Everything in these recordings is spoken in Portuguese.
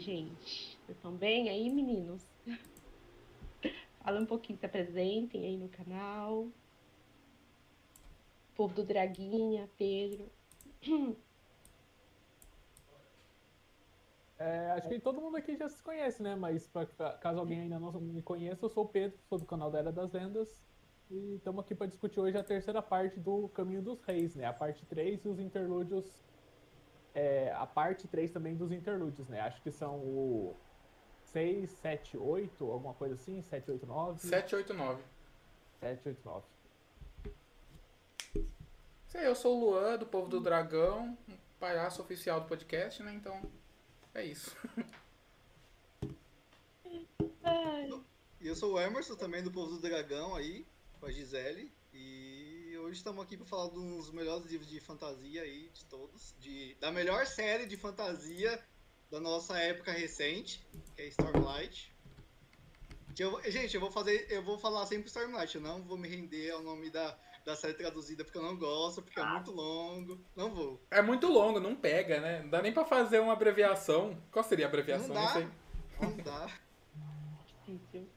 gente? Vocês estão bem aí, meninos? Fala um pouquinho, se apresentem aí no canal. Povo do Draguinha, Pedro. É, acho que todo mundo aqui já se conhece, né? Mas pra, caso alguém ainda não me conheça, eu sou o Pedro, sou do canal da Era das Lendas. E estamos aqui para discutir hoje a terceira parte do Caminho dos Reis, né? A parte 3 e os interlúdios. É, a parte 3 também dos interlúdios, né? Acho que são o 6, 7, 8, alguma coisa assim? 7, 8, 9? 7, 8, 9. 7, 8, 9. Sei, eu sou o Luan, do Povo do Dragão, um palhaço oficial do podcast, né? Então, é isso. E eu sou o Emerson, também do Povo do Dragão aí, com a Gisele. E hoje estamos aqui para falar de um dos melhores livros de fantasia aí de todos. De, da melhor série de fantasia da nossa época recente, que é Stormlight. Que eu, gente, eu vou fazer. Eu vou falar sempre Stormlight, eu não vou me render ao nome da, da série traduzida porque eu não gosto, porque é Ah. muito longo. Não vou. É muito longo, não pega, né? Não dá nem pra fazer uma abreviação. Qual seria a abreviação? Não Não, dá. sei. Não dá. Difícil.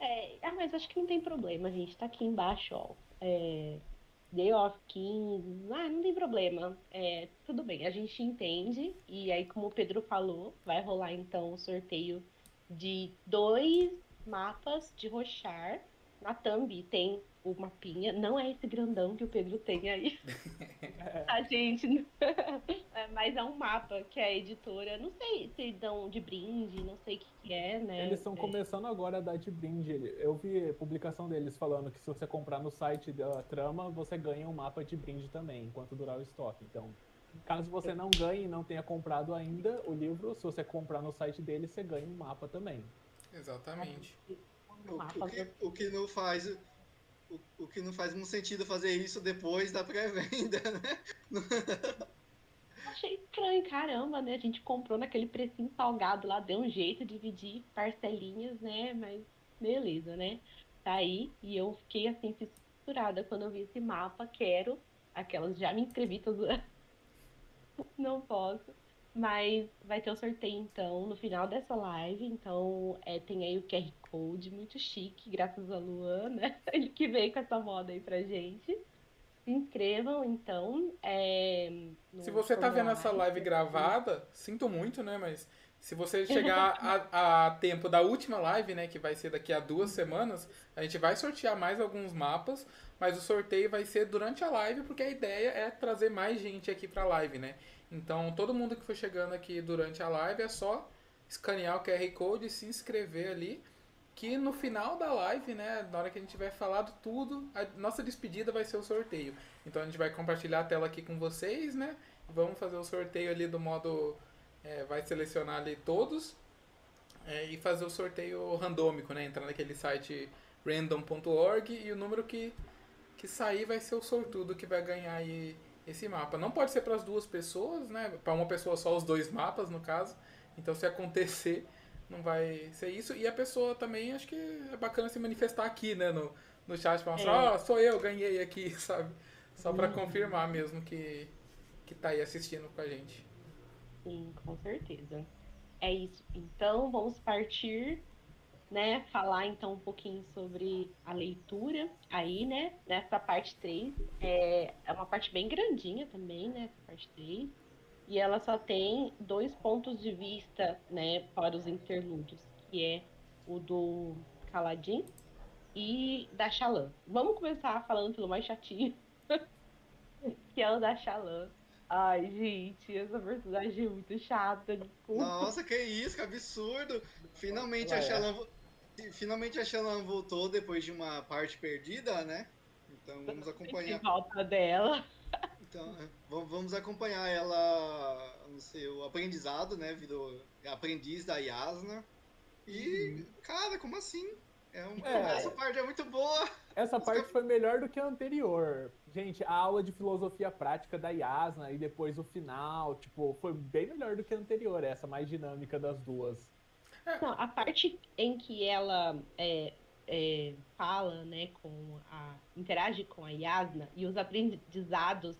É, ah, mas acho que não tem problema, gente. Tá aqui embaixo, ó. É, Day of Kings. Ah, não tem problema. É, tudo bem, a gente entende. E aí, como o Pedro falou, vai rolar então o sorteio de dois mapas de Rochar. Na thumb tem o mapinha. Não é esse grandão que o Pedro tem aí. a gente. É, mas é um mapa que a editora. Não sei se dão de brinde, não sei o que, que é, né? Eles estão É. começando agora a dar de brinde. Eu vi a publicação deles falando que se você comprar no site da trama, você ganha um mapa de brinde também, enquanto durar o estoque. Então, caso você não ganhe e não tenha comprado ainda o livro, se você comprar no site deles, você ganha um mapa também. Exatamente. O, o que, o que não faz. O, o que não faz muito sentido fazer isso depois da pré-venda, né? Achei estranho, caramba, né? A gente comprou naquele precinho salgado lá, deu um jeito de dividir parcelinhas, né? Mas beleza, né? Tá aí. E eu fiquei assim, fissurada quando eu vi esse mapa. Quero aquelas, já me inscrevi todas. Não posso. Mas vai ter o sorteio então no final dessa live. Então é, tem aí o QR Code, muito chique, graças a Luan, né? Ele que veio com essa moda aí pra gente. Se inscrevam, então. é, Se você tá vendo essa live gravada, sinto muito, né? Mas se você chegar a, a tempo da última live, né? Que vai ser daqui a duas semanas, a gente vai sortear mais alguns mapas, mas o sorteio vai ser durante a live, porque a ideia é trazer mais gente aqui pra live, né? Então, todo mundo que for chegando aqui durante a live é só escanear o QR Code e se inscrever ali. Que no final da live, né, na hora que a gente tiver falado tudo, a nossa despedida vai ser o sorteio. Então a gente vai compartilhar a tela aqui com vocês, né? Vamos fazer o sorteio ali do modo. é, vai selecionar ali todos é, e fazer o sorteio randômico, né? Entrar naquele site random.org e o número que, que sair vai ser o sortudo que vai ganhar aí esse mapa. Não pode ser para as duas pessoas, né? Para uma pessoa só os dois mapas, no caso. Então se acontecer, não vai ser isso. E a pessoa também, acho que é bacana se manifestar aqui, né? No, no chat para mostrar, ó, É. sou eu, ganhei aqui, sabe? Só para Uhum. confirmar mesmo que, que tá aí assistindo com a gente. Sim, com certeza. É isso. Então, vamos partir, né? Falar então um pouquinho sobre a leitura aí, né? Nessa parte 3. É, é uma parte bem grandinha também, né? Essa parte 3. E ela só tem dois pontos de vista, né? Para os interlúdios, que é o do Kaladin e da Shallan. Vamos começar falando pelo mais chatinho, que é o da Shallan. Ai, gente, essa personagem é muito chata. Desculpa. Nossa, que isso, que absurdo! Finalmente Ela a é. Finalmente a Shallan voltou depois de uma parte perdida, né? Então vamos acompanhar. volta dela. Então, é, vamos vamos acompanhar ela no seu aprendizado, né? Virou aprendiz da Yasna. E, cara, como assim? É um- É. Essa parte é muito boa. Essa parte foi melhor do que a anterior. Gente, a aula de filosofia prática da Yasna e depois o final, tipo, foi bem melhor do que a anterior, essa mais dinâmica das duas. Não, a parte em que ela é, é, fala, né, com a. interage com a Yasna e os aprendizados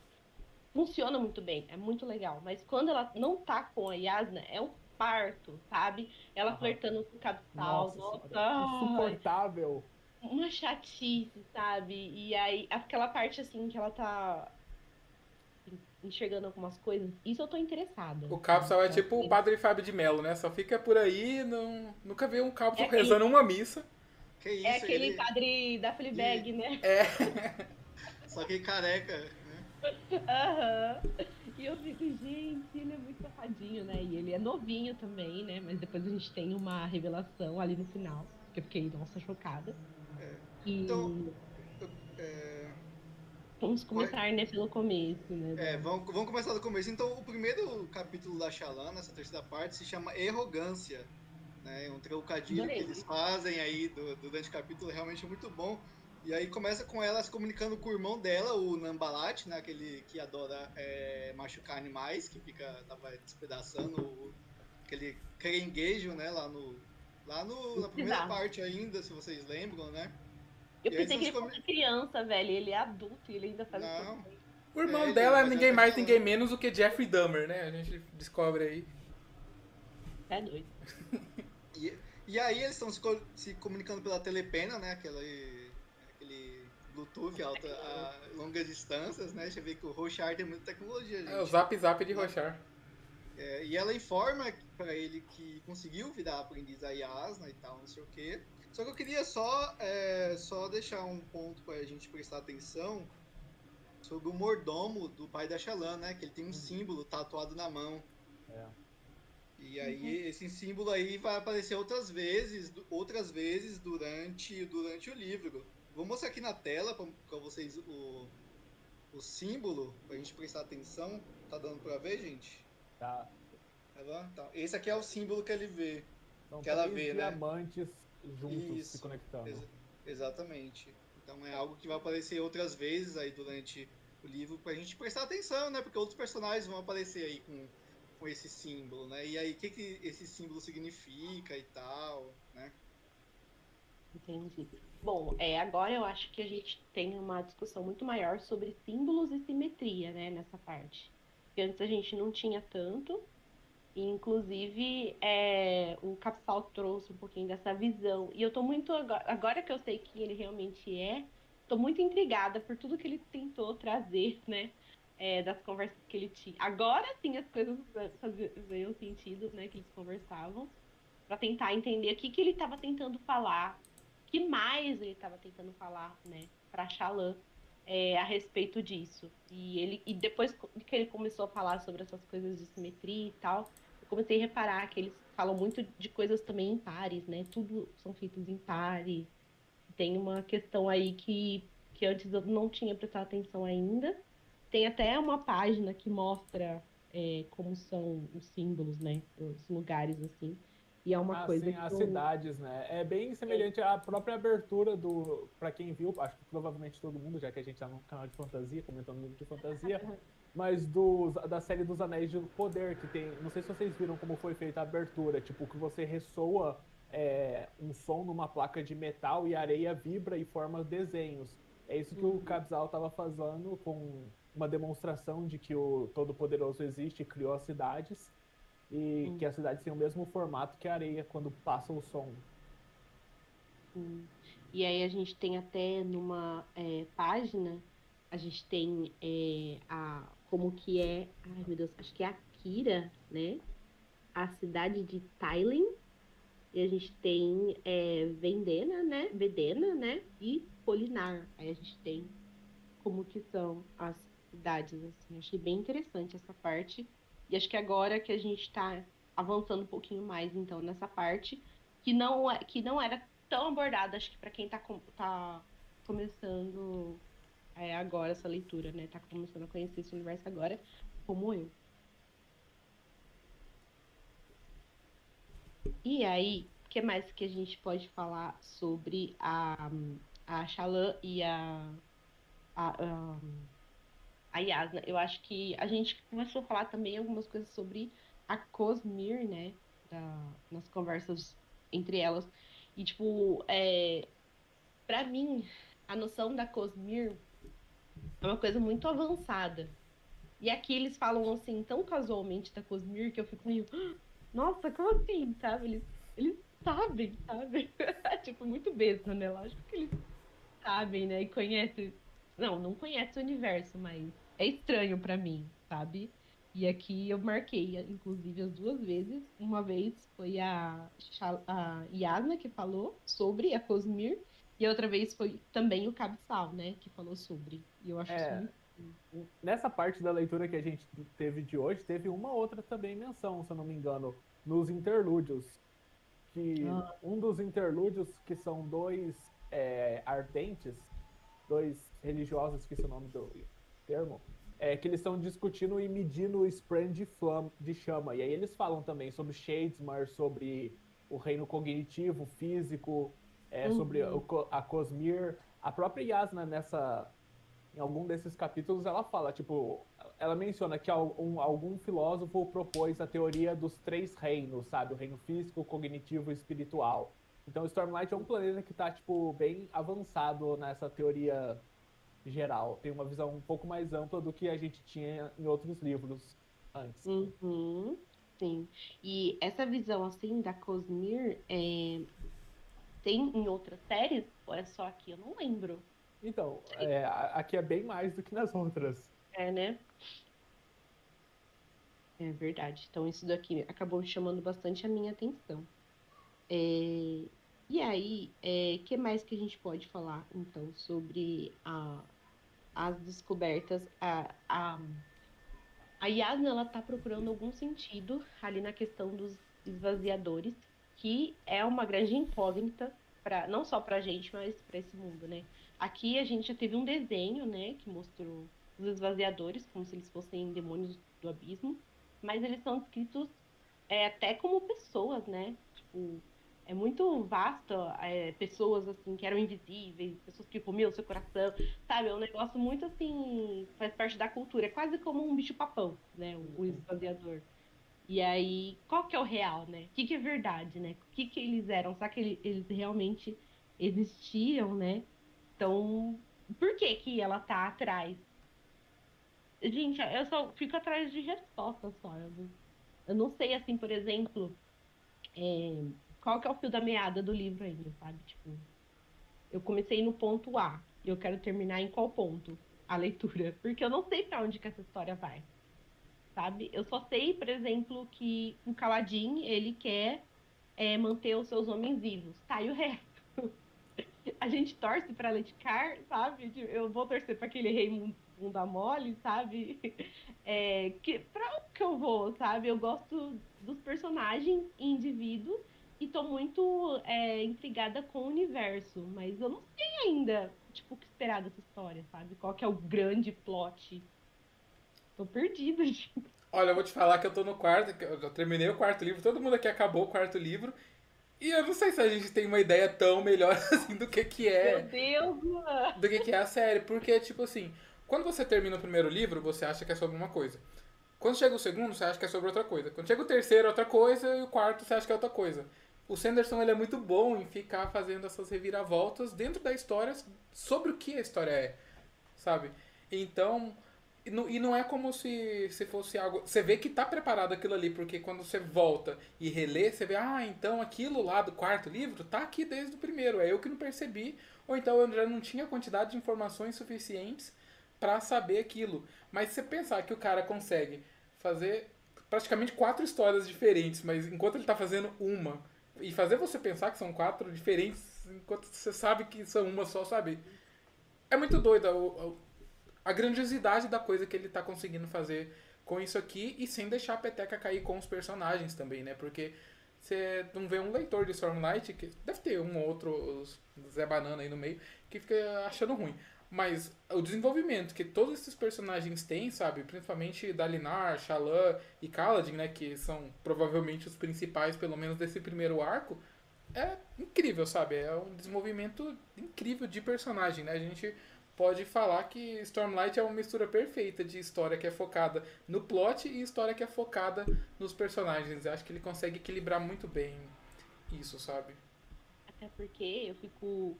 funciona muito bem, é muito legal. Mas quando ela não tá com a Yasna, é um parto, sabe? Ela flertando com o Cabsal. Nossa, nossa insuportável. Uma chatice, sabe? E aí, aquela parte assim que ela tá enxergando algumas coisas, isso eu tô interessada. O Capsule é tipo o padre Fábio de Mello, né? Só fica por aí, não, nunca vê um Capsule é rezando uma missa. Que isso, é aquele ele... padre da Fleabag, e... né? É. Só que careca, né? Aham. Uhum. E eu fico, gente, ele é muito safadinho, né? E ele é novinho também, né? Mas depois a gente tem uma revelação ali no final. Que eu fiquei, nossa, chocada. É. E... Então, é... Vamos começar, né, pelo começo, né? É, vamos, vamos começar do começo. Então, o primeiro capítulo da Xalã, nessa terceira parte, se chama Arrogância. Né? Um trocadilho que eles fazem aí do, durante o capítulo, realmente é muito bom. E aí começa com ela se comunicando com o irmão dela, o Nambalat, né? Aquele que adora é, machucar animais, que fica tava despedaçando o, aquele caranguejo, né? Lá no lá no, na primeira parte ainda, se vocês lembram, né? Eu pensei que ele fosse criança, velho. Ele é adulto e ele ainda faz Não. O irmão é, dela é ninguém mais, ninguém menos do que Jeffrey Dahmer, né? A gente descobre aí. É doido. e, e aí eles estão se, se, comunicando pela telepena, né? Aquele, aquele Bluetooth alta, a longas distâncias, né? Deixa eu ver que o Rochard tem muita tecnologia, gente. É, o Zap Zap de Rochard. É, e ela informa para ele que conseguiu virar aprendiz a Yasna e tal, não sei o quê. Só que eu queria só, é, só deixar um ponto para a gente prestar atenção sobre o mordomo do pai da Xalan, né? Que ele tem um uhum. símbolo tatuado na mão. É. E aí uhum. esse símbolo aí vai aparecer outras vezes, outras vezes durante, durante o livro. Vou mostrar aqui na tela para vocês o, o símbolo, para a gente prestar atenção. Tá dando para ver, gente? Tá. Tá, tá. Esse aqui é o símbolo que ele vê. São que ela vê, né? Juntos Isso, se conectando. Ex exatamente. Então é algo que vai aparecer outras vezes aí durante o livro pra gente prestar atenção, né? Porque outros personagens vão aparecer aí com, com esse símbolo, né? E aí o que, que esse símbolo significa e tal, né? Entendi. Bom, é, agora eu acho que a gente tem uma discussão muito maior sobre símbolos e simetria, né, nessa parte. Porque antes a gente não tinha tanto, inclusive, é, o Capsal trouxe um pouquinho dessa visão. E eu tô muito. Agora, que eu sei que ele realmente é, tô muito intrigada por tudo que ele tentou trazer, né? É, das conversas que ele tinha. Agora sim as coisas faziam sentido, né? Que eles conversavam. para tentar entender o que, que ele estava tentando falar. que mais ele estava tentando falar, né? Pra Xalã. É, a respeito disso. E ele e depois que ele começou a falar sobre essas coisas de simetria e tal, comecei a reparar que eles falam muito de coisas também em pares, né? Tudo são feitos em pares. Tem uma questão aí que, que antes eu não tinha prestado atenção ainda. Tem até uma página que mostra é, como são os símbolos, né? Os lugares, assim. E é uma ah, coisa sim, as eu... cidades, né? É bem semelhante é. à própria abertura do. Para quem viu, acho que provavelmente todo mundo, já que a gente tá no canal de fantasia, comentando livro de fantasia, mas dos, da série dos Anéis de Poder, que tem. Não sei se vocês viram como foi feita a abertura, tipo, que você ressoa é, um som numa placa de metal e a areia vibra e forma desenhos. É isso que uhum. o Cabzal estava fazendo com uma demonstração de que o Todo-Poderoso existe e criou as cidades. E uhum. que as cidades têm o mesmo formato que a areia quando passa o som. Uhum. E aí a gente tem até numa é, página, a gente tem é, a como que é, ai meu Deus, acho que é Akira, né? A cidade de Thailand. E a gente tem é, Vendena, né? Vedena, né? E Polinar. Aí a gente tem como que são as cidades, assim. Achei bem interessante essa parte. E acho que agora que a gente está avançando um pouquinho mais, então, nessa parte, que não, é, que não era tão abordada, acho que para quem está tá começando é, agora essa leitura, né? Tá começando a conhecer esse universo agora, como eu. E aí, o que mais que a gente pode falar sobre a, a Shalã e a, a, a, a Yasna? Eu acho que a gente começou a falar também algumas coisas sobre a Cosmir, né? Da, nas conversas entre elas. E, tipo, é, pra mim, a noção da Cosmir é uma coisa muito avançada. E aqui eles falam assim, tão casualmente da Cosmir, que eu fico meio. nossa, como assim, sabe? Eles, eles sabem, sabe? tipo, muito besta, né? Lógico que eles sabem, né? E conhecem. Não, não conhece o universo, mas é estranho para mim, sabe? E aqui eu marquei, inclusive, as duas vezes. Uma vez foi a, a Yasna que falou sobre a Cosmir, e a outra vez foi também o Cabsal, né? Que falou sobre. E eu acho é, isso muito... Nessa parte da leitura que a gente teve de hoje, teve uma outra também menção, se eu não me engano, nos interlúdios. Que ah. um dos interlúdios, que são dois é, ardentes, dois religiosos, esqueci o nome do termo, é, que eles estão discutindo e medindo o spread de, de chama. E aí eles falam também sobre Shadesmar, sobre o reino cognitivo, físico, é, uhum. sobre a Cosmir. A própria Yasna, nessa, em algum desses capítulos, ela fala, tipo, ela menciona que algum, algum filósofo propôs a teoria dos três reinos, sabe? O reino físico, cognitivo e espiritual. Então, Stormlight é um planeta que está tipo, bem avançado nessa teoria geral. Tem uma visão um pouco mais ampla do que a gente tinha em outros livros antes. Uhum, sim. E essa visão, assim, da Cosmir, é... tem em outras séries? Ou é só aqui? Eu não lembro. Então, é, aqui é bem mais do que nas outras. É, né? É verdade. Então, isso daqui acabou chamando bastante a minha atenção. É, e aí, o é, que mais que a gente pode falar, então, sobre a, as descobertas? A, a, a Yasna, ela tá procurando algum sentido ali na questão dos esvaziadores, que é uma grande incógnita, pra, não só pra gente, mas para esse mundo, né? Aqui a gente já teve um desenho, né, que mostrou os esvaziadores, como se eles fossem demônios do abismo, mas eles são descritos é, até como pessoas, né? Tipo, é muito vasto, é, pessoas assim que eram invisíveis, pessoas que comiam seu coração, sabe? É um negócio muito assim, faz parte da cultura, é quase como um bicho papão, né? O, o esvaziador. E aí, qual que é o real, né? O que, que é verdade, né? O que, que eles eram? Será que eles, realmente existiam, né? Então, por que que ela tá atrás? Gente, eu só fico atrás de respostas só. Eu não, eu não sei, assim, por exemplo, é, qual que é o fio da meada do livro ainda, sabe? Tipo, eu comecei no ponto A e eu quero terminar em qual ponto a leitura, porque eu não sei para onde que essa história vai. Sabe? Eu só sei, por exemplo, que o Caladin, ele quer é, manter os seus homens vivos. Tá, e o resto? a gente torce para Leticar, sabe? Eu vou torcer para aquele rei bunda mole, sabe? É, que, pra onde que eu vou, sabe? Eu gosto dos personagens indivíduos e tô muito é, intrigada com o universo, mas eu não sei ainda, tipo, o que esperar dessa história, sabe? Qual que é o grande plot. Tô perdida, gente. Olha, eu vou te falar que eu tô no quarto, eu terminei o quarto livro, todo mundo aqui acabou o quarto livro. E eu não sei se a gente tem uma ideia tão melhor assim do que que é. Meu Deus! Mano. Do que que é a série. Porque, tipo assim, quando você termina o primeiro livro, você acha que é sobre uma coisa. Quando chega o segundo, você acha que é sobre outra coisa. Quando chega o terceiro, é outra coisa. E o quarto, você acha que é outra coisa o Sanderson ele é muito bom em ficar fazendo essas reviravoltas dentro da história sobre o que a história é, sabe? Então, e não, e não é como se, se fosse algo. Você vê que tá preparado aquilo ali, porque quando você volta e relê, você vê, ah, então aquilo lá do quarto livro tá aqui desde o primeiro, é eu que não percebi, ou então eu já não tinha quantidade de informações suficientes para saber aquilo. Mas se você pensar que o cara consegue fazer praticamente quatro histórias diferentes, mas enquanto ele tá fazendo uma e fazer você pensar que são quatro diferentes, enquanto você sabe que são uma só, sabe? É muito doido a, grandiosidade da coisa que ele tá conseguindo fazer com isso aqui e sem deixar a peteca cair com os personagens também, né? Porque você não vê um leitor de Stormlight, que deve ter um ou outro Zé Banana aí no meio, que fica achando ruim. Mas o desenvolvimento que todos esses personagens têm, sabe? Principalmente Dalinar, Shallan e Kaladin, né? Que são provavelmente os principais, pelo menos desse primeiro arco. É incrível, sabe? É um desenvolvimento incrível de personagem, né? A gente pode falar que Stormlight é uma mistura perfeita de história que é focada no plot e história que é focada nos personagens. Eu acho que ele consegue equilibrar muito bem isso, sabe? Até porque eu fico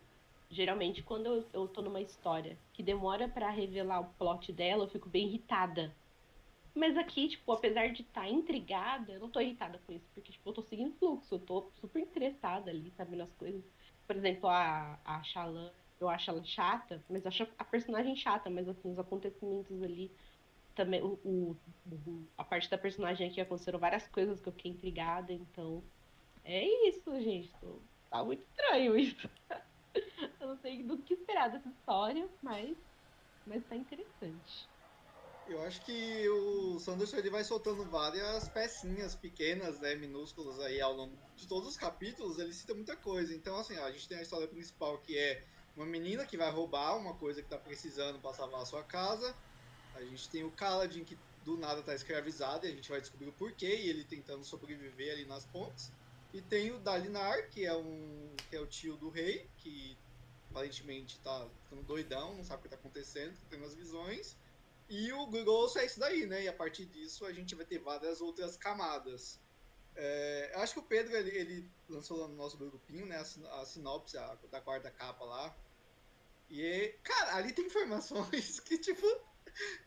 geralmente quando eu, tô numa história que demora para revelar o plot dela, eu fico bem irritada. Mas aqui, tipo, apesar de estar tá intrigada, eu não tô irritada com isso, porque, tipo, eu tô seguindo fluxo, eu tô super interessada ali, sabendo as coisas. Por exemplo, a, a Shalan, eu acho ela chata, mas acho a personagem chata, mas assim, os acontecimentos ali também o, o, a parte da personagem aqui aconteceram várias coisas que eu fiquei intrigada, então é isso, gente. Tá muito estranho isso. eu não sei do que esperar dessa história, mas, mas tá interessante. Eu acho que o Sanderson ele vai soltando várias pecinhas pequenas, né, minúsculas aí ao longo de todos os capítulos, ele cita muita coisa. Então, assim, a gente tem a história principal que é uma menina que vai roubar uma coisa que tá precisando para salvar a sua casa. A gente tem o Kaladin que do nada tá escravizado e a gente vai descobrir o porquê e ele tentando sobreviver ali nas pontes. E tem o Dalinar, que é um que é o tio do rei, que aparentemente tá ficando doidão, não sabe o que tá acontecendo, tem umas visões. E o Grosso é isso daí, né? E a partir disso a gente vai ter várias outras camadas. É, acho que o Pedro ele, ele, lançou lá no nosso grupinho, né? A, a sinopse a, da quarta capa lá. E, cara, ali tem informações que, tipo,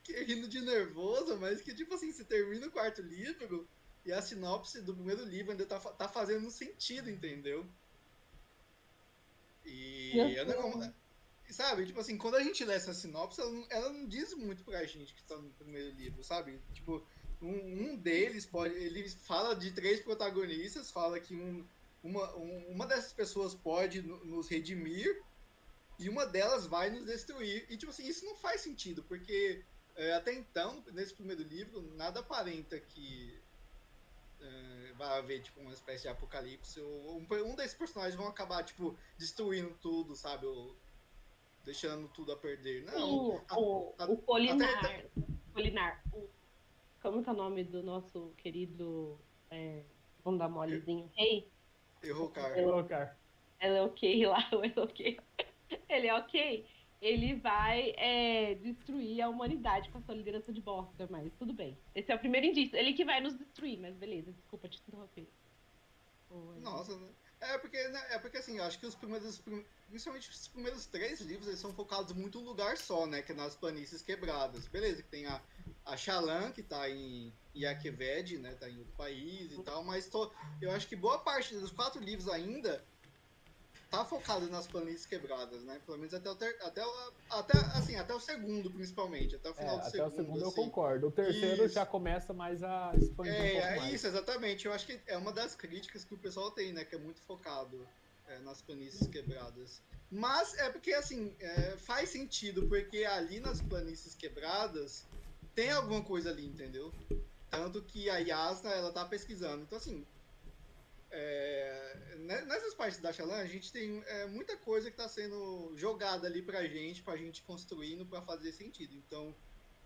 que rindo de nervoso, mas que, tipo assim, se termina o quarto livro e a sinopse do primeiro livro ainda tá, tá fazendo sentido, entendeu? E eu não, sabe, tipo assim, quando a gente lê essa sinopse, ela não, ela não diz muito pra gente que tá no primeiro livro, sabe? Tipo, um, um, deles pode. Ele fala de três protagonistas, fala que um, uma, um, uma dessas pessoas pode nos redimir e uma delas vai nos destruir. E, tipo assim, isso não faz sentido, porque é, até então, nesse primeiro livro, nada aparenta que é, vai haver, tipo, uma espécie de apocalipse. Ou um, um desses personagens vão acabar, tipo, destruindo tudo, sabe? Ou deixando tudo a perder. Não. Sim, a, o, a, o Polinar. Até... Polinar. O, como que é o nome do nosso querido. É, vamos dar molezinho? Rei? Errocar. Errocar. Ela é ok lá, o Errocar ele é ok, ele vai é, destruir a humanidade com a sua liderança de bosta, mas tudo bem. Esse é o primeiro indício. Ele que vai nos destruir, mas beleza, desculpa te interromper. Nossa, né? É porque, né, é porque assim, eu acho que os primeiros, principalmente os primeiros três livros, eles são focados muito em um lugar só, né? Que é nas planícies quebradas. Beleza, que tem a, a Xalan, que tá em Yakeved, né? Tá em outro país e tal, mas tô, eu acho que boa parte dos quatro livros ainda tá focado nas planícies quebradas, né? Pelo menos até o, ter, até, o, até, assim, até o segundo, principalmente. Até o final é, do até segundo. Até o segundo assim. eu concordo. O terceiro isso. já começa mais a expandir é, um pouco É, isso, exatamente. Eu acho que é uma das críticas que o pessoal tem, né? Que é muito focado é, nas planícies quebradas. Mas é porque, assim, é, faz sentido, porque ali nas planícies quebradas tem alguma coisa ali, entendeu? Tanto que a Yasna, ela tá pesquisando. Então, assim, é, nessas partes da Xalan, a gente tem é, muita coisa que está sendo jogada ali para a gente, para a gente construindo para fazer sentido. Então,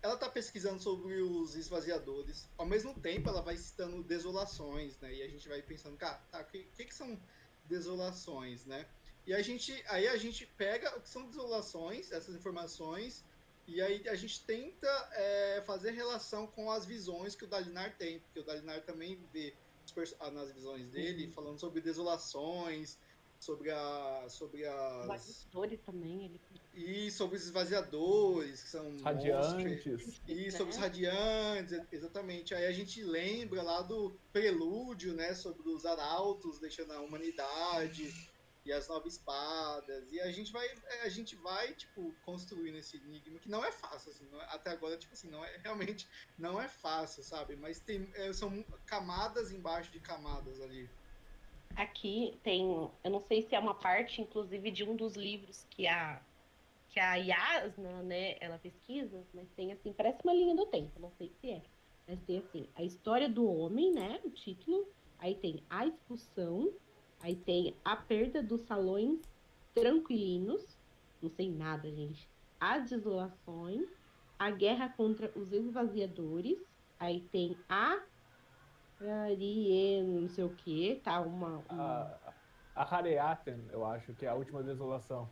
ela está pesquisando sobre os esvaziadores, ao mesmo tempo ela vai citando desolações, né? E a gente vai pensando, cara, tá, o que, que, que, são desolações, né? E a gente, aí a gente pega o que são desolações, essas informações, e aí a gente tenta é, fazer relação com as visões que o Dalinar tem, porque o Dalinar também vê ah, nas visões dele, uhum. falando sobre desolações, sobre a sobre as também ele e sobre os esvaziadores que são radiantes e sobre os né? radiantes exatamente aí a gente lembra lá do prelúdio né sobre os arautos deixando a humanidade e as nove espadas. E a gente vai, é, a gente vai, tipo, construindo esse enigma, que não é fácil, assim, é, até agora, tipo assim, não é, realmente não é fácil, sabe? Mas tem, é, são camadas embaixo de camadas ali. Aqui tem, eu não sei se é uma parte, inclusive, de um dos livros que a que a Yasna, né, ela pesquisa, mas tem assim, parece uma linha do tempo, não sei se é. Mas tem assim, a história do homem, né, o título, aí tem a expulsão, Aí tem a perda dos salões tranquilinos, não sei nada, gente. As desolações, a guerra contra os esvaziadores, aí tem a não sei o que, tá? Uma. uma... A, a Hareaten, eu acho, que é a última desolação.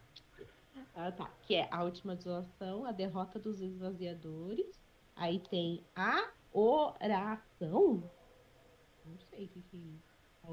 Ah, tá. Que é a última desolação, a derrota dos esvaziadores. Aí tem a oração. Não sei o que, que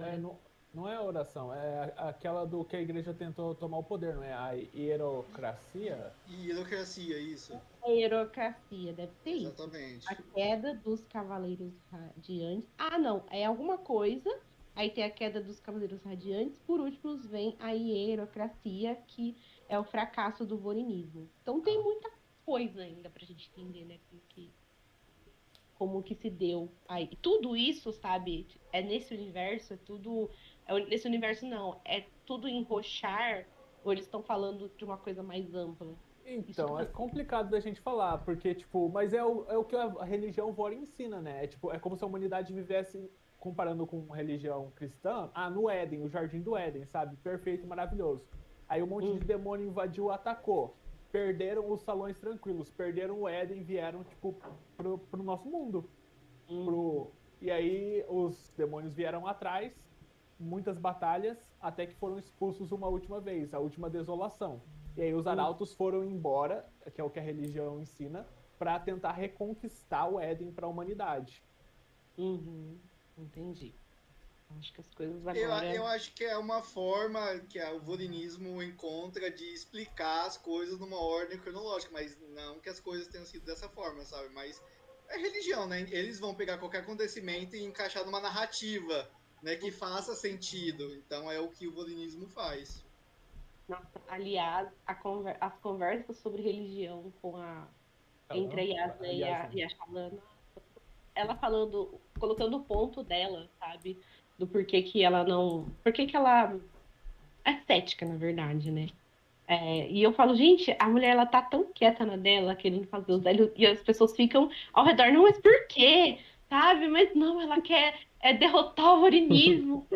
é. é no, Não é a oração, é aquela do que a igreja tentou tomar o poder, não é? A hierocracia? Hierocracia, isso. A hierocracia, deve ser isso. Exatamente. A queda dos cavaleiros radiantes. Ah, não, é alguma coisa. Aí tem a queda dos cavaleiros radiantes. Por último, vem a hierocracia, que é o fracasso do vorinismo. Então tem muita coisa ainda pra gente entender, né? Como que, como que se deu. Aí, tudo isso, sabe, é nesse universo, é tudo é nesse universo não, é tudo em rochar, ou eles estão falando de uma coisa mais ampla? Então, é complicado da gente falar, porque, tipo, mas é o, é o que a religião Vora ensina, né? É, tipo, é como se a humanidade vivesse, comparando com religião cristã, ah, no Éden, o jardim do Éden, sabe? Perfeito, maravilhoso. Aí um monte hum. de demônio invadiu, atacou. Perderam os salões tranquilos, perderam o Éden, vieram, tipo, pro, pro nosso mundo. Hum. Pro... E aí os demônios vieram atrás, muitas batalhas até que foram expulsos uma última vez, a última desolação. E aí os arautos foram embora, que é o que a religião ensina, para tentar reconquistar o Éden para a humanidade. Uhum, entendi. Acho que as coisas agora... Eu, eu acho que é uma forma que o volinismo encontra de explicar as coisas numa ordem cronológica, mas não que as coisas tenham sido dessa forma, sabe? Mas é religião, né? Eles vão pegar qualquer acontecimento e encaixar numa narrativa né, que faça sentido. Então é o que o bolinismo faz. Nossa, aliás, conver as conversas sobre religião com a entre a Yasna e a, e a Shalana, ela falando, colocando o ponto dela, sabe? Do porquê que ela não. Porquê que ela é cética, na verdade, né? É, e eu falo, gente, a mulher ela tá tão quieta na dela, querendo fazer os velhos, e as pessoas ficam ao redor, não, mas por quê? Sabe? Mas não, ela quer é derrotar o orinismo,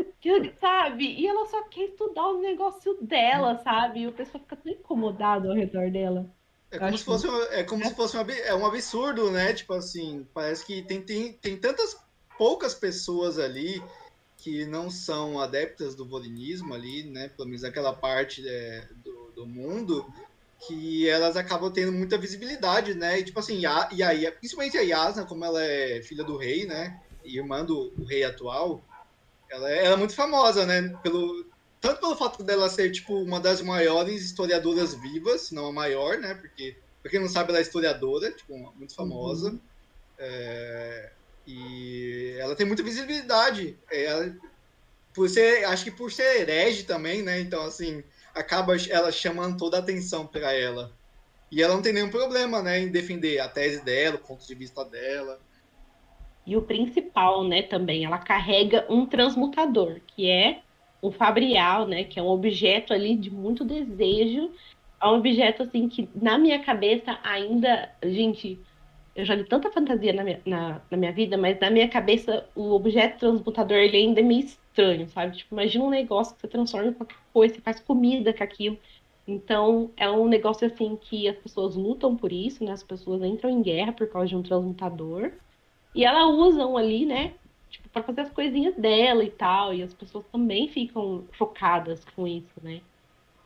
sabe? E ela só quer estudar o negócio dela, sabe? E o pessoal fica tão incomodado ao redor dela. É como, se fosse, uma, é como é. se fosse uma, é um absurdo, né? Tipo assim, parece que tem, tem, tem tantas poucas pessoas ali que não são adeptas do volinismo ali, né? Pelo menos aquela parte é, do, do mundo, que elas acabam tendo muita visibilidade, né? E tipo assim, a, e aí, principalmente a Yasna, como ela é filha do rei, né? Irmã do rei atual, ela é, ela é muito famosa, né? Pelo, tanto pelo fato dela ser, tipo, uma das maiores historiadoras vivas, não a maior, né? Porque, pra quem não sabe, ela é historiadora, tipo, muito famosa. Uhum. É, e ela tem muita visibilidade. É, ela, por ser, acho que por ser herege também, né? Então, assim, acaba ela chamando toda a atenção para ela. E ela não tem nenhum problema, né, em defender a tese dela, o ponto de vista dela. E o principal, né, também, ela carrega um transmutador, que é o fabrial, né, que é um objeto ali de muito desejo. É um objeto, assim, que na minha cabeça ainda, gente, eu já li tanta fantasia na minha, na, na minha vida, mas na minha cabeça o objeto transmutador, ele ainda é meio estranho, sabe? Tipo, imagina um negócio que você transforma em qualquer coisa, você faz comida com aquilo. Então, é um negócio, assim, que as pessoas lutam por isso, né? As pessoas entram em guerra por causa de um transmutador. E ela usam ali, né? Tipo, pra fazer as coisinhas dela e tal. E as pessoas também ficam chocadas com isso, né?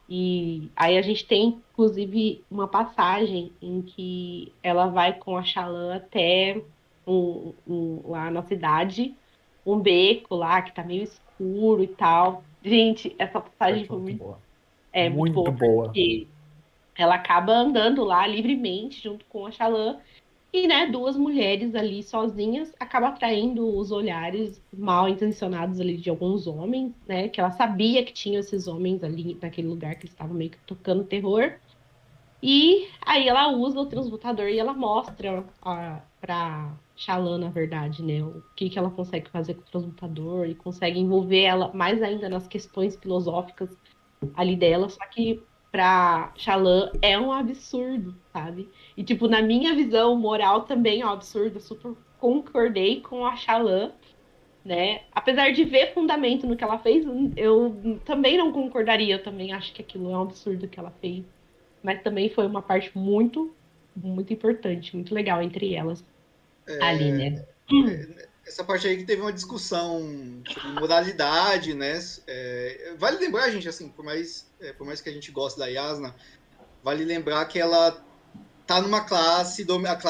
E aí a gente tem, inclusive, uma passagem em que ela vai com a Xalã até um, um, lá na cidade, um beco lá que tá meio escuro e tal. Gente, essa passagem foi muito, boa. É, muito, muito boa, boa. Porque ela acaba andando lá livremente junto com a Xalã e, né, duas mulheres ali sozinhas acaba atraindo os olhares mal intencionados ali de alguns homens, né? Que ela sabia que tinha esses homens ali naquele lugar que estavam meio que tocando terror. E aí ela usa o transmutador e ela mostra a, pra na verdade, né? O que, que ela consegue fazer com o transmutador e consegue envolver ela mais ainda nas questões filosóficas ali dela. Só que pra Shalan é um absurdo, sabe? E, tipo, na minha visão moral também é um absurdo. Eu super concordei com a Shalan, né? Apesar de ver fundamento no que ela fez, eu também não concordaria. Eu também acho que aquilo é um absurdo que ela fez. Mas também foi uma parte muito, muito importante, muito legal entre elas é... ali, né? É essa parte aí que teve uma discussão sobre moralidade, né? É, vale lembrar, gente, assim, por mais, é, por mais que a gente goste da Yasna, vale lembrar que ela tá numa classe,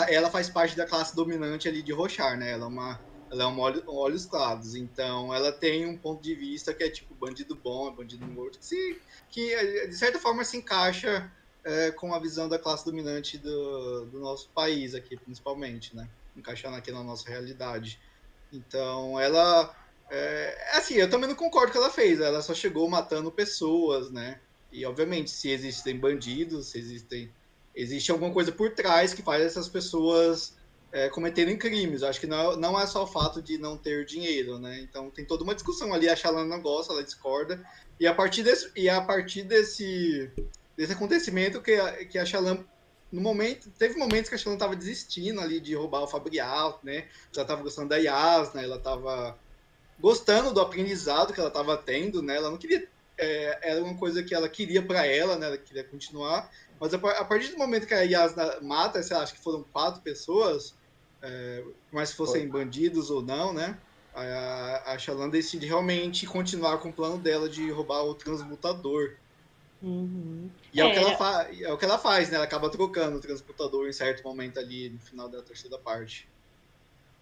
ela faz parte da classe dominante ali de Rochar, né? Ela é uma, ela é um, olho, olhos claros. Então, ela tem um ponto de vista que é tipo bandido bom, bandido morto, que, se, que de certa forma se encaixa é, com a visão da classe dominante do, do nosso país aqui, principalmente, né? Encaixando aqui na nossa realidade. Então, ela. É, assim, eu também não concordo com o que ela fez. Ela só chegou matando pessoas, né? E, obviamente, se existem bandidos, se existem. Existe alguma coisa por trás que faz essas pessoas é, cometerem crimes. Acho que não, não é só o fato de não ter dinheiro, né? Então tem toda uma discussão ali. A Shalana não gosta, ela discorda. E a partir desse, e a partir desse, desse acontecimento que a, que a Shalana no momento, teve momentos que a Shalana estava desistindo ali de roubar o Fabrial, né? Ela estava gostando da Yasna, ela estava gostando do aprendizado que ela estava tendo, né? Ela não queria é, era uma coisa que ela queria para ela, né? Ela queria continuar. Mas a, a, partir do momento que a Yasna mata, sei lá, acho que foram quatro pessoas, é, mas se fossem Foi. bandidos ou não, né? A, a Shalan decide realmente continuar com o plano dela de roubar o transmutador. Uhum. E é, é, o que ela fa... é o que ela faz, né? Ela acaba trocando o transmutador em certo momento ali no final da terceira parte.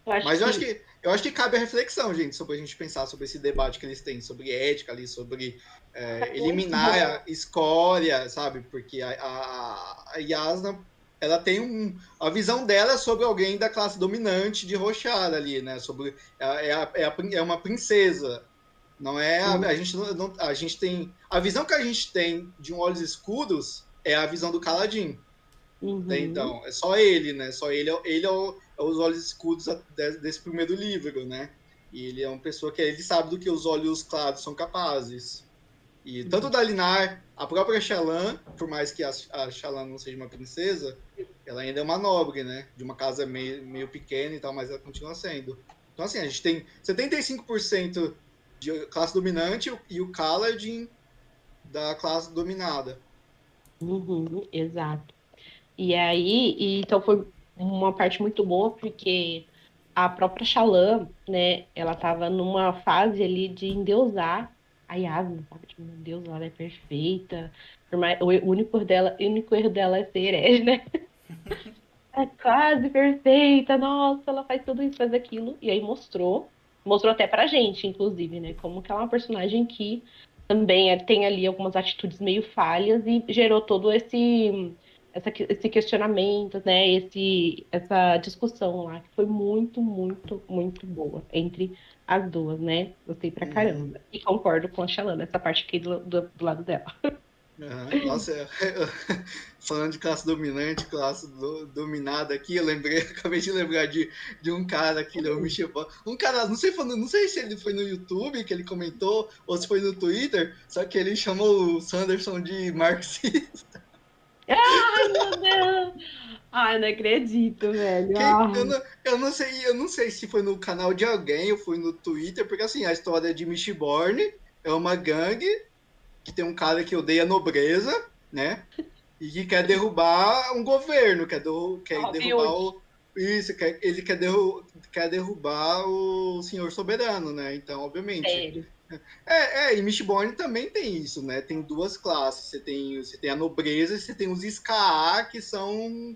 Eu Mas eu acho que eu acho que cabe a reflexão, gente, sobre a gente pensar sobre esse debate que eles têm, sobre ética ali, sobre é, tá eliminar a escória, sabe? Porque a, a, a Yasna ela tem um, a visão dela sobre alguém da classe dominante de Rochara ali, né? Sobre é, é, a, é, a, é uma princesa, não é a, a gente não, a gente tem a visão que a gente tem de um olhos escuros é a visão do Caladin. Uhum. Né? Então é só ele, né? Só ele, ele é, o, é os olhos escuros desse primeiro livro, né? E ele é uma pessoa que ele sabe do que os olhos claros são capazes. E tanto da Linar, a própria Xalan, por mais que a, a Xalan não seja uma princesa, ela ainda é uma nobre, né? De uma casa meio, meio pequena e tal, mas ela continua sendo. Então, assim, a gente tem 75% de classe dominante e o Kaladin da classe dominada. Uhum, exato. E aí, e, então foi uma parte muito boa, porque a própria Xalã, né, ela tava numa fase ali de endeusar a Yasmin, sabe? Tipo, meu Deus, ela é perfeita. O único erro dela, o único erro dela é ser herege, né? é quase perfeita, nossa, ela faz tudo isso, faz aquilo. E aí mostrou, mostrou até pra gente, inclusive, né? Como que ela é uma personagem que também é, tem ali algumas atitudes meio falhas e gerou todo esse essa, esse questionamento, né? Esse, essa discussão lá, que foi muito, muito, muito boa entre as duas, né? Gostei pra uhum. caramba. E concordo com a Xalana, essa parte aqui do, do, do lado dela. Uhum. Nossa, falando de classe dominante, classe do, dominada aqui, eu lembrei, acabei de lembrar de, de um cara aqui, o Michel Um cara, não sei, não sei se ele foi no YouTube que ele comentou, ou se foi no Twitter, só que ele chamou o Sanderson de marxista. Ai, meu Deus! Ai, não acredito, velho. Quem, eu, não, eu, não, sei, eu não sei se foi no canal de alguém ou foi no Twitter, porque assim, a história de Mistborn é uma gangue que tem um cara que odeia a nobreza, né? E que quer derrubar um governo, quer, do, quer derrubar o. Isso, quer, ele quer, derru, quer derrubar o senhor soberano, né? Então, obviamente. Sério? É, é, e Mistborn também tem isso, né? Tem duas classes. Você tem, você tem a nobreza e você tem os Ska, que são,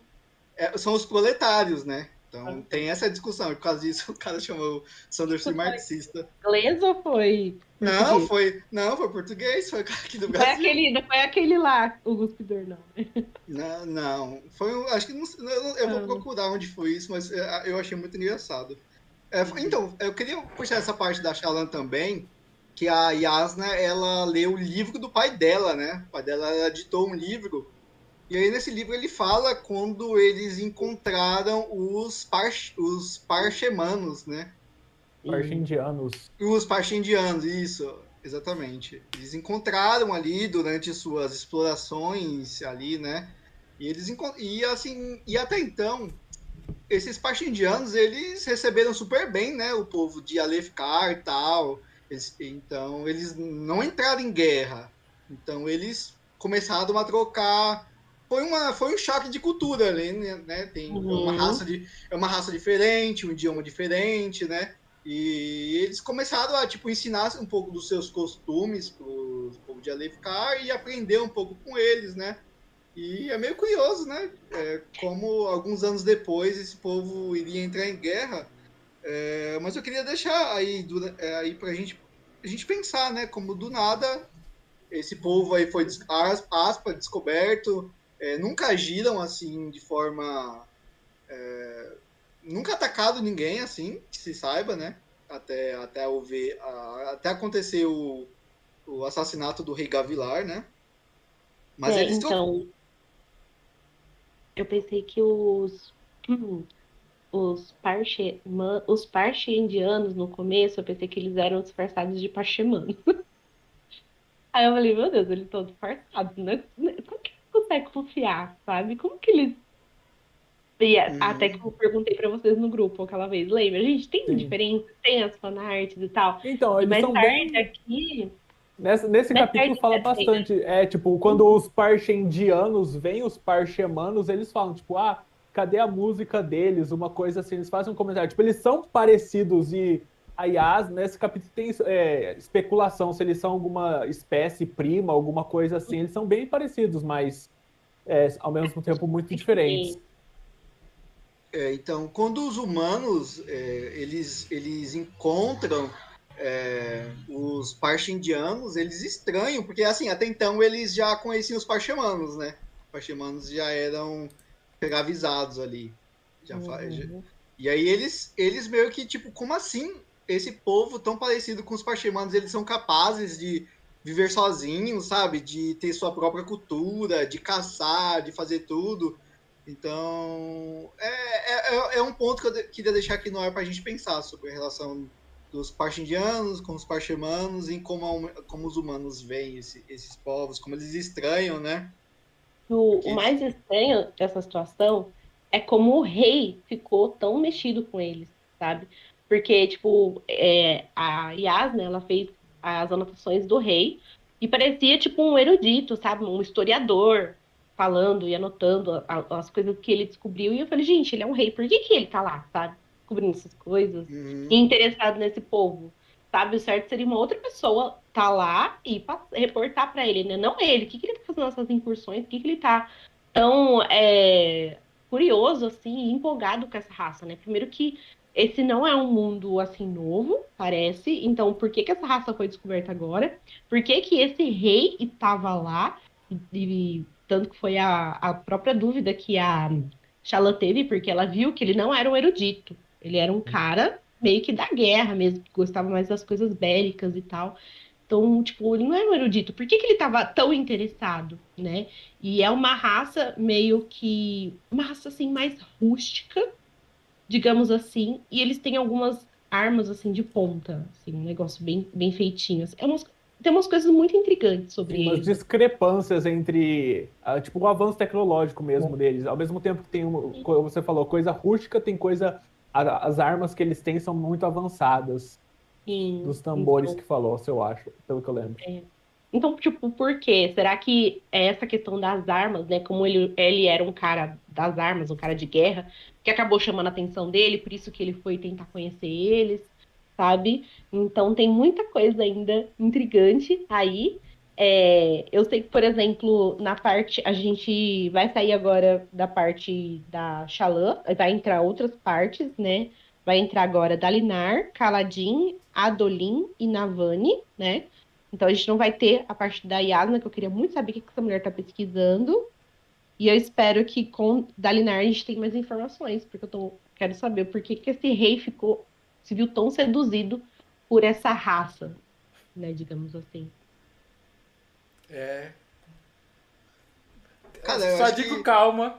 é, são os proletários, né? Então ah. tem essa discussão. E por causa disso, o cara chamou Sanderson de marxista. Inglês ou foi? Não, foi. Não, foi português, foi aqui do Brasil. Foi aquele, não foi aquele lá, o cuspidor, não. Não, não. Foi, acho que não, eu, vou ah. procurar onde foi isso, mas é, eu achei muito engraçado. É, então, eu queria puxar essa parte da Shalan também, que a Yasna ela leu o livro do pai dela, né? O pai dela editou um livro. E aí nesse livro ele fala quando eles encontraram os, par, os parchemanos, né? Parchindianos. Os parchindianos, isso, exatamente. Eles encontraram ali durante suas explorações ali, né? E eles e assim, e até então esses parchindianos eles receberam super bem, né? O povo de Alefkar e tal eles, então, eles não entraram em guerra. Então, eles começaram a trocar. Foi, uma, foi um choque de cultura ali, né? Tem uhum. uma raça de, é uma raça diferente, um idioma diferente, né? E eles começaram a tipo ensinar um pouco dos seus costumes pro povo de Alefkar e aprender um pouco com eles, né? E é meio curioso, né? É, como alguns anos depois esse povo iria entrar em guerra É, mas eu queria deixar aí, é, aí pra gente, a gente pensar, né? Como do nada esse povo aí foi, aspa, descoberto, é, nunca agiram assim de forma. Nunca atacado ninguém assim, que se saiba, né? Até, até, o ver, a, até acontecer o, o assassinato do rei Gavilar, né? Mas é, eles então, eu pensei que os os parche, os parche indianos no começo, eu pensei que eles eram disfarçados de parchemano. Aí eu falei, meu Deus, eles estão disfarçados, né? Como que eles conseguem confiar, sabe? Como que eles. E uhum. até que eu perguntei pra vocês no grupo aquela vez, lembra? Gente, tem Sim. diferença, tem as fanarts e tal. Então, eles são bem... aqui. Nesse, nesse capítulo fala bastante. É, tipo, quando os parchendianos veem os parchemanos, eles falam, tipo, ah, cadê a música deles? Uma coisa assim, eles fazem um comentário. Tipo, eles são parecidos e a Yas, nesse capítulo tem é, especulação se eles são alguma espécie prima, alguma coisa assim. Eles são bem parecidos, mas é, ao mesmo tempo muito diferentes. É, então, quando os humanos é, eles, eles encontram é, os parchindianos, eles estranham, porque assim, até então eles já conheciam os parchemanos, né? Os parchemanos já eram avisados ali. Já uhum. já... E aí eles, eles meio que, tipo, como assim esse povo tão parecido com os parchemanos, eles são capazes de viver sozinhos, sabe? De ter sua própria cultura, de caçar, de fazer tudo. Então, é, é, é um ponto que eu queria deixar aqui no ar para a gente pensar sobre a relação dos parchindianos com os parchemanos e como, como os humanos veem esse, esses povos, como eles estranham, né? O, o mais estranho dessa situação é como o rei ficou tão mexido com eles, sabe? Porque, tipo, é, a Yasna, ela fez as anotações do rei e parecia, tipo, um erudito, sabe? Um historiador falando e anotando as coisas que ele descobriu. E eu falei, gente, ele é um rei, por que, que ele tá lá, sabe? Descobrindo essas coisas uhum. e interessado nesse povo, sabe? O certo seria uma outra pessoa tá lá e reportar para ele, né? Não ele. O que, que ele tá fazendo essas incursões? O que, que ele tá tão é, curioso, assim, empolgado com essa raça, né? Primeiro que esse não é um mundo, assim, novo, parece. Então, por que, que essa raça foi descoberta agora? Por que, que esse rei estava lá? E, tanto que foi a, a própria dúvida que a Shala teve, porque ela viu que ele não era um erudito. Ele era um cara meio que da guerra mesmo, que gostava mais das coisas bélicas e tal. Então, tipo, ele não era um erudito. Por que, que ele estava tão interessado, né? E é uma raça meio que... Uma raça, assim, mais rústica, digamos assim. E eles têm algumas armas, assim, de ponta. Assim, um negócio bem, bem feitinho. É umas, tem umas coisas muito intrigantes sobre tem umas eles. discrepâncias entre, uh, tipo, o avanço tecnológico mesmo Bom. deles. Ao mesmo tempo que tem, como você falou, coisa rústica, tem coisa... as armas que eles têm são muito avançadas. Sim, dos tambores então, que falou, se eu acho, pelo que eu lembro. É. Então, tipo, por quê? Será que é essa questão das armas, né? Como ele, ele era um cara das armas, um cara de guerra, que acabou chamando a atenção dele, por isso que ele foi tentar conhecer eles, sabe? Então tem muita coisa ainda intrigante aí. É, eu sei que, por exemplo, na parte. A gente vai sair agora da parte da Xalã, vai entrar outras partes, né? Vai entrar agora Dalinar, Kaladin, Adolin e Navani, né? Então a gente não vai ter a parte da Yasna, que eu queria muito saber o que essa mulher tá pesquisando. E eu espero que com Dalinar a gente tenha mais informações, porque eu tô, quero saber por que, que esse rei ficou, se viu tão seduzido por essa raça, né? Digamos assim. É. Cara, Só digo que... calma.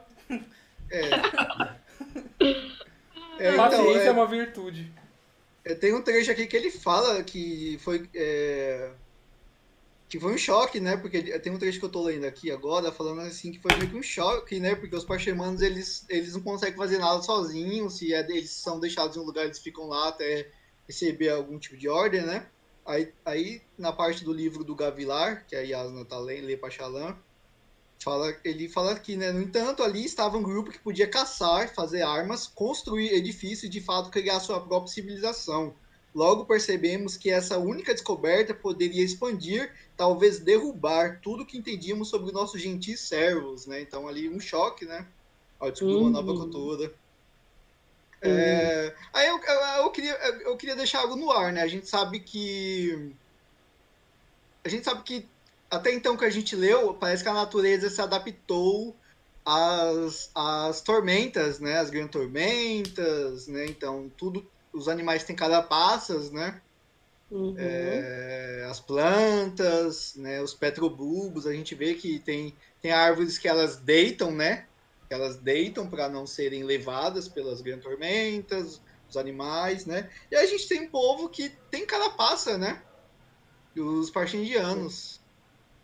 É. É, então, Paciência é, é, uma virtude. É, tem um trecho aqui que ele fala que foi. É, que foi um choque, né? Porque tem um trecho que eu tô lendo aqui agora, falando assim que foi meio que um choque, né? Porque os parchemanos, eles, eles não conseguem fazer nada sozinhos, se é, eles são deixados em um lugar, eles ficam lá até receber algum tipo de ordem, né? Aí, aí na parte do livro do Gavilar, que a Yasna tá lendo, lê Pachalan, Fala, ele fala aqui, né? No entanto, ali estava um grupo que podia caçar, fazer armas, construir edifícios e de fato criar sua própria civilização. Logo percebemos que essa única descoberta poderia expandir, talvez derrubar tudo que entendíamos sobre nossos gentis servos, né? Então ali um choque, né? Ao descobrir uhum. uma nova uhum. cultura. É, aí eu, eu, eu, queria, eu queria deixar algo no ar, né? A gente sabe que. A gente sabe que até então que a gente leu, parece que a natureza se adaptou às, às tormentas, né? As grandes tormentas, né? Então, tudo. Os animais têm carapaças, né? Uhum. É, as plantas, né? Os petrobulbos, a gente vê que tem, tem árvores que elas deitam, né? elas deitam para não serem levadas pelas grandes tormentas, os animais, né? E a gente tem um povo que tem carapaça, né? Os partindianos.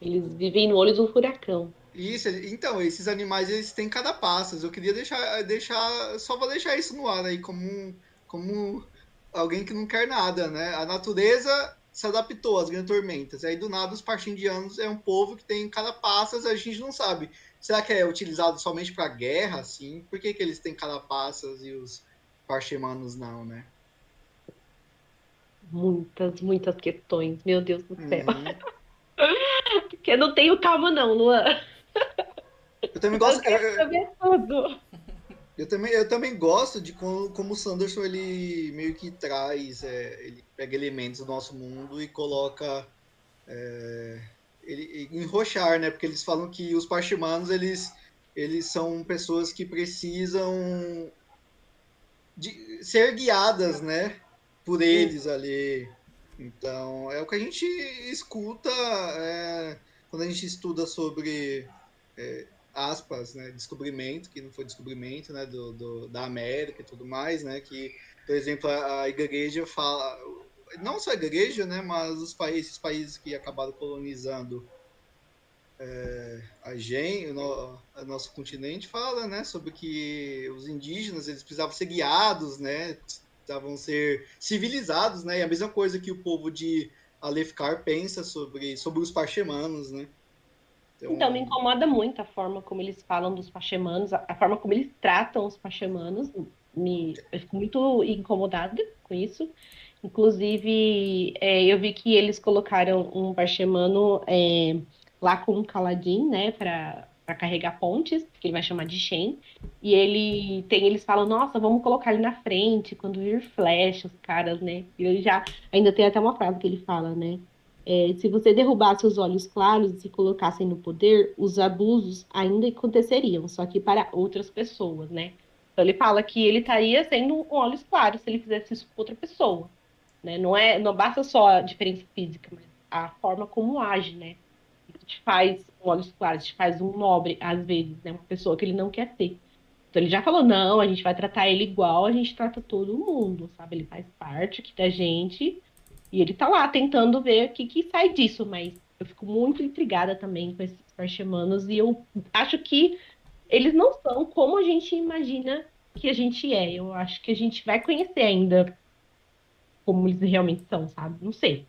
Eles vivem no olho do furacão. Isso, então, esses animais eles têm carapaças. Eu queria deixar, deixar só vou deixar isso no ar aí como como alguém que não quer nada, né? A natureza se adaptou às grandes tormentas. Aí do nada os partindianos é um povo que tem carapaças, a gente não sabe Será que é utilizado somente para guerra, assim? Por que, que eles têm carapaças e os parchemanos não, né? Muitas, muitas questões. Meu Deus do céu. Uhum. Porque eu não tenho calma não, Luan. Eu também gosto... Eu, eu, tudo. Eu também, eu também gosto de como, como o Sanderson ele meio que traz, é, ele pega elementos do nosso mundo e coloca é, ele, enrochar, né? Porque eles falam que os parchimanos, eles, eles são pessoas que precisam de ser guiadas, né? Por eles ali. Então, é o que a gente escuta é, quando a gente estuda sobre é, aspas, né? Descobrimento, que não foi descobrimento, né? Do, do, da América e tudo mais, né? Que, por exemplo, a, a igreja fala não só a igreja, né, mas os países, esses países que acabaram colonizando é, a gente, o, no, o, nosso continente, fala, né, sobre que os indígenas eles precisavam ser guiados, né, precisavam ser civilizados, né, e a mesma coisa que o povo de Alefkar pensa sobre, sobre os parchemanos, né. Então, então, me incomoda muito a forma como eles falam dos pachemanos, a, forma como eles tratam os pachemanos. Me, eu fico muito incomodada com isso. Inclusive, é, eu vi que eles colocaram um parchemano é, lá com um caladim, né, para carregar pontes, que ele vai chamar de Shen. E ele tem, eles falam, nossa, vamos colocar ele na frente quando vir flash, os caras, né? E ele já ainda tem até uma frase que ele fala, né? É, se você derrubasse os olhos claros e se colocassem no poder, os abusos ainda aconteceriam, só que para outras pessoas, né? Então ele fala que ele estaria sendo com olhos claros se ele fizesse isso com outra pessoa. Né? Não, é, não basta só a diferença física, mas a forma como age, né? Isso te faz um olhos claros, te faz um nobre, às vezes, né? Uma pessoa que ele não quer ter. Então ele já falou, não, a gente vai tratar ele igual a gente trata todo mundo, sabe? Ele faz parte aqui da gente e ele tá lá tentando ver o que, que sai disso, mas eu fico muito intrigada também com esses parchemanos e eu acho que eles não são como a gente imagina que a gente é. Eu acho que a gente vai conhecer ainda como eles realmente são, sabe? Não sei.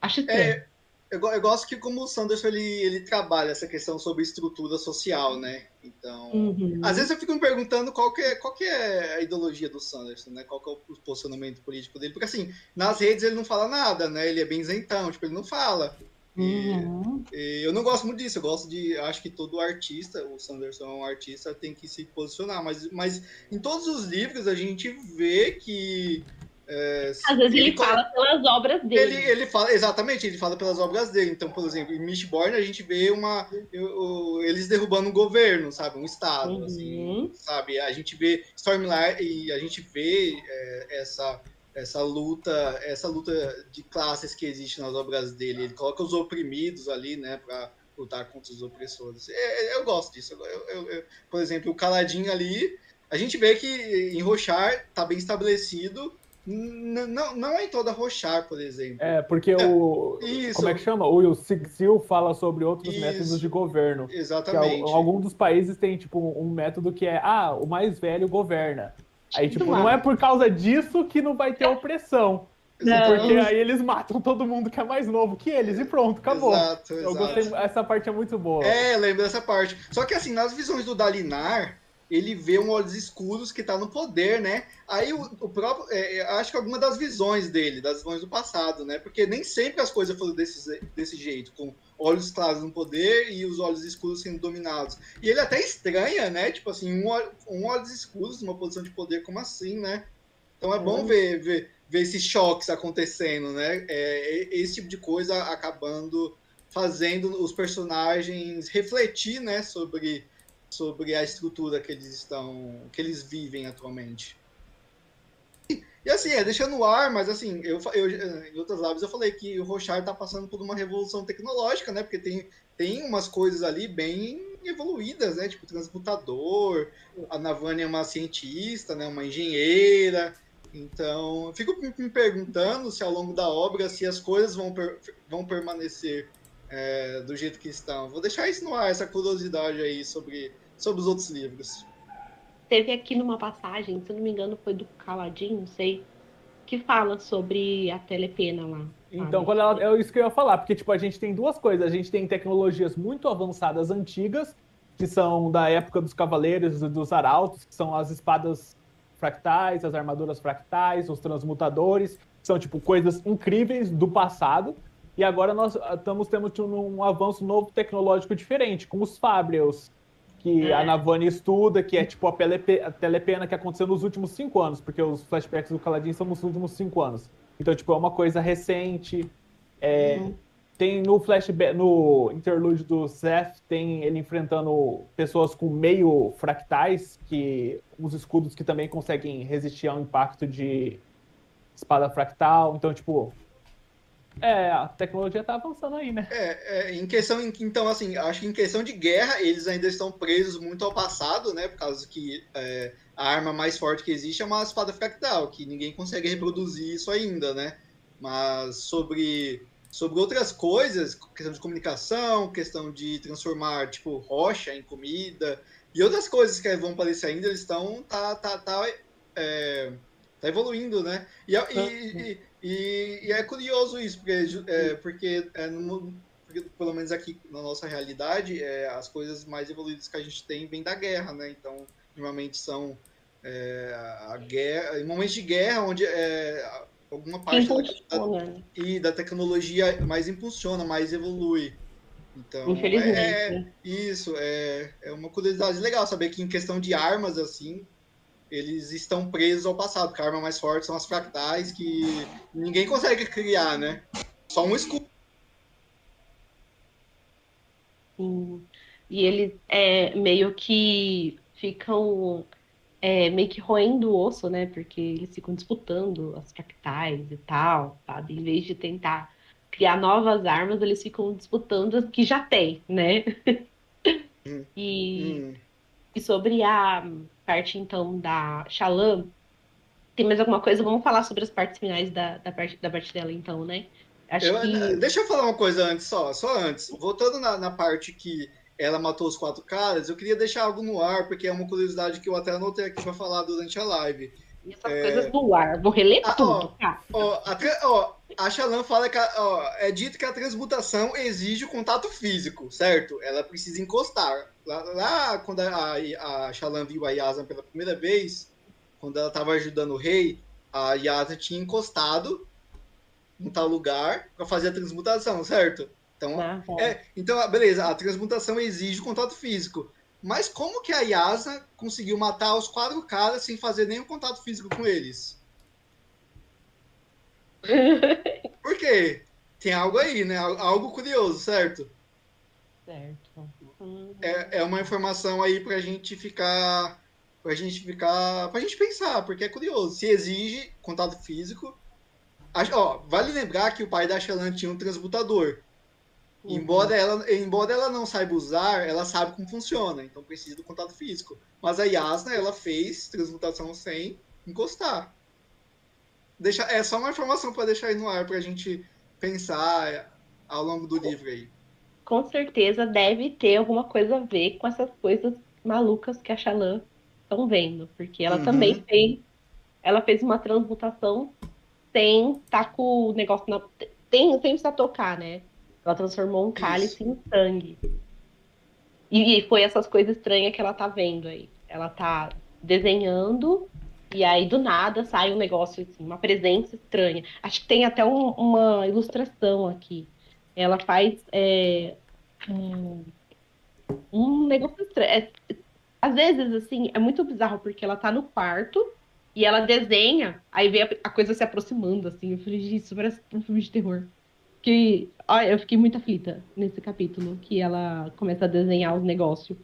Acho estranho. É, eu, eu, gosto que como o Sanderson ele, ele trabalha essa questão sobre estrutura social, né? Então, uhum. às vezes eu fico me perguntando qual que, é, qual que é a ideologia do Sanderson, né? Qual que é o posicionamento político dele? Porque assim, nas redes ele não fala nada, né? Ele é bem isentão, tipo, ele não fala. Uhum. E, e eu não gosto muito disso, eu gosto de. Acho que todo artista, o Sanderson é um artista, tem que se posicionar. Mas, mas em todos os livros a gente vê que é, Às vezes ele, ele fala pelas obras dele. Ele, ele fala, exatamente, ele fala pelas obras dele. Então, por exemplo, em Mistborn a gente vê uma. Eu, eles derrubando um governo, sabe? Um Estado, uhum. assim, sabe? A gente vê Stormlight e a gente vê é, essa, essa luta, essa luta de classes que existe nas obras dele. Ele coloca os oprimidos ali, né, para lutar contra os opressores. É, é, eu gosto disso. Eu, eu, por exemplo, o Caladinho ali, a gente vê que em Rochar tá bem estabelecido não, não é em toda Rochar, por exemplo. É, porque é, o. Isso. Como é que chama? O Sigsil fala sobre outros isso. métodos de governo. Exatamente. Que, algum dos países tem, tipo, um método que é, ah, o mais velho governa. Aí, tipo, não é por causa disso que não vai ter opressão. Não. Porque aí eles matam todo mundo que é mais novo que eles e pronto, acabou. Exato, exato. Eu gostei, essa parte é muito boa. É, lembro dessa parte. Só que assim, nas visões do Dalinar, ele vê um olhos escuros que está no poder, né? Aí o, o próprio, é, é, acho que alguma das visões dele, das visões do passado, né? Porque nem sempre as coisas foram desse, desse jeito, com olhos claros no poder e os olhos escuros sendo dominados. E ele até estranha, né? Tipo assim, um, um olhos escuros numa posição de poder, como assim, né? Então é bom uhum. ver, ver, ver esses choques acontecendo, né? É, esse tipo de coisa acabando fazendo os personagens refletir, né, sobre sobre a estrutura que eles estão, que eles vivem atualmente. E, assim, é deixando no ar, mas assim, eu, eu em outras lives eu falei que o Rochard está passando por uma revolução tecnológica, né? Porque tem, tem umas coisas ali bem evoluídas, né? Tipo transmutador, a Navani é uma cientista, né? Uma engenheira. Então, fico me perguntando se ao longo da obra se as coisas vão, per, vão permanecer é, do jeito que estão. Vou deixar isso no ar, essa curiosidade aí sobre, sobre os outros livros. Teve aqui numa passagem, se não me engano, foi do Caladinho, não sei, que fala sobre a telepena lá. Então, quando ela, é isso que eu ia falar, porque tipo, a gente tem duas coisas. A gente tem tecnologias muito avançadas antigas, que são da época dos cavaleiros e dos arautos, que são as espadas fractais, as armaduras fractais, os transmutadores, que são tipo coisas incríveis do passado. E agora nós estamos tendo um, um avanço novo tecnológico diferente, com os Fabrials, que é. a Navani estuda, que é tipo a, a telepena que aconteceu nos últimos cinco anos, porque os flashbacks do Caladin são nos últimos cinco anos. Então, tipo, é uma coisa recente. É, uhum. Tem no flashback, no interlúdio do Seth, tem ele enfrentando pessoas com meio fractais, que os escudos que também conseguem resistir ao impacto de espada fractal. Então, tipo, é, a tecnologia tá avançando aí, né? É, é, em questão, então, assim, acho que em questão de guerra, eles ainda estão presos muito ao passado, né? Por causa que é, a arma mais forte que existe é uma espada fractal, que ninguém consegue reproduzir isso ainda, né? Mas sobre, sobre outras coisas, questão de comunicação, questão de transformar, tipo, rocha em comida, e outras coisas que vão aparecer ainda, eles estão, tá, tá, tá, é, tá evoluindo, né? E, e, e e, é curioso isso, porque, é, porque, é, no, porque, pelo menos aqui na nossa realidade, é, as coisas mais evoluídas que a gente tem vêm da guerra, né? Então, normalmente são é, a guerra, em momentos de guerra, onde é, alguma parte da, da, e da tecnologia mais impulsiona, mais evolui. Então, Infelizmente. É, né? isso, é, é uma curiosidade legal saber que em questão de armas, assim, eles estão presos ao passado, porque a arma mais forte são as fractais que ninguém consegue criar, né? Só um escudo. Sim. E eles é, meio que ficam é, meio que roendo o osso, né? Porque eles ficam disputando as fractais e tal, sabe? Em vez de tentar criar novas armas, eles ficam disputando as que já tem, né? Hum. e, hum. e sobre a parte, então, da Shalom, tem mais alguma coisa? Vamos falar sobre as partes finais da, da, parte, da parte dela, então, né? Acho eu, que... Deixa eu falar uma coisa antes, só, só antes. Voltando na, na parte que ela matou os quatro caras, eu queria deixar algo no ar, porque é uma curiosidade que eu até anotei aqui para falar durante a live. Essas é... coisas no ar, vou reler ah, tudo. Ó, tá? ó, a, ó, a Shalan fala que ó, é dito que a transmutação exige o contato físico, certo? Ela precisa encostar. Lá, lá quando a, a Shalan viu a Yasa pela primeira vez, quando ela estava ajudando o rei, a Yasa tinha encostado em tal lugar para fazer a transmutação, certo? Então, ah, é, então, beleza, a transmutação exige o contato físico. Mas como que a Yasa conseguiu matar os quatro caras sem fazer nenhum contato físico com eles? Por quê? Tem algo aí, né? Algo curioso, certo? Certo. Uhum. É, é uma informação aí pra gente ficar. Pra gente ficar. Pra gente pensar, porque é curioso. Se exige contato físico. Ó, vale lembrar que o pai da Xelan tinha um transmutador. Uhum. Embora, ela, embora ela não saiba usar, ela sabe como funciona, então precisa do contato físico. Mas a Yasna, ela fez transmutação sem encostar. Deixa, é só uma informação para deixar aí no ar para a gente pensar ao longo do livro aí. Com certeza deve ter alguma coisa a ver com essas coisas malucas que a Xalã estão vendo, porque ela uhum. também fez, ela fez uma transmutação sem estar tá com o negócio na, tem, sem precisar tocar, né? Ela transformou um cálice Isso. em sangue. E, e foi essas coisas estranhas que ela tá vendo aí. ela tá desenhando e aí do nada sai um negócio assim, uma presença estranha. Acho que tem até um, uma ilustração aqui. Ela faz é, um, um negócio estranho. É, às vezes, assim, é muito bizarro, porque ela tá no quarto e ela desenha, aí vê a, a coisa se aproximando, assim. Eu falei, isso parece um filme de terror. Que, olha, eu fiquei muito aflita nesse capítulo, que ela começa a desenhar os negócios.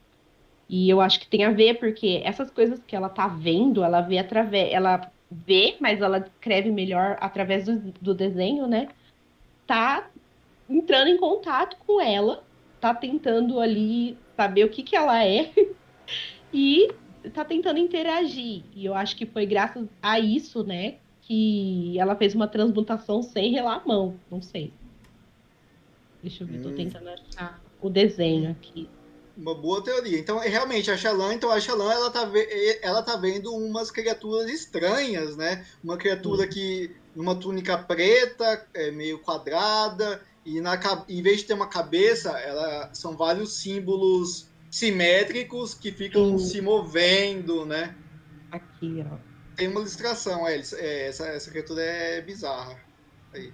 E eu acho que tem a ver, porque essas coisas que ela tá vendo, ela vê através. Ela vê, mas ela escreve melhor através do, do desenho, né? Tá entrando em contato com ela, tá tentando ali saber o que, que ela é e tá tentando interagir. E eu acho que foi graças a isso, né, que ela fez uma transmutação sem relar a mão. Não sei. Deixa eu ver, hum. tô tentando achar o desenho aqui. Uma boa teoria. Então, é, realmente, a Xalã, então a Xalã, ela tá, ela tá vendo umas criaturas estranhas, né? Uma criatura que, numa túnica preta, é, meio quadrada, e na, em vez de ter uma cabeça, ela, são vários símbolos simétricos que ficam Sim. se movendo, né? Aqui, ó. Tem uma ilustração, é, é, essa, essa criatura é bizarra. Aí.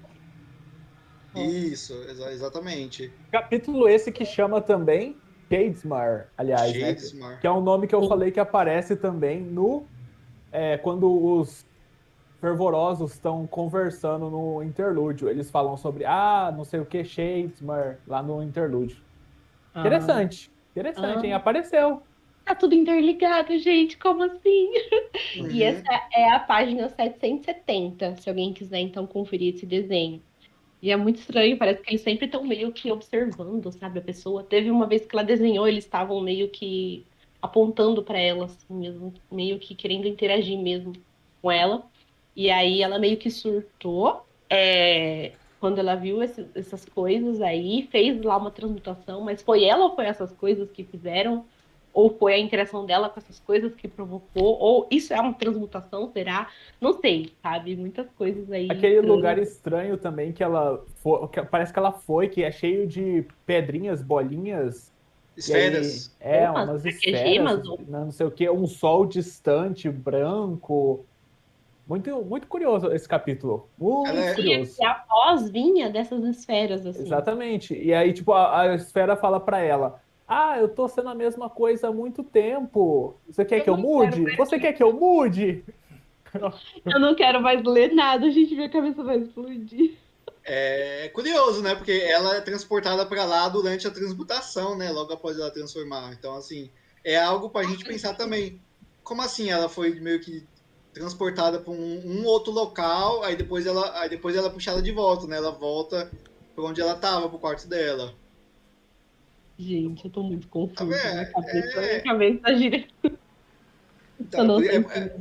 Isso, exa exatamente. Capítulo esse que chama também Shadesmar, aliás, né? Shadesmar. Né? Que é um nome que eu falei que aparece também no. É, quando os fervorosos estão conversando no interlúdio. Eles falam sobre, ah, não sei o que, Shadesmar, lá no interlúdio. Ah. Interessante. Interessante, ah. hein? Apareceu. Tá tudo interligado, gente. Como assim? Uhum. E essa é a página 770, se alguém quiser então conferir esse desenho. E é muito estranho, parece que eles sempre estão meio que observando, sabe, a pessoa. Teve uma vez que ela desenhou, eles estavam meio que apontando para ela, assim, mesmo, meio que querendo interagir mesmo com ela. E aí ela meio que surtou é, quando ela viu esse, essas coisas aí, fez lá uma transmutação, mas foi ela ou foi essas coisas que fizeram? ou foi a interação dela com essas coisas que provocou, ou isso é uma transmutação, será? Não sei, sabe? Muitas coisas aí. Aquele trans... lugar estranho também que ela foi, que parece que ela foi, que é cheio de pedrinhas, bolinhas. Esferas. Aí, é, umas, umas esferas, ou... não sei o que, um sol distante, branco. Muito, muito curioso esse capítulo. Muito é... curioso. E a voz vinha dessas esferas, assim. Exatamente. E aí, tipo, a, a esfera fala para ela ah, eu tô sendo a mesma coisa há muito tempo. Você quer eu que eu mude? Você quer que eu mude? Eu não quero mais ler nada, gente. Minha cabeça vai explodir. É curioso, né? Porque ela é transportada para lá durante a transmutação, né? Logo após ela transformar. Então, assim, é algo para a gente pensar também. Como assim ela foi meio que transportada para um, um, outro local, aí depois ela, aí depois ela é puxada de volta, né? Ela volta para onde ela estava, pro quarto dela. Gente, eu tô muito confusa. É, minha cabeça, é... minha cabeça tá girando. Então, é, é,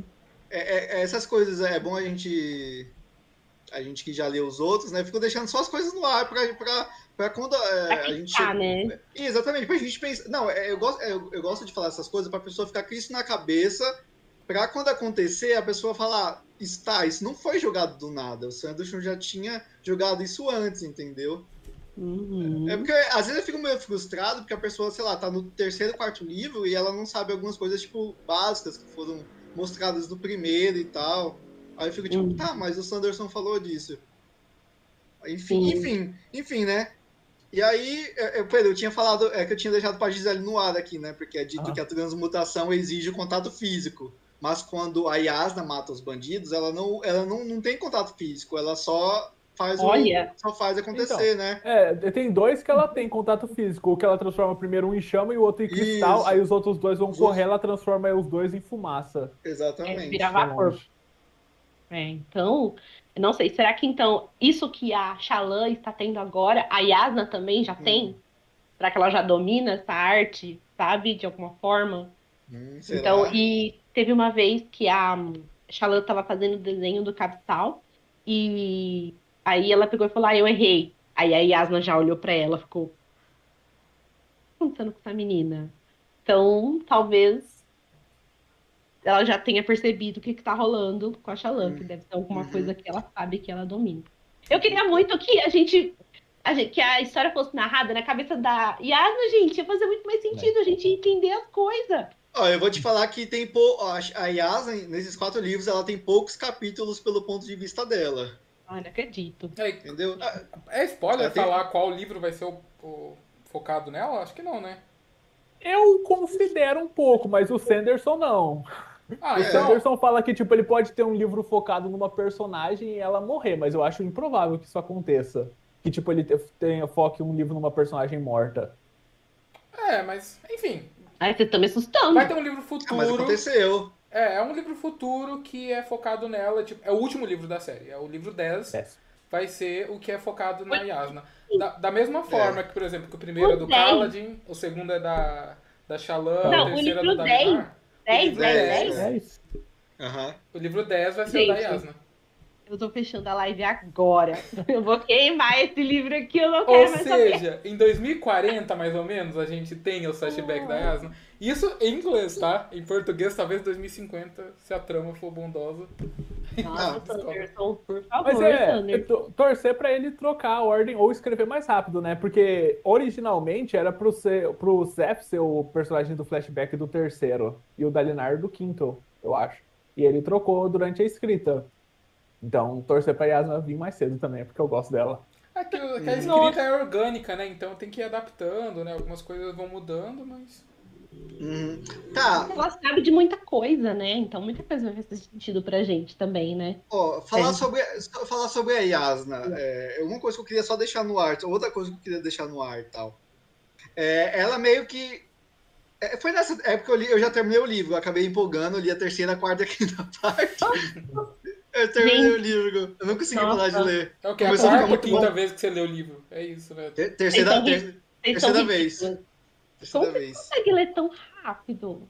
é, é, essas coisas é bom a gente. A gente que já leu os outros, né? Ficou deixando só as coisas no ar pra, pra, pra quando é, a gente. Chega... né? Exatamente, pra gente pensar. Não, eu, gosto, eu, eu gosto de falar essas coisas pra pessoa ficar com isso na cabeça, pra quando acontecer, a pessoa falar, está, isso não foi jogado do nada. O Sanderson já tinha jogado isso antes, entendeu? Uhum. É porque às vezes eu fico meio frustrado porque a pessoa, sei lá, tá no terceiro, quarto livro e ela não sabe algumas coisas, tipo, básicas que foram mostradas no primeiro e tal. Aí eu fico tipo, uhum. tá, mas o Sanderson falou disso. Enfim, uhum. enfim, enfim, né? E aí, eu, eu tinha falado, é que eu tinha deixado pra Gisele no ar aqui, né? Porque é dito ah. que a transmutação exige o contato físico. Mas quando a Yasna mata os bandidos, ela não, ela não, não tem contato físico, ela só faz Olha. O, só faz acontecer, então, né? É, tem dois que ela tem contato físico, o que ela transforma primeiro um em chama e o outro em cristal, Isso. aí os outros dois vão os correr, ela transforma os dois em fumaça. Exatamente. É, vapor. É, então, não sei, será que então isso que a Xalã está tendo agora, a Yasna também já hum. tem? Será que ela já domina essa arte, sabe, de alguma forma? Hum, então, e teve uma vez que a Xalã estava fazendo o desenho do capital e Aí ela pegou e falou: Ah, eu errei. Aí a Yasna já olhou para ela ficou. O que tá acontecendo com essa menina? Então, talvez ela já tenha percebido o que, que tá rolando com a Xalan, que deve ser alguma uhum. coisa que ela sabe que ela domina. Eu queria muito que a gente, a gente, que a história fosse narrada na cabeça da Yasna, gente, ia fazer muito mais sentido a gente entender as coisas. Ó, eu vou te falar que tem pou... a Yasa, nesses quatro livros, ela tem poucos capítulos pelo ponto de vista dela. Ah, não acredito. É, Entendeu? é spoiler Ela tem- falar qual livro vai ser o, o focado nela? Acho que não, né? Eu considero um pouco, mas o Sanderson não. Ah, O então. Sanderson fala que, tipo, ele pode ter um livro focado numa personagem e ela morrer, mas eu acho improvável que isso aconteça. Que, tipo, ele te- tenha foque um livro numa personagem morta. É, mas, enfim. Ai, você tá me assustando. Vai ter um livro Ah, futuro. mas aconteceu. É, é um livro futuro que é focado nela. Tipo, é o último livro da série. É o livro 10. É. Vai ser o que é focado na Yasna. Da, da mesma forma que, por exemplo, que o primeiro é do O 10. Kaladin, o segundo é da, da Shallan, Não, o o terceiro é livro do 10. Dalinar. 10, livro 10, dez, 10? É isso. Aham. O livro 10 vai ser o da Gente, Yasna. Eu tô fechando a live agora. Eu vou queimar esse livro aqui, eu não Ou quero mais saber. seja, em 2040, mais ou menos, a gente tem o flashback da Yasna. Isso em inglês, tá? Em português, talvez 2050, se a trama for bondosa. Nossa. Sanderson, por favor, Mas é, torcer pra ele trocar a ordem ou escrever mais rápido, né? Porque originalmente era pro, ser, pro Zeph ser o personagem do flashback do terceiro e o Dalinar do quinto, eu acho. E ele trocou durante a escrita. Então, torcer pra Yasna vir mais cedo também, porque eu gosto dela. É que, que a escrita é orgânica, né? Então tem que ir adaptando, né? Algumas coisas vão mudando, mas. Uhum. Tá, Ela sabe de muita coisa, né? Então muita coisa vai fazer sentido pra gente também, né? ó, falar, É. sobre, falar sobre a Yasna. É, uma coisa que eu queria só deixar no ar, outra coisa que eu queria deixar no ar e tal. É, ela meio que. é, foi nessa época que eu li, eu já terminei o livro, eu acabei empolgando, eu li a terceira, a quarta e a quinta parte. Eu terminei Gente. o livro, eu não consegui Nossa. parar de ler. É o que? A Começou a quarta ficar ou muito quinta bom. vez que você lê o livro. É isso, né? Ter- Terceira, Então, ter- Vocês terceira vez. ridículos. terceira Como vez. consegue ler tão rápido?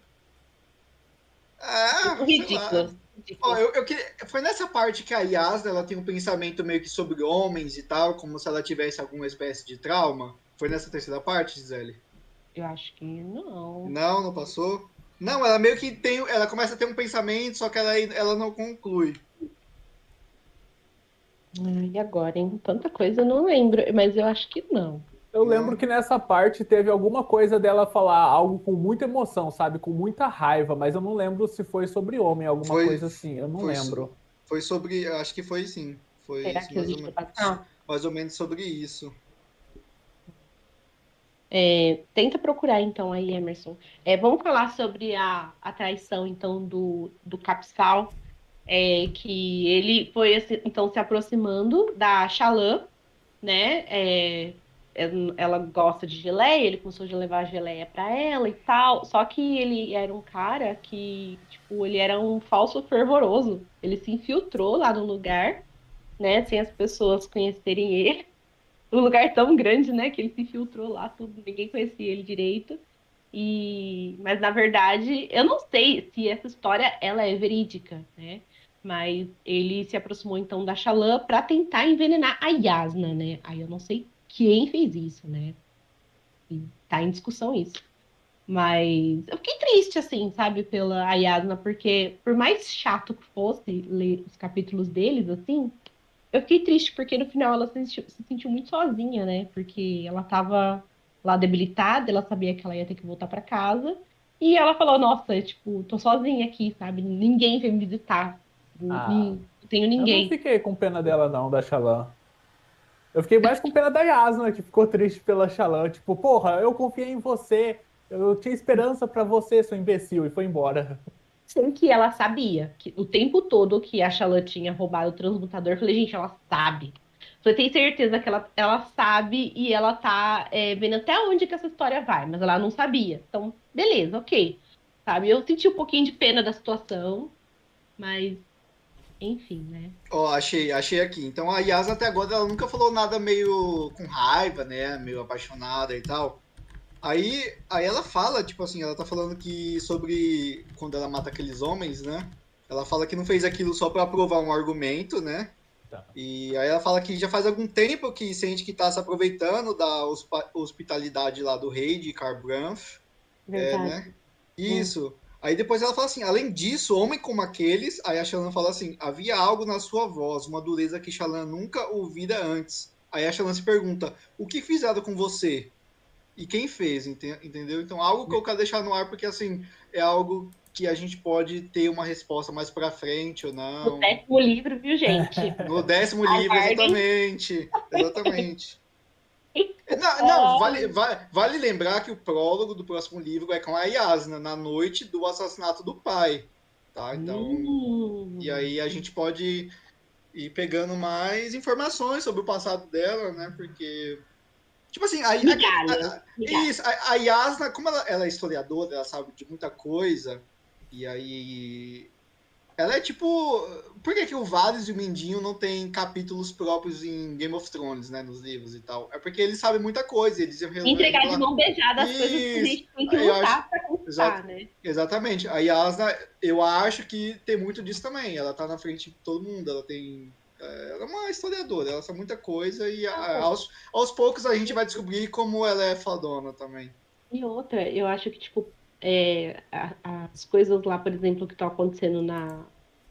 Ah, sei lá. Ridículo. Ó, Ridículo. eu, eu queria- foi nessa parte que a Yasna ela tem um pensamento meio que sobre homens e tal, como se ela tivesse alguma espécie de trauma. Foi nessa terceira parte, Gisele? Eu acho que não. Não, não passou? Não, ela meio que tem. Ela começa a ter um pensamento, só que ela, ela não conclui. E agora, hein? Tanta coisa eu não lembro, mas eu acho que não. Eu lembro que nessa parte teve alguma coisa dela falar algo com muita emoção, sabe? Com muita raiva, mas eu não lembro se foi sobre homem, alguma Foi- coisa assim. Eu não foi lembro. Foi sobre. Acho que foi sim. Foi Será isso, que eu mais, ou menos, passar? mais ou menos sobre isso. É, tenta procurar então aí, Emerson. É, vamos falar sobre a, a traição então do, do Capsal, é, que ele foi então se aproximando da Shalã, né? É, é, ela gosta de geleia, ele começou a levar geleia para ela e tal. Só que ele era um cara que, tipo, ele era um falso fervoroso. Ele se infiltrou lá no lugar, né? Sem as pessoas conhecerem ele um lugar tão grande, né, que ele se infiltrou lá, tudo, ninguém conhecia ele direito. E mas na verdade, eu não sei se essa história ela é verídica, né? Mas ele se aproximou então da Shalã para tentar envenenar a Yasna, né? Aí eu não sei quem fez isso, né? E tá em discussão isso. Mas eu fiquei triste, assim, sabe, pela Yasna, porque por mais chato que fosse ler os capítulos deles, assim, eu fiquei triste porque no final ela se sentiu, se sentiu muito sozinha, né? Porque ela tava lá debilitada, ela sabia que ela ia ter que voltar para casa. E ela falou: Nossa, tipo, tô sozinha aqui, sabe? Ninguém vem me visitar. Ah. Não tenho Eu não ninguém. fiquei com pena dela, não, da Shallan. Eu fiquei mais com pena da Yasna, que ficou triste pela Shallan. Tipo, porra, eu confiei em você. Eu tinha esperança pra você, seu imbecil, e foi embora. Sendo que ela sabia que o tempo todo que a Shalã tinha roubado o transmutador, eu falei, gente, ela sabe. Eu tenho certeza que ela, ela sabe e ela tá é, vendo até onde que essa história vai, mas ela não sabia. Então, beleza, ok. Sabe? Eu senti um pouquinho de pena da situação, mas enfim, né? Ó, achei, achei aqui. Então a Yasna até agora ela nunca falou nada meio com raiva, né? Meio apaixonada e tal. Aí, aí ela fala, tipo assim, ela tá falando que sobre quando ela mata aqueles homens, né? Ela fala que não fez aquilo só pra provar um argumento, né? Tá. E aí ela fala que já faz algum tempo que sente que tá se aproveitando da hospitalidade lá do rei de Carbranf. É, Verdade. né? Isso. Aí depois ela fala assim, além disso, homem como aqueles, aí a Shallan fala assim, havia algo na sua voz, uma dureza que Shallan nunca ouvira antes. Aí a Shallan se pergunta, o que fizeram com você? e quem fez, entendeu? Então, algo que eu quero deixar no ar, porque assim, é algo que a gente pode ter uma resposta mais para frente ou não. No décimo livro, viu, gente? No décimo livro, exatamente. Exatamente. Não, não vale, vale, vale, lembrar que o prólogo do próximo livro é com a Yasna, na noite do assassinato do pai. Tá? Então. Hum. E aí a gente pode ir pegando mais informações sobre o passado dela, né? Porque. Tipo assim, a, a, a, isso, a, a Yasna, como ela, ela é historiadora, ela sabe de muita coisa, e aí ela é tipo. Por que, que o Varys e o Mindinho não tem capítulos próprios em Game of Thrones, né? Nos livros e tal? É porque eles sabem muita coisa. Eles Entregar de mão beijada as Isso. coisas que a gente tem que lutar acho... pra conquistar, né? Exatamente. A Yasna, eu acho que tem muito disso também. Ela tá na frente de todo mundo. Ela tem. É, ela é uma historiadora, ela sabe muita coisa e ah, aos, aos poucos a gente vai descobrir como ela é fadona também. E outra, eu acho que, tipo, é, as coisas lá, por exemplo, que estão acontecendo na,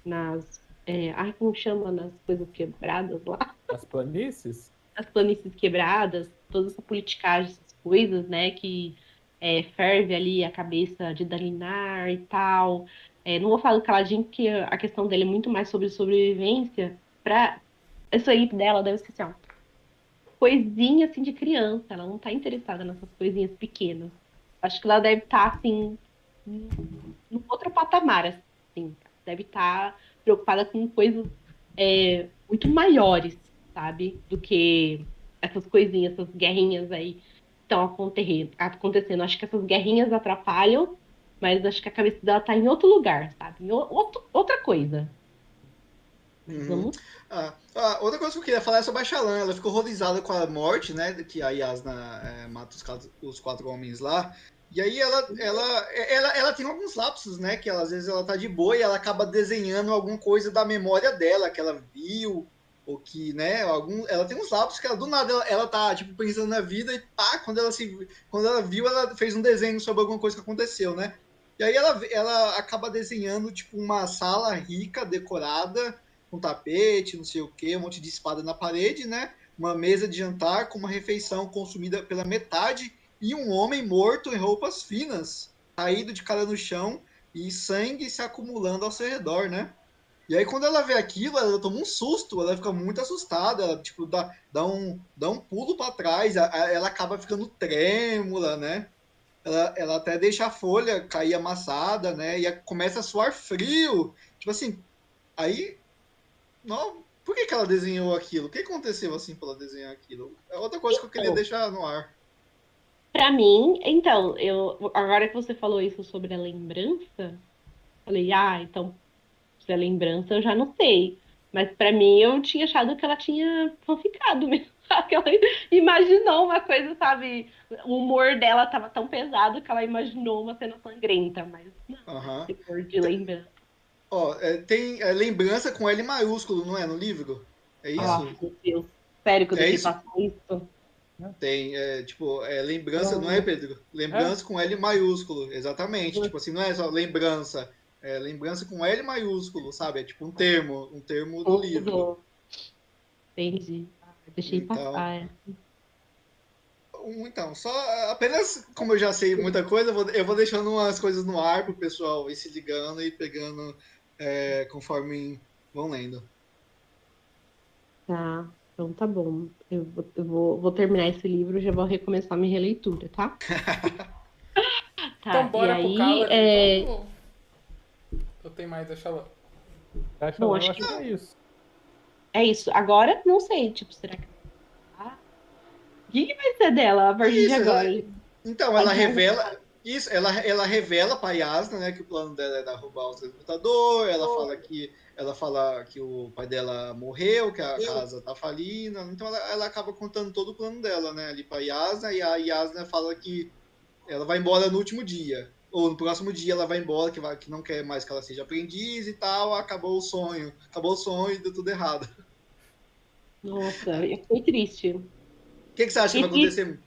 nas. É, ai, como chama? Nas coisas quebradas lá? As planícies? As planícies quebradas, toda essa politicagem, essas coisas, né, que é, ferve ali a cabeça de Dalinar e tal. É, não vou falar do Caladinho, porque a questão dele é muito mais sobre sobrevivência. Pra... Isso aí dela deve ser assim, ó, coisinha assim de criança. Ela não tá interessada nessas coisinhas pequenas. Acho que ela deve estar, tá, assim, num outro patamar, assim. Deve estar tá preocupada com coisas é, muito maiores, sabe? Do que essas coisinhas, essas guerrinhas aí estão acontecendo. Acho que essas guerrinhas atrapalham, mas acho que a cabeça dela tá em outro lugar, sabe? Em outro, outra coisa. Uhum. Ah, ah, outra coisa que eu queria falar é sobre a Shalan. Ela ficou horrorizada com a morte, né? Que a Yasna é, mata os quatro, os quatro homens lá. E aí ela, ela, ela, ela tem alguns lapsos, né? Que ela, às vezes ela tá de boa e ela acaba desenhando alguma coisa da memória dela, que ela viu, ou que, né? Algum, ela tem uns lapsos que ela, do nada ela, ela tá, tipo, pensando na vida e pá, quando ela, se, quando ela viu, ela fez um desenho sobre alguma coisa que aconteceu, né? E aí ela, ela acaba desenhando, tipo, uma sala rica, decorada, com tapete, não sei o que, um monte de espada na parede, né? Uma mesa de jantar com uma refeição consumida pela metade e um homem morto em roupas finas, caído de cara no chão e sangue se acumulando ao seu redor, né? E aí quando ela vê aquilo, ela toma um susto, ela fica muito assustada, ela tipo dá, dá, um, dá um pulo para trás, ela acaba ficando trêmula, né? Ela, ela até deixa a folha cair amassada, né? E começa a suar frio. Tipo assim, aí não, por que, que ela desenhou aquilo? O que aconteceu assim para ela desenhar aquilo? É outra coisa que eu queria então, deixar no ar. Para mim, então, eu agora que você falou isso sobre a lembrança, falei, ah, então se é lembrança eu já não sei. Mas para mim eu tinha achado que ela tinha ficado mesmo. Que ela imaginou uma coisa, sabe? O humor dela tava tão pesado que ela imaginou uma cena sangrenta, mas não, uhum. for de lembrança. Ó, é, tem é, lembrança com L maiúsculo, não é? No livro? É isso? Ah, meu Deus. Sério que eu é passar isso? Tem, é, tipo, é, lembrança, não, não é, Pedro? Lembrança é? com L maiúsculo, exatamente. Tipo assim, não é só lembrança, é lembrança com L maiúsculo, sabe? É tipo um termo, um termo do livro. Entendi. Deixei então, passar. É. Então, só apenas como eu já sei muita coisa, eu vou, eu vou deixando umas coisas no ar pro pessoal ir se ligando e pegando é, conforme vão lendo. Tá. Então tá bom. Eu, vou, eu vou, vou terminar esse livro e já vou recomeçar minha releitura, tá? tá então bora e pro aí, é... então. Eu tenho mais, deixa lá. Acho, bom, acho que é isso. É isso. Agora, não sei, tipo, será que. Ah, o que, que vai ser dela a partir isso, de agora? Ela... Então, ela revela. Isso, ela, ela revela pra Yasna, né, que o plano dela é derrubar o computador, ela oh. fala que ela fala que o pai dela morreu, que a casa tá falindo, então ela, ela acaba contando todo o plano dela, né, ali pra Yasna, e a Yasna fala que ela vai embora no último dia, ou no próximo dia ela vai embora, que, vai, que não quer mais que ela seja aprendiz e tal, acabou o sonho, acabou o sonho e deu tudo errado. Nossa, eu fiquei triste. O que, que você acha que vai acontecer?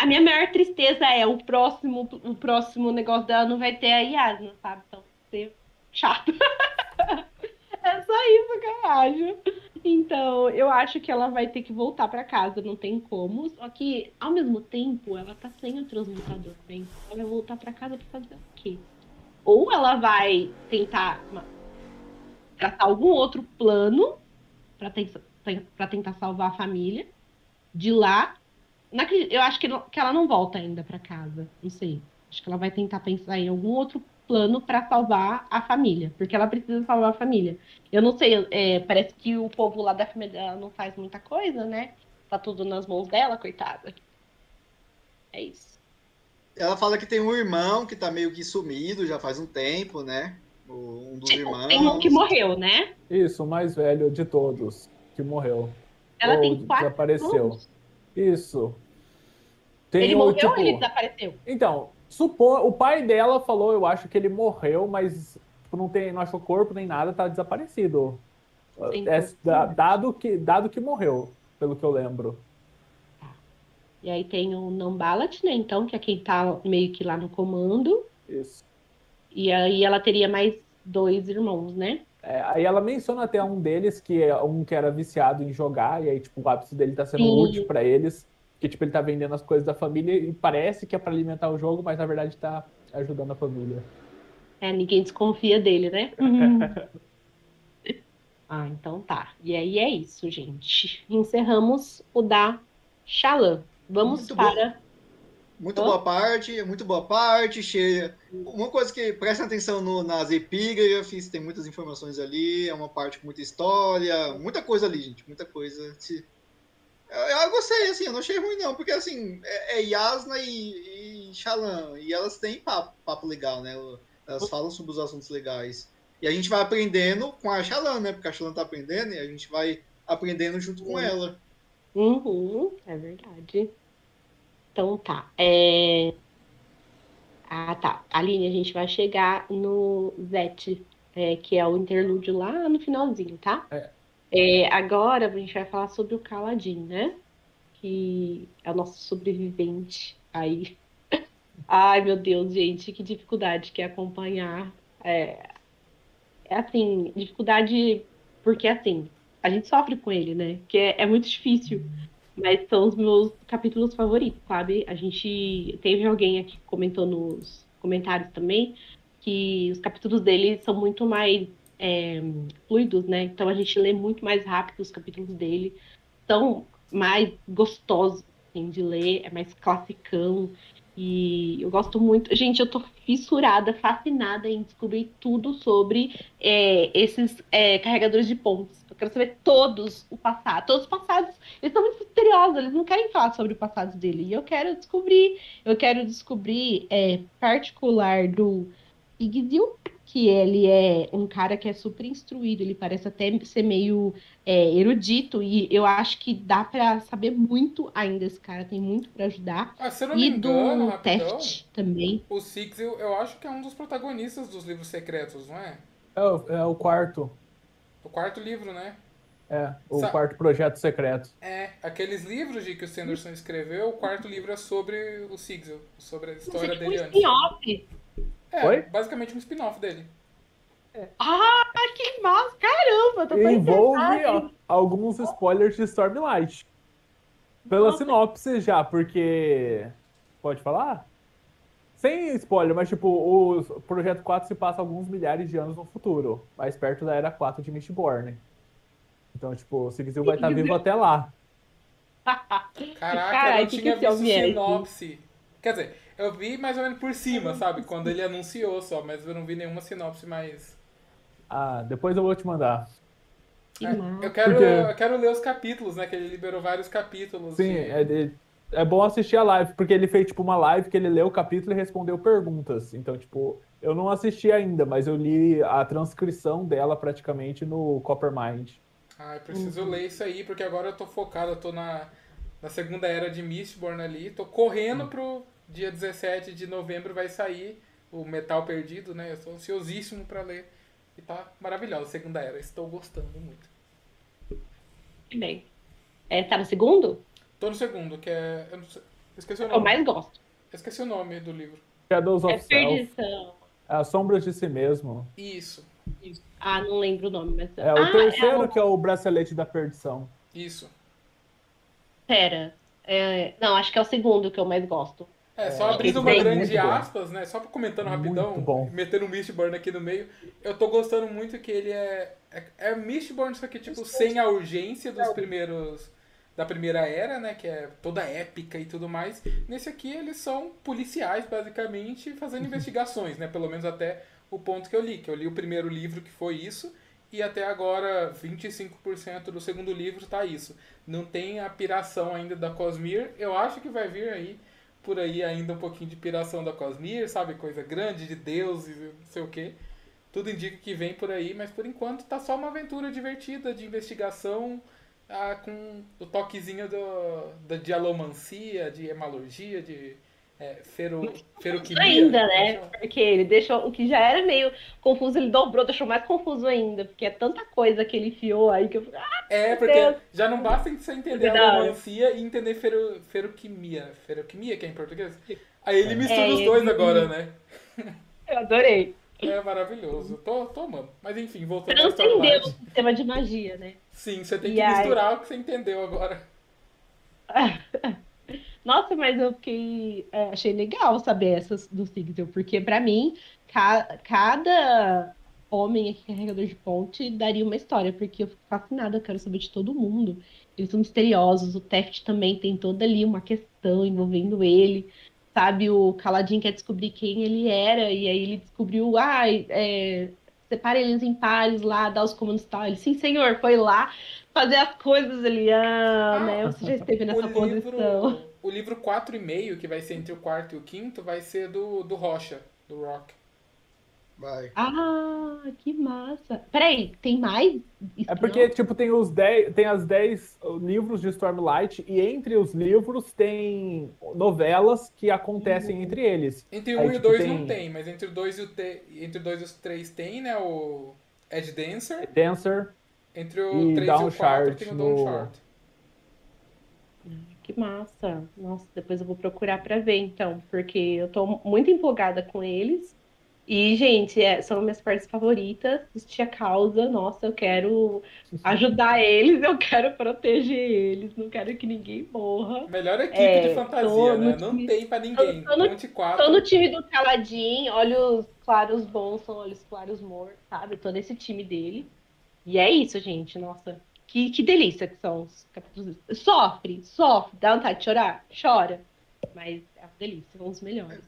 A minha maior tristeza é o próximo, o próximo negócio dela não vai ter a Yasna, sabe? Então, ser chato. É só isso que eu acho. Então, eu acho que ela vai ter que voltar para casa, não tem como. Só que, ao mesmo tempo, ela tá sem o transmutador, né? Então, ela vai voltar para casa pra fazer o quê? Ou ela vai tentar tratar algum outro plano para tentar salvar a família de lá. Eu acho que, que ela não volta ainda para casa. Não sei. Acho que ela vai tentar pensar em algum outro plano para salvar a família, porque ela precisa salvar a família. Eu não sei, é, parece que o povo lá da família dela não faz muita coisa, né? Tá tudo nas mãos dela, coitada. É isso. Ela fala que tem um irmão que tá meio que sumido já faz um tempo, né? Um dos tipo, irmãos. Tem um que morreu, né? Isso, o mais velho de todos que morreu. Ela ou tem quatro desapareceu. Irmãos? Isso. Tem ele morreu tipo... ou ele desapareceu? Então, supor, o pai dela falou, eu acho que ele morreu, mas tipo, não tem, não achou corpo nem nada, tá desaparecido. É, dado que dado que morreu, pelo que eu lembro. E aí tem o Nambalat, né? Então, que é quem tá meio que lá no comando. Isso. E aí ela teria mais dois irmãos, né? É, aí ela menciona até um deles, que é um que era viciado em jogar, e aí, tipo, o ápice dele tá sendo Sim. útil para eles que tipo ele tá vendendo as coisas da família e parece que é para alimentar o jogo, mas na verdade tá ajudando a família. É, ninguém desconfia dele, né? ah, então tá. E aí é isso, gente. Encerramos o da Xalã. Vamos muito para. Boa. Muito oh. boa parte, muito boa parte, cheia. Uma coisa que presta atenção no, nas epígrafes, tem muitas informações ali, é uma parte com muita história, muita coisa ali, gente, muita coisa. Se eu, eu, gostei, assim, eu não achei ruim não, porque assim, é, é Yasna e, e Shalan, e elas têm papo, papo legal, né? Elas falam sobre os assuntos legais. E a gente vai aprendendo com a Shalan, né? Porque a Shalan tá aprendendo e a gente vai aprendendo junto com ela. Uhum, é verdade. Então tá. É... Ah, tá. Aline, a gente vai chegar no Zet, é, que é o interlúdio lá no finalzinho, tá? É. É, agora a gente vai falar sobre o Caladin, né? Que é o nosso sobrevivente aí. Ai, meu Deus, gente, que dificuldade que é acompanhar. É, é assim, dificuldade porque assim, a gente sofre com ele, né? Que é, é muito difícil. Mas são os meus capítulos favoritos, sabe? A gente teve alguém aqui que comentou nos comentários também que os capítulos dele são muito mais é, fluidos, né? Então a gente lê muito mais rápido os capítulos dele, são mais gostosos assim, de ler, é mais classicão. E eu gosto muito. Gente, eu tô fissurada, fascinada em descobrir tudo sobre é, esses é, carregadores de pontos. Eu quero saber todos o passado. Todos os passados. Eles são muito misteriosos, eles não querem falar sobre o passado dele. E eu quero descobrir. Eu quero descobrir é, particular do Igzil, que ele é um cara que é super instruído, ele parece até ser meio é, erudito, e eu acho que dá para saber muito ainda esse cara, tem muito para ajudar. Ah, se eu não e me engano, do Teft também. O Six, eu, eu acho que é um dos protagonistas dos livros secretos, não é? É o, é o quarto. O quarto livro, né? É, o Sa quarto projeto secreto. É, aqueles livros de que o Sanderson escreveu, o quarto livro é sobre o Sigil, sobre a história tipo dele um antes. É, Oi? basicamente um spin-off dele. É. Ah, que massa! Caramba, tô Envolve ó, alguns spoilers de Stormlight. Pela Nossa. sinopse já, porque. Pode falar? Sem spoiler, mas tipo, o Projeto 4 se passa alguns milhares de anos no futuro, mais perto da Era 4 de Mistborn. Então, tipo, o Sigil vai estar tá vivo até lá. Caraca, Carai, eu não tinha visto sinopse. Quer dizer, eu vi mais ou menos por cima, sabe? Quando ele anunciou só, mas eu não vi nenhuma sinopse mais. Ah, depois eu vou te mandar. É, eu, quero, Porque... eu quero ler os capítulos, né? Que ele liberou vários capítulos. Sim, de... é, é bom assistir a live, porque ele fez tipo uma live que ele leu o capítulo e respondeu perguntas. Então, tipo, eu não assisti ainda, mas eu li a transcrição dela praticamente no Coppermind. Ah, eu preciso uhum. ler isso aí, porque agora eu tô focado, eu tô na, na segunda era de Mistborn ali, tô correndo uhum. pro, dia 17 de novembro vai sair o Metal Perdido, né? Eu estou ansiosíssimo para ler. E tá maravilhosa a segunda era. Estou gostando muito. Bem. É, tá no segundo? Tô no segundo, que é. Eu sei, esqueci o nome. Eu mais gosto. esqueci o nome do livro. Shadows of é Self. É As Sombras de Si Mesmo. Isso. Isso. Ah, não lembro o nome, mas. É o ah, terceiro é que é o bracelete da perdição. Isso. Pera. É... Não, acho que é o segundo que eu mais gosto. É, só É, abrindo uma é grande bom. aspas, né? Só comentando rapidão, Muito bom. metendo um Mistborn aqui no meio. Eu tô gostando muito que ele é. É, é Mistborn, só que tipo, sem a urgência dos primeiros. Da primeira era, né? Que é toda épica e tudo mais. Nesse aqui eles são policiais, basicamente, fazendo investigações, né? Pelo menos até o ponto que eu li. Que eu li o primeiro livro que foi isso. E até agora 25% do segundo livro tá isso. Não tem a piração ainda da Cosmere. Eu acho que vai vir aí por aí ainda um pouquinho de piração da Cosmere, sabe? Coisa grande de deuses não sei o que. Tudo indica que vem por aí, mas por enquanto tá só uma aventura divertida de investigação ah, com o toquezinho do, da dialomancia, de hemalurgia, de é, fero, feroquimia. Ainda, né? Porque ele deixou o que já era meio confuso, ele dobrou, deixou mais confuso ainda, porque é tanta coisa que ele enfiou aí que eu falei, ah, É, porque Deus. já não basta você entender a Verdade. alomancia e entender fero, feroquimia. Feroquimia, que é em português? Aí ele mistura É, os dois agora, né? eu adorei. É maravilhoso. Tô, tô amando. Mas enfim, voltando história Transcendeu Light. o sistema de magia, né? Sim, você tem E que aí- misturar o que você entendeu agora. Nossa, mas eu fiquei. é, achei legal saber essas do Sigil, porque pra mim, ca- cada homem aqui carregador de ponte daria uma história, porque eu fico fascinada, eu quero saber de todo mundo. Eles são misteriosos, o Teft também tem toda ali uma questão envolvendo ele. Sabe, o Caladin quer descobrir quem ele era, e aí ele descobriu, ah, é, separa eles em pares lá, dá os comandos e tal. Ele, sim, senhor, foi lá fazer as coisas ali, ah, Ah, né? Você já esteve nessa o posição. Livro, o livro 4,5, que vai ser entre o quarto e o quinto, vai ser do, do Rocha, do Rock. Vai. Ah, que massa. Peraí, tem mais? É porque, tipo, tem os 10, tem as 10 livros de Stormlight e entre os livros tem novelas que acontecem entre eles. Entre o Aí, 1 e o tipo, 2 tem- não tem, mas entre o 2 e o te, entre o 2 e os 3 tem, né? O Ed Dancer. Dancer, Entre o E 3 e o 4 Downshard tem o no- Downshard. Que massa. Nossa, depois eu vou procurar pra ver, então, porque eu tô muito empolgada com eles. E, gente, é, são minhas partes favoritas. Assistir a causa, nossa, eu quero ajudar eles, eu quero proteger eles, não quero que ninguém morra. Melhor equipe É, de fantasia, tô né? no Não time- tem pra ninguém. tô no- Monte 4. Tô no time do Caladinho, olhos claros bons são olhos claros mortos, sabe? Eu tô nesse time dele. E é isso, gente. Nossa, que, que delícia que são os capítulos. Sofre, sofre, dá vontade de chorar? Chora. Mas é uma delícia, são os melhores.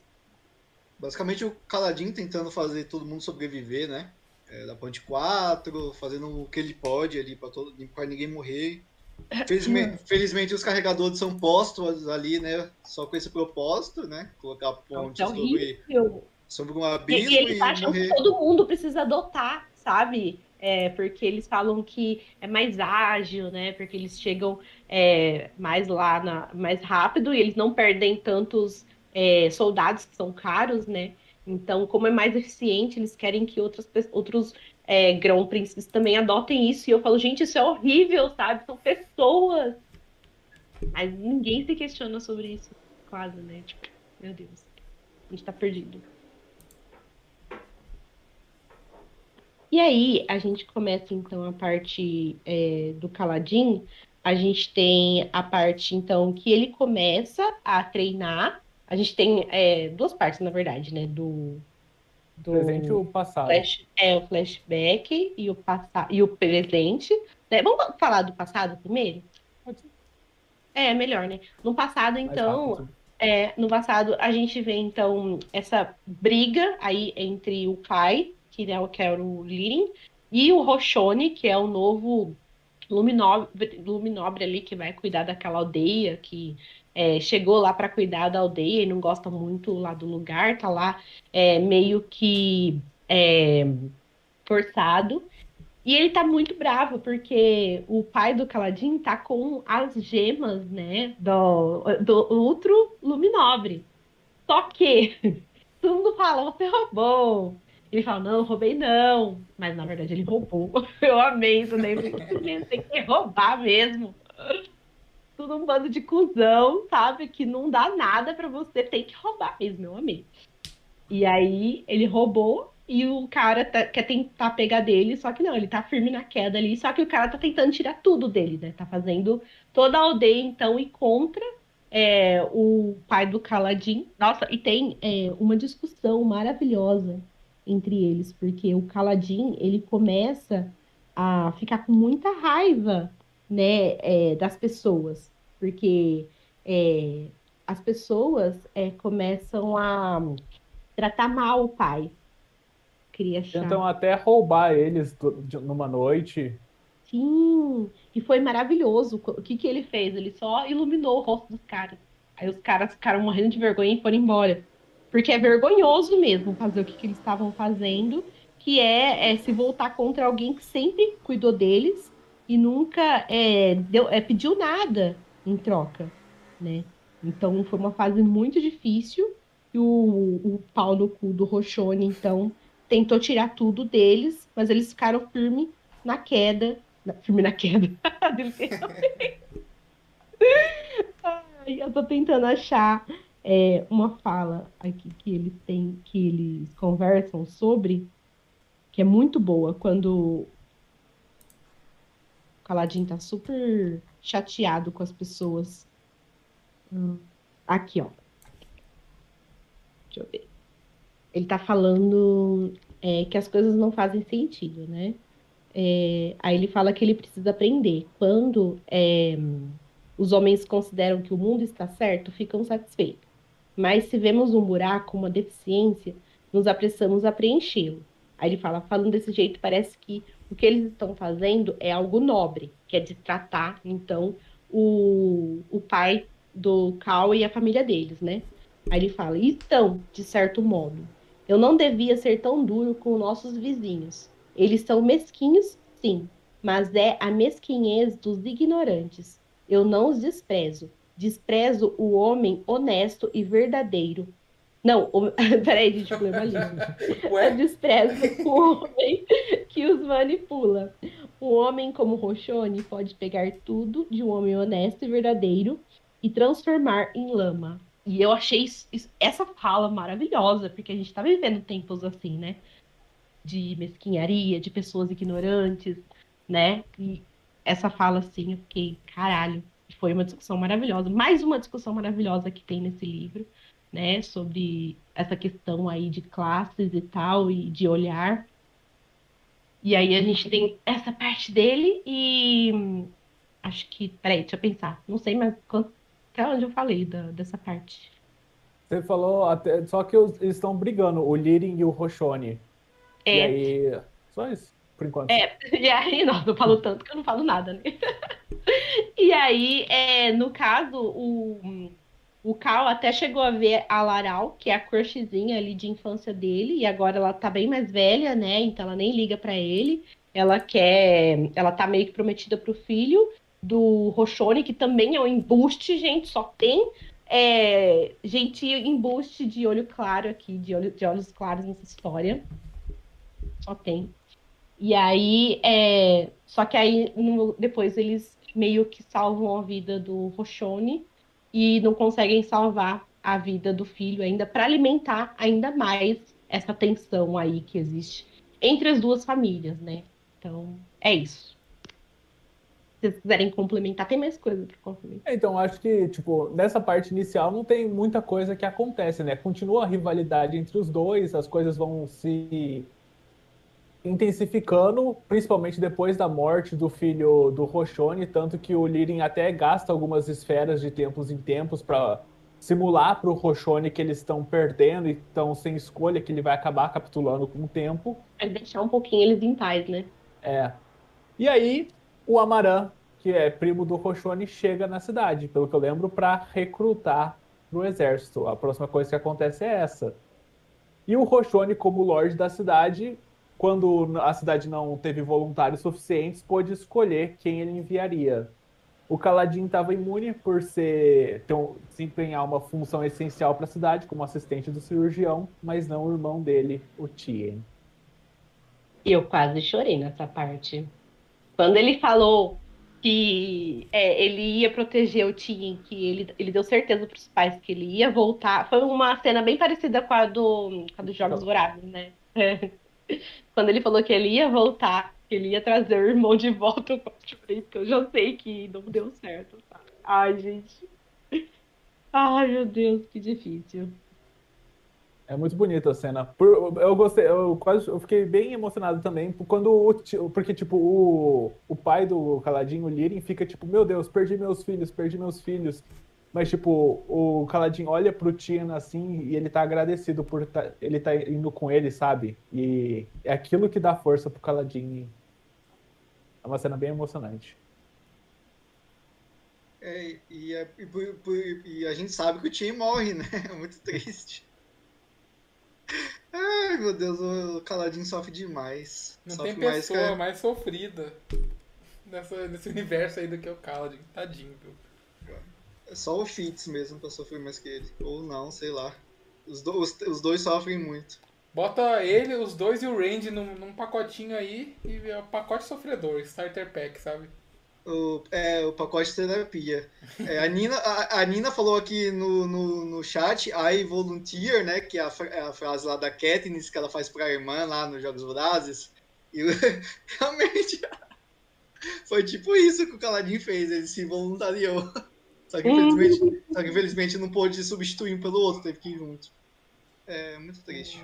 Basicamente o Caladinho tentando fazer todo mundo sobreviver, né? É, da Ponte 4, fazendo o que ele pode ali pra ninguém morrer. Felizmente, felizmente os carregadores são postos ali, né? Só com esse propósito, né? Colocar a ponte É sobre, sobre um E, abismo e e, eles acham morrer. que todo mundo precisa adotar, sabe? É, porque eles falam que é mais ágil, né? Porque eles chegam é, mais lá, na- mais rápido e eles não perdem tantos é, soldados que são caros, né? Então, como é mais eficiente, eles querem que outras, outros é, grão-príncipes também adotem isso. E eu falo, gente, isso é horrível, sabe? São pessoas. Mas ninguém se questiona sobre isso, quase, né? Tipo, meu Deus, a gente tá perdido. E aí, a gente começa então a parte é, do Caladin. A gente tem a parte, então, que ele começa a treinar. A gente tem é, duas partes, na verdade, né? Do, do presente e o passado. flash, é, o flashback e o, passa e o presente. né? Vamos falar do passado primeiro? Pode ser. É, melhor, né? No passado, então, é, no passado, a gente vê, então, essa briga aí entre o Kai, que é o, que é o Lirin, e o Roshone, que é o novo luminobre, luminobre ali, que vai cuidar daquela aldeia, que é, chegou lá para cuidar da aldeia e não gosta muito lá do lugar, tá lá é, meio que é, forçado. E ele tá muito bravo, porque o pai do Caladin tá com as gemas, né, do, do outro Luminobre. Só que todo mundo fala, você roubou. Ele fala, não, roubei não. Mas na verdade ele roubou. Eu amei isso porque Tem que roubar mesmo. Tudo um bando de cuzão, sabe? Que não dá nada pra você. Tem que roubar mesmo, eu amei. E aí ele roubou e o cara tá, quer tentar pegar dele, só que não, ele tá firme na queda ali, só que o cara tá tentando tirar tudo dele, né? Tá fazendo toda a aldeia, então, ir contra é, o pai do Caladin. Nossa, e tem é, uma discussão maravilhosa entre eles, porque o Caladin, ele começa a ficar com muita raiva, né, é, das pessoas, porque é, as pessoas é, começam a tratar mal o pai. Queria. Tentam até roubar eles numa noite. Sim, e foi maravilhoso. O que, que ele fez? Ele só iluminou o rosto dos caras. Aí os caras ficaram morrendo de vergonha e foram embora. Porque é vergonhoso mesmo fazer o que, que eles estavam fazendo, que é, é, se voltar contra alguém que sempre cuidou deles e nunca é, deu, é, pediu nada em troca, né? Então foi uma fase muito difícil e o, o pau no cu do Rochone, então, tentou tirar tudo deles, mas eles ficaram firme na queda. Na, firme na queda. Eu tô tentando achar é, uma fala aqui que eles têm, que eles conversam sobre, que é muito boa, quando o Caladinho tá super chateado com as pessoas. Aqui, ó. Deixa eu ver. Ele tá falando é, que as coisas não fazem sentido, né? É, aí ele fala que ele precisa aprender. Quando é, os homens consideram que o mundo está certo, ficam satisfeitos. Mas se vemos um buraco, uma deficiência, nos apressamos a preenchê-lo. Aí ele fala, falando desse jeito, parece que o que eles estão fazendo é algo nobre, que é de tratar, então, o, o pai do Cal e a família deles, né? Aí ele fala, então, de certo modo, eu não devia ser tão duro com nossos vizinhos. Eles são mesquinhos, sim, mas é a mesquinhez dos ignorantes. Eu não os desprezo, Desprezo o homem honesto e verdadeiro. Não, o... peraí, gente, língua. Eu desprezo o homem que os manipula. O homem como Rochone pode pegar tudo de um homem honesto e verdadeiro e transformar em lama. E eu achei isso, isso, essa fala maravilhosa, porque a gente está vivendo tempos assim, né? De mesquinharia, de pessoas ignorantes, né? E essa fala assim, eu fiquei, caralho, foi uma discussão maravilhosa, mais uma discussão maravilhosa que tem nesse livro, né, sobre essa questão aí de classes e tal, e de olhar. E aí a gente tem essa parte dele e acho que, peraí, deixa eu pensar, não sei mais quanto, até onde eu falei da, dessa parte. Você falou até, só que eles estão brigando, o Lirin e o Roshone. É. E aí, só isso, por enquanto. É, e aí, nossa, eu falo tanto que eu não falo nada, né? E aí, é, no caso, o, o Cal até chegou a ver a Laral, que é a crushzinha ali de infância dele, e agora ela tá bem mais velha, né? Então ela nem liga para ele. Ela quer. Ela tá meio que prometida pro filho do Rochone, que também é um embuste, gente. Só tem é, gente embuste de olho claro aqui, de, olho, de olhos claros nessa história. Só tem. E aí, é, só que aí no, depois eles meio que salvam a vida do Rochone e não conseguem salvar a vida do filho ainda para alimentar ainda mais essa tensão aí que existe entre as duas famílias, né? Então, é isso. Se vocês quiserem complementar, tem mais coisa para complementar. É, então, acho que, tipo, nessa parte inicial não tem muita coisa que acontece, né? Continua a rivalidade entre os dois, as coisas vão se intensificando, principalmente depois da morte do filho do Roshone, tanto que o Lirin até gasta algumas esferas de tempos em tempos para simular para o Roshone que eles estão perdendo e estão sem escolha, que ele vai acabar capitulando com o tempo. É deixar um pouquinho eles em paz, né? É. E aí, o Amaran, que é primo do Roshone, chega na cidade, pelo que eu lembro, para recrutar para o exército. A próxima coisa que acontece é essa. E o Roshone, como lorde da cidade, quando a cidade não teve voluntários suficientes, pôde escolher quem ele enviaria. O Caladin estava imune por ser então, desempenhar uma função essencial para a cidade como assistente do cirurgião, mas não o irmão dele, o Tien. Eu quase chorei nessa parte. Quando ele falou que é, ele ia proteger o Tien, que ele, ele deu certeza para os pais que ele ia voltar. Foi uma cena bem parecida com a, do, com a dos Jogos Vorazes, né? Quando ele falou que ele ia voltar, que ele ia trazer o irmão de volta, eu chorei, porque eu já sei que não deu certo. Tá? Ai, gente. Ai, meu Deus, que difícil. É muito bonita a cena. Eu gostei, eu quase eu fiquei bem emocionado também quando o, porque tipo o, o pai do Caladinho, o Lirin, fica tipo, meu Deus, perdi meus filhos, perdi meus filhos. Mas tipo, o Caladinho olha pro Tina assim e ele tá agradecido por tá, ele tá indo com ele, sabe? E é aquilo que dá força pro Caladinho. É uma cena bem emocionante. É, e, é, e, por, por, e, a gente sabe que o Tim morre, né? É muito triste. Ai, meu Deus, o Caladinho sofre demais. Não sofre tem pessoa mais, mais sofrida nessa, nesse universo aí do que o Caladinho. Tadinho, viu? É só o Fitz mesmo pra sofrer mais que ele. Ou não, sei lá. Os, do, os, os dois sofrem muito. Bota ele, os dois e o Randy num, num pacotinho aí e é o pacote sofredor, starter pack, sabe? O, é, o pacote de terapia. É, a, Nina, a, a, Nina falou aqui no, no, no chat, I volunteer, né? Que é a, é a frase lá da Katniss que ela faz pra irmã lá nos Jogos Vorazes. E realmente foi tipo isso que o Caladinho fez, ele se voluntariou. Só que infelizmente, só que, infelizmente não pôde substituir um pelo outro, teve que ir junto. É muito triste.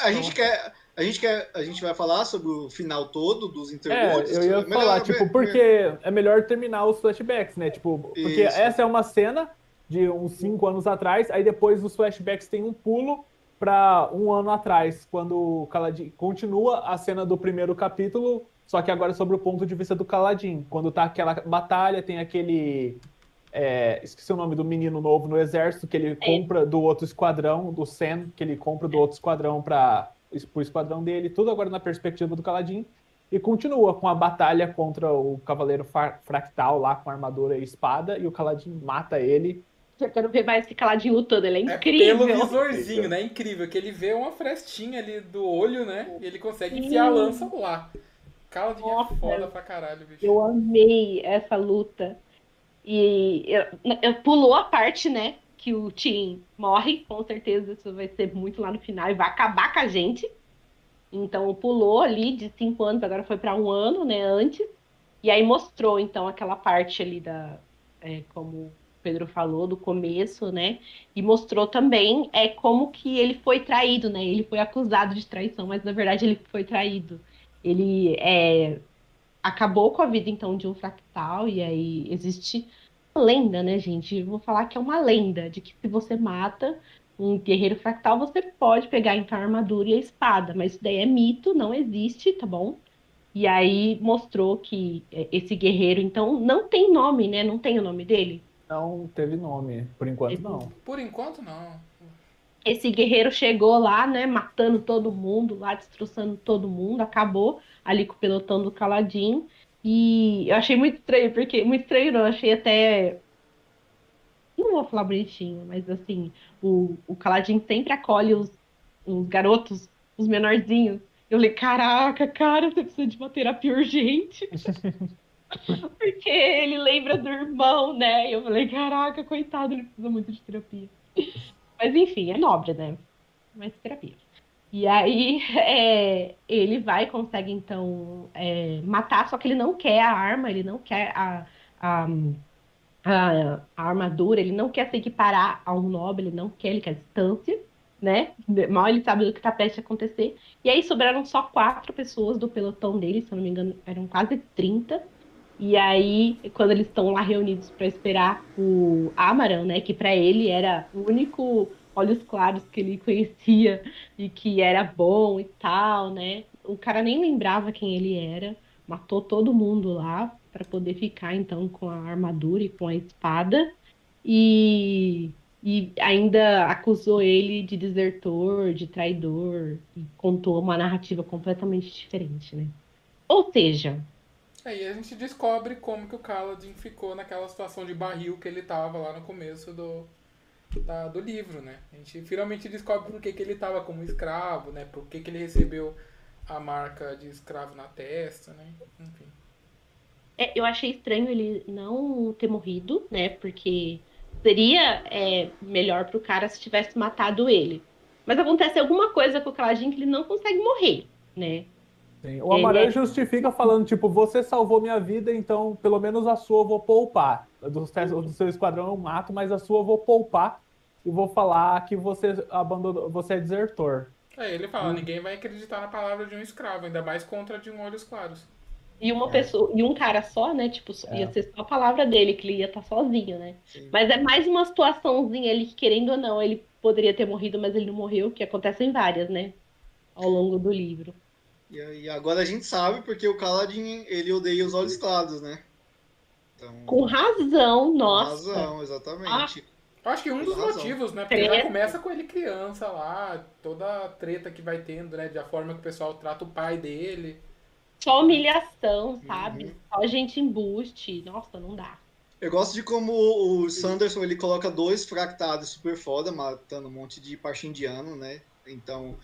A gente quer a gente, quer, a gente vai falar sobre o final todo dos interludes. É, eu ia é falar, tipo, porque é melhor terminar os flashbacks, né? Tipo, porque Isso. essa é uma cena de uns cinco anos atrás, aí depois os flashbacks tem um pulo para um ano atrás, quando o Caladin continua a cena do primeiro capítulo, só que agora sobre o ponto de vista do Caladin. Quando tá aquela batalha, tem aquele. É, esqueci o nome do menino novo no exército que ele é. compra do outro esquadrão, do Sen, que ele compra do outro esquadrão para o esquadrão dele, tudo agora na perspectiva do Caladin. E continua com a batalha contra o Cavaleiro Fractal lá com armadura e espada, e o Caladin mata ele. Eu quero ver mais esse Caladin lutando, ele é incrível. É pelo visorzinho, né? Incrível, que ele vê uma frestinha ali do olho, né? E ele consegue enfiar a lança lá. Caladin é foda pra caralho, bicho. Eu amei essa luta. E eu, eu, pulou a parte, né? que o Tim morre, com certeza isso vai ser muito lá no final e vai acabar com a gente. Então pulou ali de cinco anos, agora foi para um ano, né, antes. E aí mostrou então aquela parte ali da, é, como o Pedro falou, do começo, né? E mostrou também é como que ele foi traído, né? Ele foi acusado de traição, mas na verdade ele foi traído. Ele é, acabou com a vida então de um fractal e aí existe lenda, né, gente? Eu vou falar que é uma lenda de que se você mata um guerreiro fractal, você pode pegar então a armadura e a espada, mas isso daí é mito, não existe, tá bom? E aí mostrou que é, esse guerreiro, então, não tem nome, né? Não tem o nome dele? Não teve nome, por enquanto esse... não. Por enquanto não. Esse guerreiro chegou lá, né, matando todo mundo, lá destroçando todo mundo, acabou ali com o pelotão do Caladinho. E eu achei muito estranho, porque. Muito estranho, não. Eu achei até. Não vou falar bonitinho, mas assim, o, o Caladin sempre acolhe os, os garotos, os menorzinhos. Eu falei, caraca, cara, você precisa de uma terapia urgente. Porque ele lembra do irmão, né? E eu falei, caraca, coitado, ele precisa muito de terapia. Mas enfim, é nobre, né? Mas terapia. E aí é, ele vai consegue então é, matar, só que ele não quer a arma, ele não quer a, a, a, a, armadura, ele não quer se equiparar a um nobre, ele não quer, ele quer distância, né? Mal ele sabe do que está prestes a acontecer. E aí sobraram só quatro pessoas do pelotão dele, se eu não me engano, eram quase 30. E aí, quando eles estão lá reunidos para esperar o Amaran, né? Que para ele era o único olhos claros que ele conhecia e que era bom e tal, né? O cara nem lembrava quem ele era, matou todo mundo lá para poder ficar então com a armadura e com a espada e, e ainda acusou ele de desertor, de traidor e contou uma narrativa completamente diferente, né? Ou seja, Aí a gente descobre como que o Kaladin ficou naquela situação de barril que ele tava lá no começo do, da, do livro, né? A gente finalmente descobre por que, que ele estava como escravo, né? Por que, que ele recebeu a marca de escravo na testa, né? Enfim. É, eu achei estranho ele não ter morrido, né? Porque seria é, melhor pro cara se tivesse matado ele. Mas acontece alguma coisa com o Kaladin que ele não consegue morrer, né? Sim. O Amarelo é... justifica falando, tipo, você salvou minha vida, então pelo menos a sua eu vou poupar. Do, do seu esquadrão eu mato, mas a sua eu vou poupar e vou falar que você abandonou, você é desertor. É, ele fala, hum. ninguém vai acreditar na palavra de um escravo, ainda mais contra de um olhos claros. E uma é. pessoa, e um cara só, né? Tipo, é. ia ser só a palavra dele, que ele ia estar tá sozinho, né? Sim. Mas é mais uma situaçãozinha ele querendo ou não, ele poderia ter morrido, mas ele não morreu, que acontecem várias, né? Ao longo do livro. E, agora a gente sabe porque o Kaladin, ele odeia os olhos claros, né? Então, com razão, nossa. Com razão, exatamente. Ah, acho que um dos razão. motivos, né? Porque já começa com ele criança lá, toda a treta que vai tendo, né? Da forma que o pessoal trata o pai dele. Só humilhação, sabe? Uhum. Só gente embuste. Nossa, não dá. Eu gosto de como o Sanderson ele coloca dois fractados super foda, matando um monte de parchindiano, né? Então,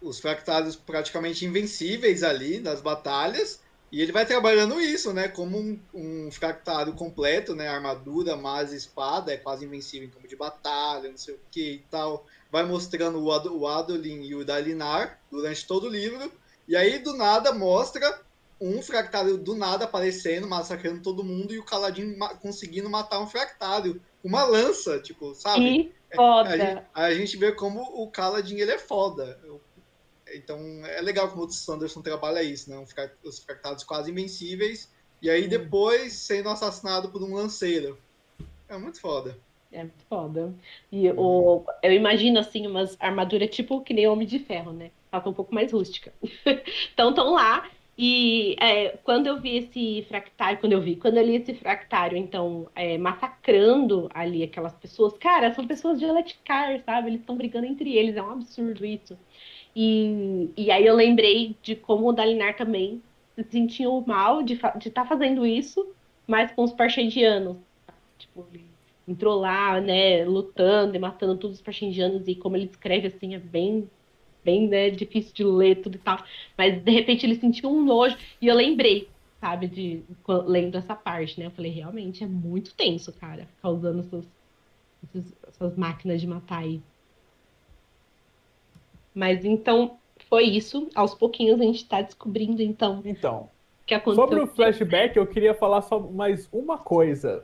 os fractados praticamente invencíveis ali nas batalhas. E ele vai trabalhando isso, né? Como um, um fractado completo, né? Armadura, mais espada, é quase invencível em campo de batalha, não sei o que e tal. Vai mostrando o, Ad o Adolin e o Dalinar durante todo o livro. E aí, do nada, mostra um fractário do nada aparecendo, massacrando todo mundo, e o Caladinho ma conseguindo matar um fractário. Uma lança, tipo, sabe? Que foda. A gente, a gente vê como o Caladin ele é foda. Então é legal como o Sanderson trabalha isso, né? Os fractados quase invencíveis, e aí depois sendo assassinado por um lanceiro. É muito foda. É muito foda. E o, eu imagino assim, umas armaduras tipo que nem Homem de Ferro, né? Ela tá um pouco mais rústica. então estão lá. E é, quando eu vi esse fractário, quando eu vi, quando eu li esse fractário, então, é, massacrando ali aquelas pessoas, cara, são pessoas de Electricar, sabe? Eles estão brigando entre eles, é um absurdo isso. E, e aí eu lembrei de como o Dalinar também se sentiu mal de estar de tá fazendo isso, mas com os parchendianos. Tipo, ele entrou lá, né, lutando e matando todos os parchendianos, e como ele escreve assim, é bem, bem, né, difícil de ler tudo e tal. Mas de repente ele sentiu um nojo, e eu lembrei, sabe, de lendo essa parte, né? Eu falei, realmente é muito tenso, cara, ficar usando essas, essas máquinas de matar aí. Mas então foi isso. Aos pouquinhos a gente está descobrindo então. Então. Que aconteceu. Sobre o flashback, eu queria falar só mais uma coisa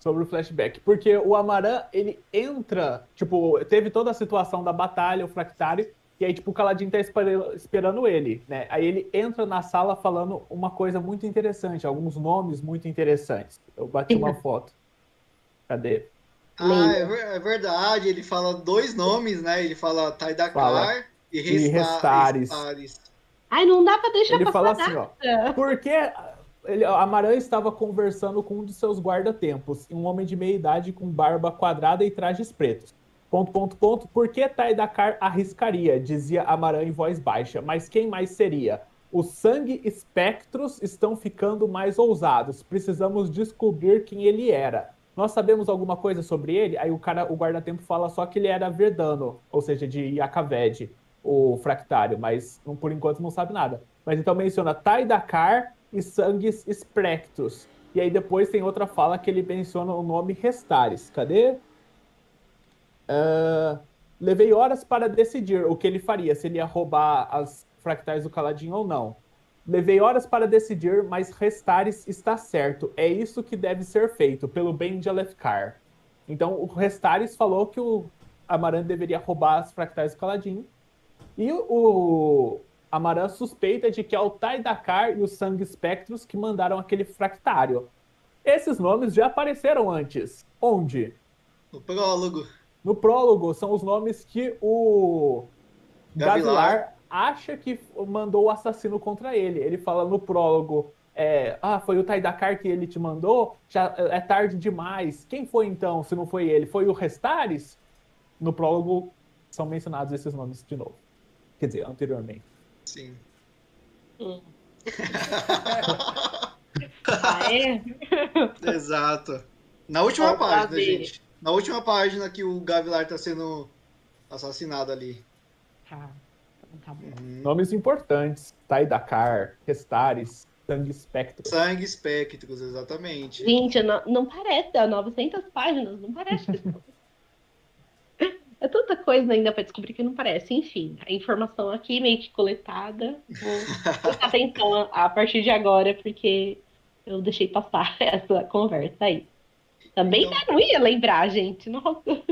sobre o flashback, porque o Amaran, ele entra, tipo, teve toda a situação da batalha, o fractário, e aí, tipo, o Caladin tá esperando ele, né? Aí ele entra na sala falando uma coisa muito interessante, alguns nomes muito interessantes. Eu bati uma foto. Cadê? Ah, é, é, verdade. Ele fala dois nomes, né? Ele fala Taidakar e, Restares. Ai, não dá pra deixar Ele fala assim, ó. Porque ele, Amaran estava conversando com um de seus guarda-tempos, um homem de meia idade com barba quadrada e trajes pretos. Ponto, ponto, ponto. Por que Taidakar arriscaria? Dizia Amaran em voz baixa. Mas quem mais seria? Os sangue espectros estão ficando mais ousados. Precisamos descobrir quem ele era nós sabemos alguma coisa sobre ele? Aí o cara, o guarda-tempo fala só que ele era Verdano, ou seja, de Yakaved, o fractário, mas por enquanto não sabe nada. Mas então menciona Taidakar e Sangues Sprectus. E aí depois tem outra fala que ele menciona o nome Restares. Cadê? Uh, levei horas para decidir o que ele faria, se ele ia roubar as fractais do Caladinho ou não. Levei horas para decidir, mas Restares está certo. É isso que deve ser feito, pelo bem de Alefkar. Então, o Restares falou que o Amaran deveria roubar as fractais do Caladin. E o Amaran suspeita de que é o Taidakar e os Sangue Spectros que mandaram aquele fractário. Esses nomes já apareceram antes. Onde? No prólogo. No prólogo, são os nomes que o Gavilar, Gavilar acha que mandou o assassino contra ele. Ele fala no prólogo: é, Ah, foi o Taidakar que ele te mandou? Já é tarde demais. Quem foi então, se não foi ele? Foi o Restares? No prólogo são mencionados esses nomes de novo. Quer dizer, anteriormente. Sim. Hum. ah, é? Exato. Na última página, gente. Na última página que o Gavilar tá sendo assassinado ali. Tá. Tá uhum. Nomes importantes. Taidakar, Restares. Sangue Espectros. Sangue Espectros, exatamente. Gente, não, não parece, dá 900 páginas, não parece. é tanta coisa ainda para descobrir que não parece. Enfim, a informação aqui meio que coletada. Vou prestar atenção a, a partir de agora, porque eu deixei passar essa conversa aí. Também Então- não ia lembrar, gente. Nossa.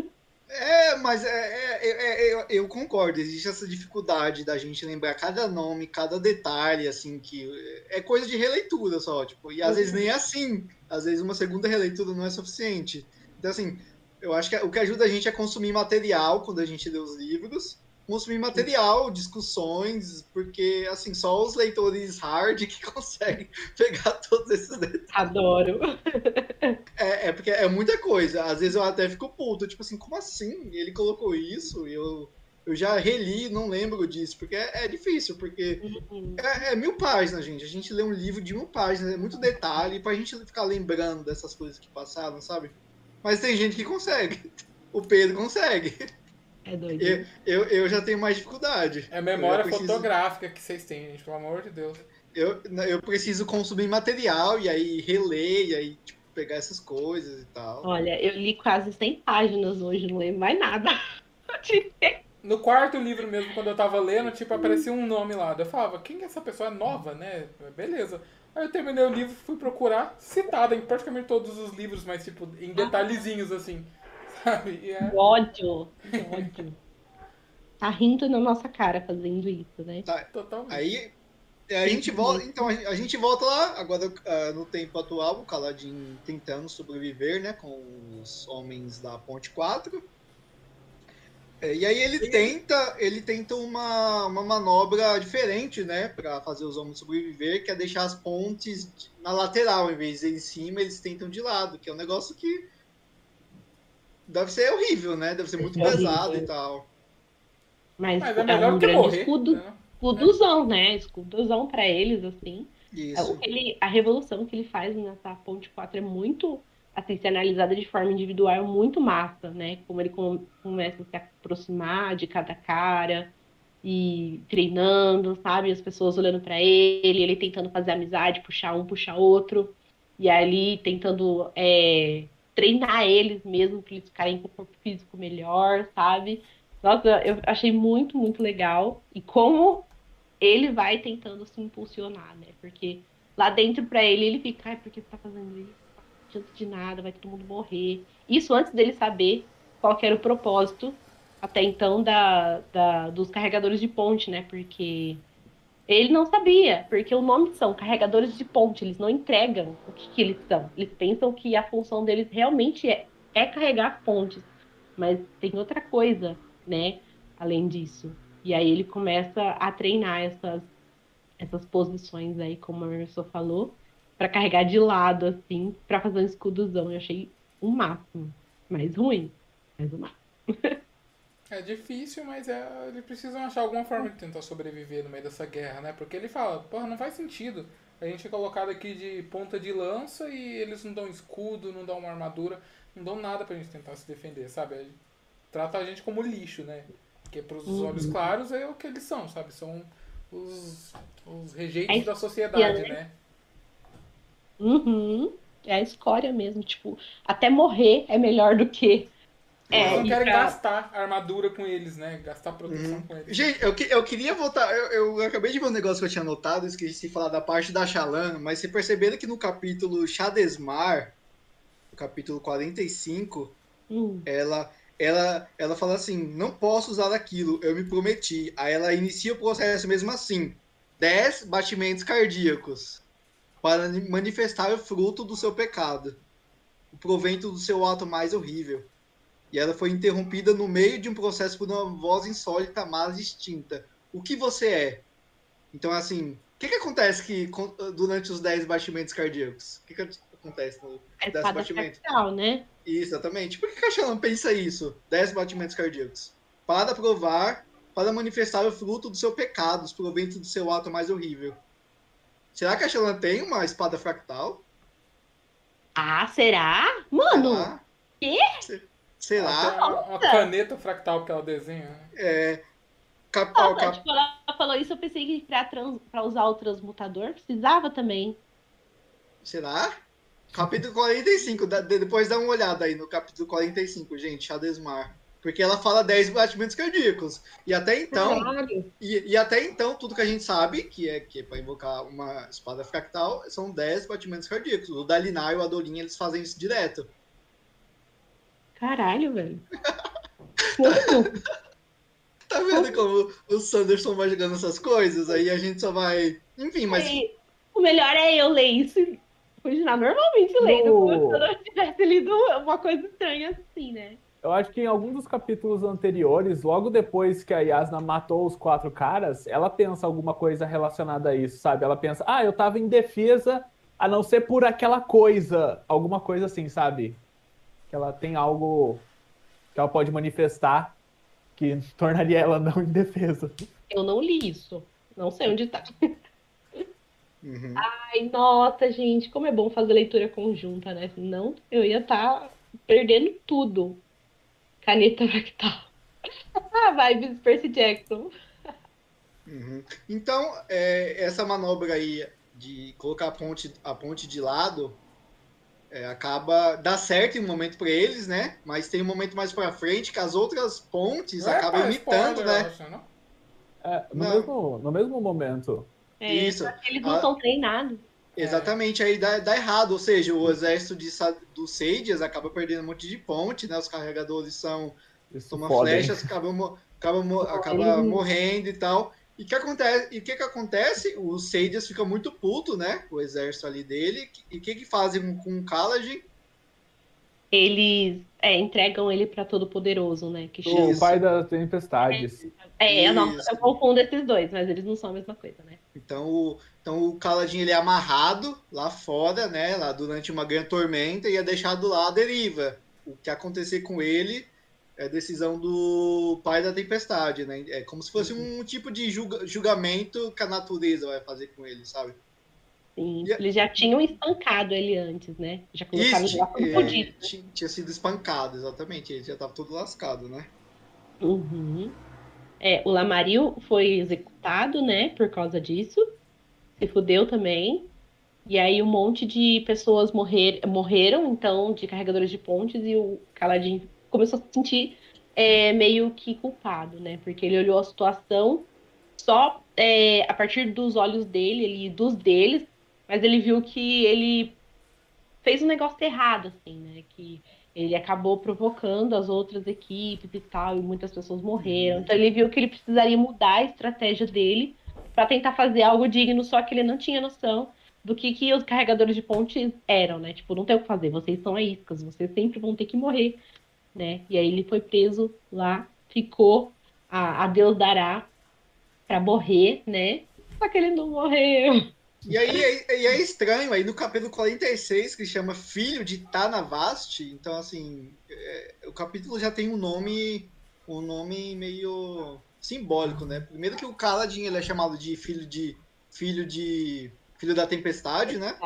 É, mas é, é- é- é- eu, eu concordo, existe essa dificuldade da gente lembrar cada nome, cada detalhe, assim, que é coisa de releitura só, tipo, e às vezes nem é assim, às vezes uma segunda releitura não é suficiente. Então, assim, eu acho que o que ajuda a gente é consumir material quando a gente lê os livros, consumir material, discussões, porque, assim, só os leitores hard que conseguem pegar todos esses detalhes. Adoro. É, é porque é muita coisa. Às vezes eu até fico puto, tipo assim, como assim? Ele colocou isso e eu, eu já reli, não lembro disso, porque é, é difícil, porque Uhum. é, é mil páginas, gente. A gente lê um livro de mil páginas, é muito detalhe pra gente ficar lembrando dessas coisas que passaram, sabe? Mas tem gente que consegue. O Pedro consegue. É doido. Eu, eu, eu já tenho mais dificuldade. É memória preciso- fotográfica que vocês têm, gente, pelo amor de Deus. Eu, eu preciso consumir material e aí reler, e aí tipo, pegar essas coisas e tal. Olha, eu li quase 100 páginas hoje, não lembro mais nada. No quarto livro mesmo, quando eu tava lendo, tipo, aparecia um nome lá. Eu falava, quem é essa pessoa? É nova, né? Beleza. Aí eu terminei o livro, fui procurar, citada em praticamente todos os livros, mas tipo, em detalhezinhos assim. Sabe? E é- Que ódio. Que ódio. Tá rindo na nossa cara fazendo isso, né? Totalmente. Aí é, a gente volta, então a gente volta lá agora ah, no tempo atual, o Caladin tentando sobreviver, né, com os homens da Ponte 4. É, e aí ele tenta, ele tenta uma, uma manobra diferente, né, para fazer os homens sobreviver, que é deixar as pontes na lateral, em vez de em cima, eles tentam de lado, que é um negócio que deve ser horrível, né? Deve ser muito É horrível. pesado e tal. Mas, Mas é é melhor um do que grande morrer. escudo, né? escuduzão, né? Escuduzão pra eles, assim. É, Isso. o que ele, a revolução que ele faz nessa ponte 4 é muito, assim, se analisada de forma individual, é muito massa, né? Como ele com- começa a se aproximar de cada cara e treinando, sabe? As pessoas olhando pra ele, ele tentando fazer amizade, puxar um, puxar outro. E ali tentando é, treinar eles mesmo pra eles ficarem com o corpo físico melhor, sabe? Nossa, eu achei muito, muito legal. E como ele vai tentando se impulsionar, né? Porque lá dentro pra ele, ele fica, ai, por que você tá fazendo isso? Não adianta de nada, vai todo mundo morrer. Isso antes dele saber qual era o propósito, até então, da, da- dos carregadores de ponte, né? Porque ele não sabia, porque o nome são carregadores de ponte, eles não entregam o que, que eles são. Eles pensam que a função deles realmente é, é carregar pontes, mas tem outra coisa, né? Além disso. E aí ele começa a treinar essas, essas posições aí, como a Emerson falou, pra carregar de lado, assim, pra fazer um escudozão. Eu achei o máximo. Mas ruim. Mas o máximo. É difícil, mas é, eles precisam achar alguma forma de tentar sobreviver no meio dessa guerra, né? Porque ele fala, porra, não faz sentido. A gente é colocado aqui de ponta de lança e eles não dão escudo, não dão uma armadura, não dão nada pra gente tentar se defender, sabe? Trata a gente como lixo, né? Porque pros Uhum. olhos claros é o que eles são, sabe? São os, os rejeitos É da sociedade, né? né? Uhum. É a escória mesmo. Tipo, até morrer é melhor do que. Eles É, não querem pra- gastar armadura com eles, né? Gastar proteção com eles. Gente, eu, que- eu queria voltar. Eu, eu acabei de ver um negócio que eu tinha anotado, esqueci de falar da parte da Shalan, mas se perceberam que no capítulo Shadesmar, no capítulo 45, Hum, ela, ela, ela fala assim: não posso usar aquilo, eu me prometi. Aí ela inicia o processo mesmo assim: 10 batimentos cardíacos para manifestar o fruto do seu pecado, o provento do seu ato mais horrível. E ela foi interrompida no meio de um processo por uma voz insólita, mas distinta. O que você é? Então, assim, o que, que acontece que, durante os 10 batimentos cardíacos? O que, que acontece no é Dez espada batimentos. fractal, né? Exatamente. Por que que a Shalom pensa isso? 10 batimentos cardíacos. Para provar, para manifestar o fruto do seu pecado, os proventos do seu ato mais horrível. Será que a Shalom tem uma espada fractal? Ah, será? Mano, Será? quê? Se- Será? Tem uma, uma caneta fractal que ela desenha, né? É, Capital, Nossa, cap... tipo, ela falou isso, eu pensei que pra, trans, pra usar o transmutador precisava também. Será? Capítulo 45, dá- de- depois dá uma olhada aí no capítulo 45, gente, Shadesmar. Porque ela fala 10 batimentos cardíacos. E até então, e, e até então, tudo que a gente sabe, que é que é pra invocar uma espada fractal, são 10 batimentos cardíacos. O Dalinar e o Adorin, eles fazem isso direto. Caralho, velho. Muito. Tá vendo como o Sanderson vai jogando essas coisas? Aí a gente só vai. Enfim, mas. E O melhor é eu ler isso e continuar normalmente lendo, No- como se eu não tivesse lido uma coisa estranha assim, né? Eu acho que em algum dos capítulos anteriores, logo depois que a Yasna matou os quatro caras, ela pensa alguma coisa relacionada a isso, sabe? Ela pensa, ah, eu tava em defesa, a não ser por aquela coisa, alguma coisa assim, sabe? Que ela tem algo que ela pode manifestar que tornaria ela não indefesa. Eu não li isso. Não sei onde tá. Uhum. Ai, nossa, gente, como é bom fazer leitura conjunta, né? Senão eu ia estar perdendo tudo. Caneta fractal. ah, vibes Percy Jackson. Uhum. Então, é, essa manobra aí de colocar a ponte, a ponte de lado é, acaba dá certo em um momento para eles, né? Mas tem um momento mais para frente que as outras pontes Não é acabam imitando, spoiler, né? acho, não? É, no, Não. mesmo, no mesmo momento. É, Isso. Eles não Ah. são treinados. Exatamente, aí dá, dá errado, ou seja, o exército de, do Sages acaba perdendo um monte de ponte, né? Os carregadores são Isso toma fodem. flechas, acaba, mo- acaba, mo- acaba morrendo e tal. E o que acontece? E o que, que acontece? Os Sages ficam muito puto, né? O exército ali dele. E o que, que fazem com o Kaladin? Eles é, entregam ele pra todo poderoso, né? Que O chama. Pai das tempestades. É, eu, não, eu confundo esses dois, mas eles não são a mesma coisa, né? Então o, então o Kaladin ele é amarrado lá fora, né? Lá durante uma grande tormenta e é deixado lá à deriva. O que acontecer com ele é decisão do pai da tempestade, né? É como se fosse um tipo de julga- julgamento que a natureza vai fazer com ele, sabe? Sim, E- eles já tinham espancado ele antes, né? Já colocaram Isso, lá como é, fudido. ti- tinha sido espancado, exatamente. Ele já tava todo lascado, né? Uhum. É, o Lamaril foi executado, né, por causa disso. Se fudeu também. E aí um monte de pessoas morrer, morreram, então, de carregadores de pontes, e o Kaladin começou a se sentir é, meio que culpado, né? Porque ele olhou a situação só é, a partir dos olhos dele, ele, dos deles, mas ele viu que ele fez um negócio errado, assim, né? Que ele acabou provocando as outras equipes e tal, e muitas pessoas morreram. Então ele viu que ele precisaria mudar a estratégia dele para tentar fazer algo digno, só que ele não tinha noção do que, que os carregadores de ponte eram, né? Tipo, não tem o que fazer, vocês são a iscas, vocês sempre vão ter que morrer, né? E aí ele foi preso lá, ficou, a, a Deus dará para morrer, né? Só que ele não morreu. E aí é, e é estranho, aí no capítulo 46, que chama Filho de Tanavast, então assim, é, o capítulo já tem um nome, um nome meio simbólico, né? Primeiro que o Kaladin ele é chamado de filho de filho de filho da tempestade, né?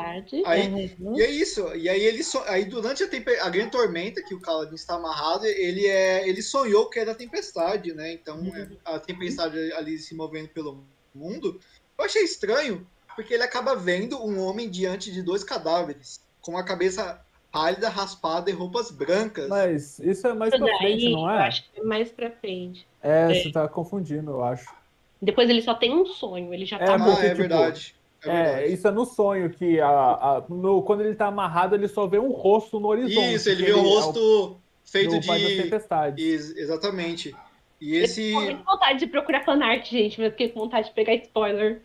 Aí- Uhum. E é isso. E aí ele so- aí durante a, tempe- a grande tormenta que o Kaladin está amarrado, ele é ele sonhou que era a tempestade, né? Então é, a tempestade ali se movendo pelo mundo. Eu achei estranho porque ele acaba vendo um homem diante de dois cadáveres com a cabeça pálida, raspada e roupas brancas. Mas isso é mais Isso pra frente, daí, não eu é? acho que é mais pra frente. É, É. você tá confundindo, eu acho. Depois ele só tem um sonho, ele já É, tá ah, morto. porque, é tipo, verdade. É, É, isso é no sonho, que a, a- no- quando ele tá amarrado, ele só vê um rosto no horizonte. Isso, ele vê o é rosto feito do pai das de. Ex- exatamente. E Eu esse tô com muita vontade de procurar fanart, gente, mas fiquei com vontade de pegar spoiler.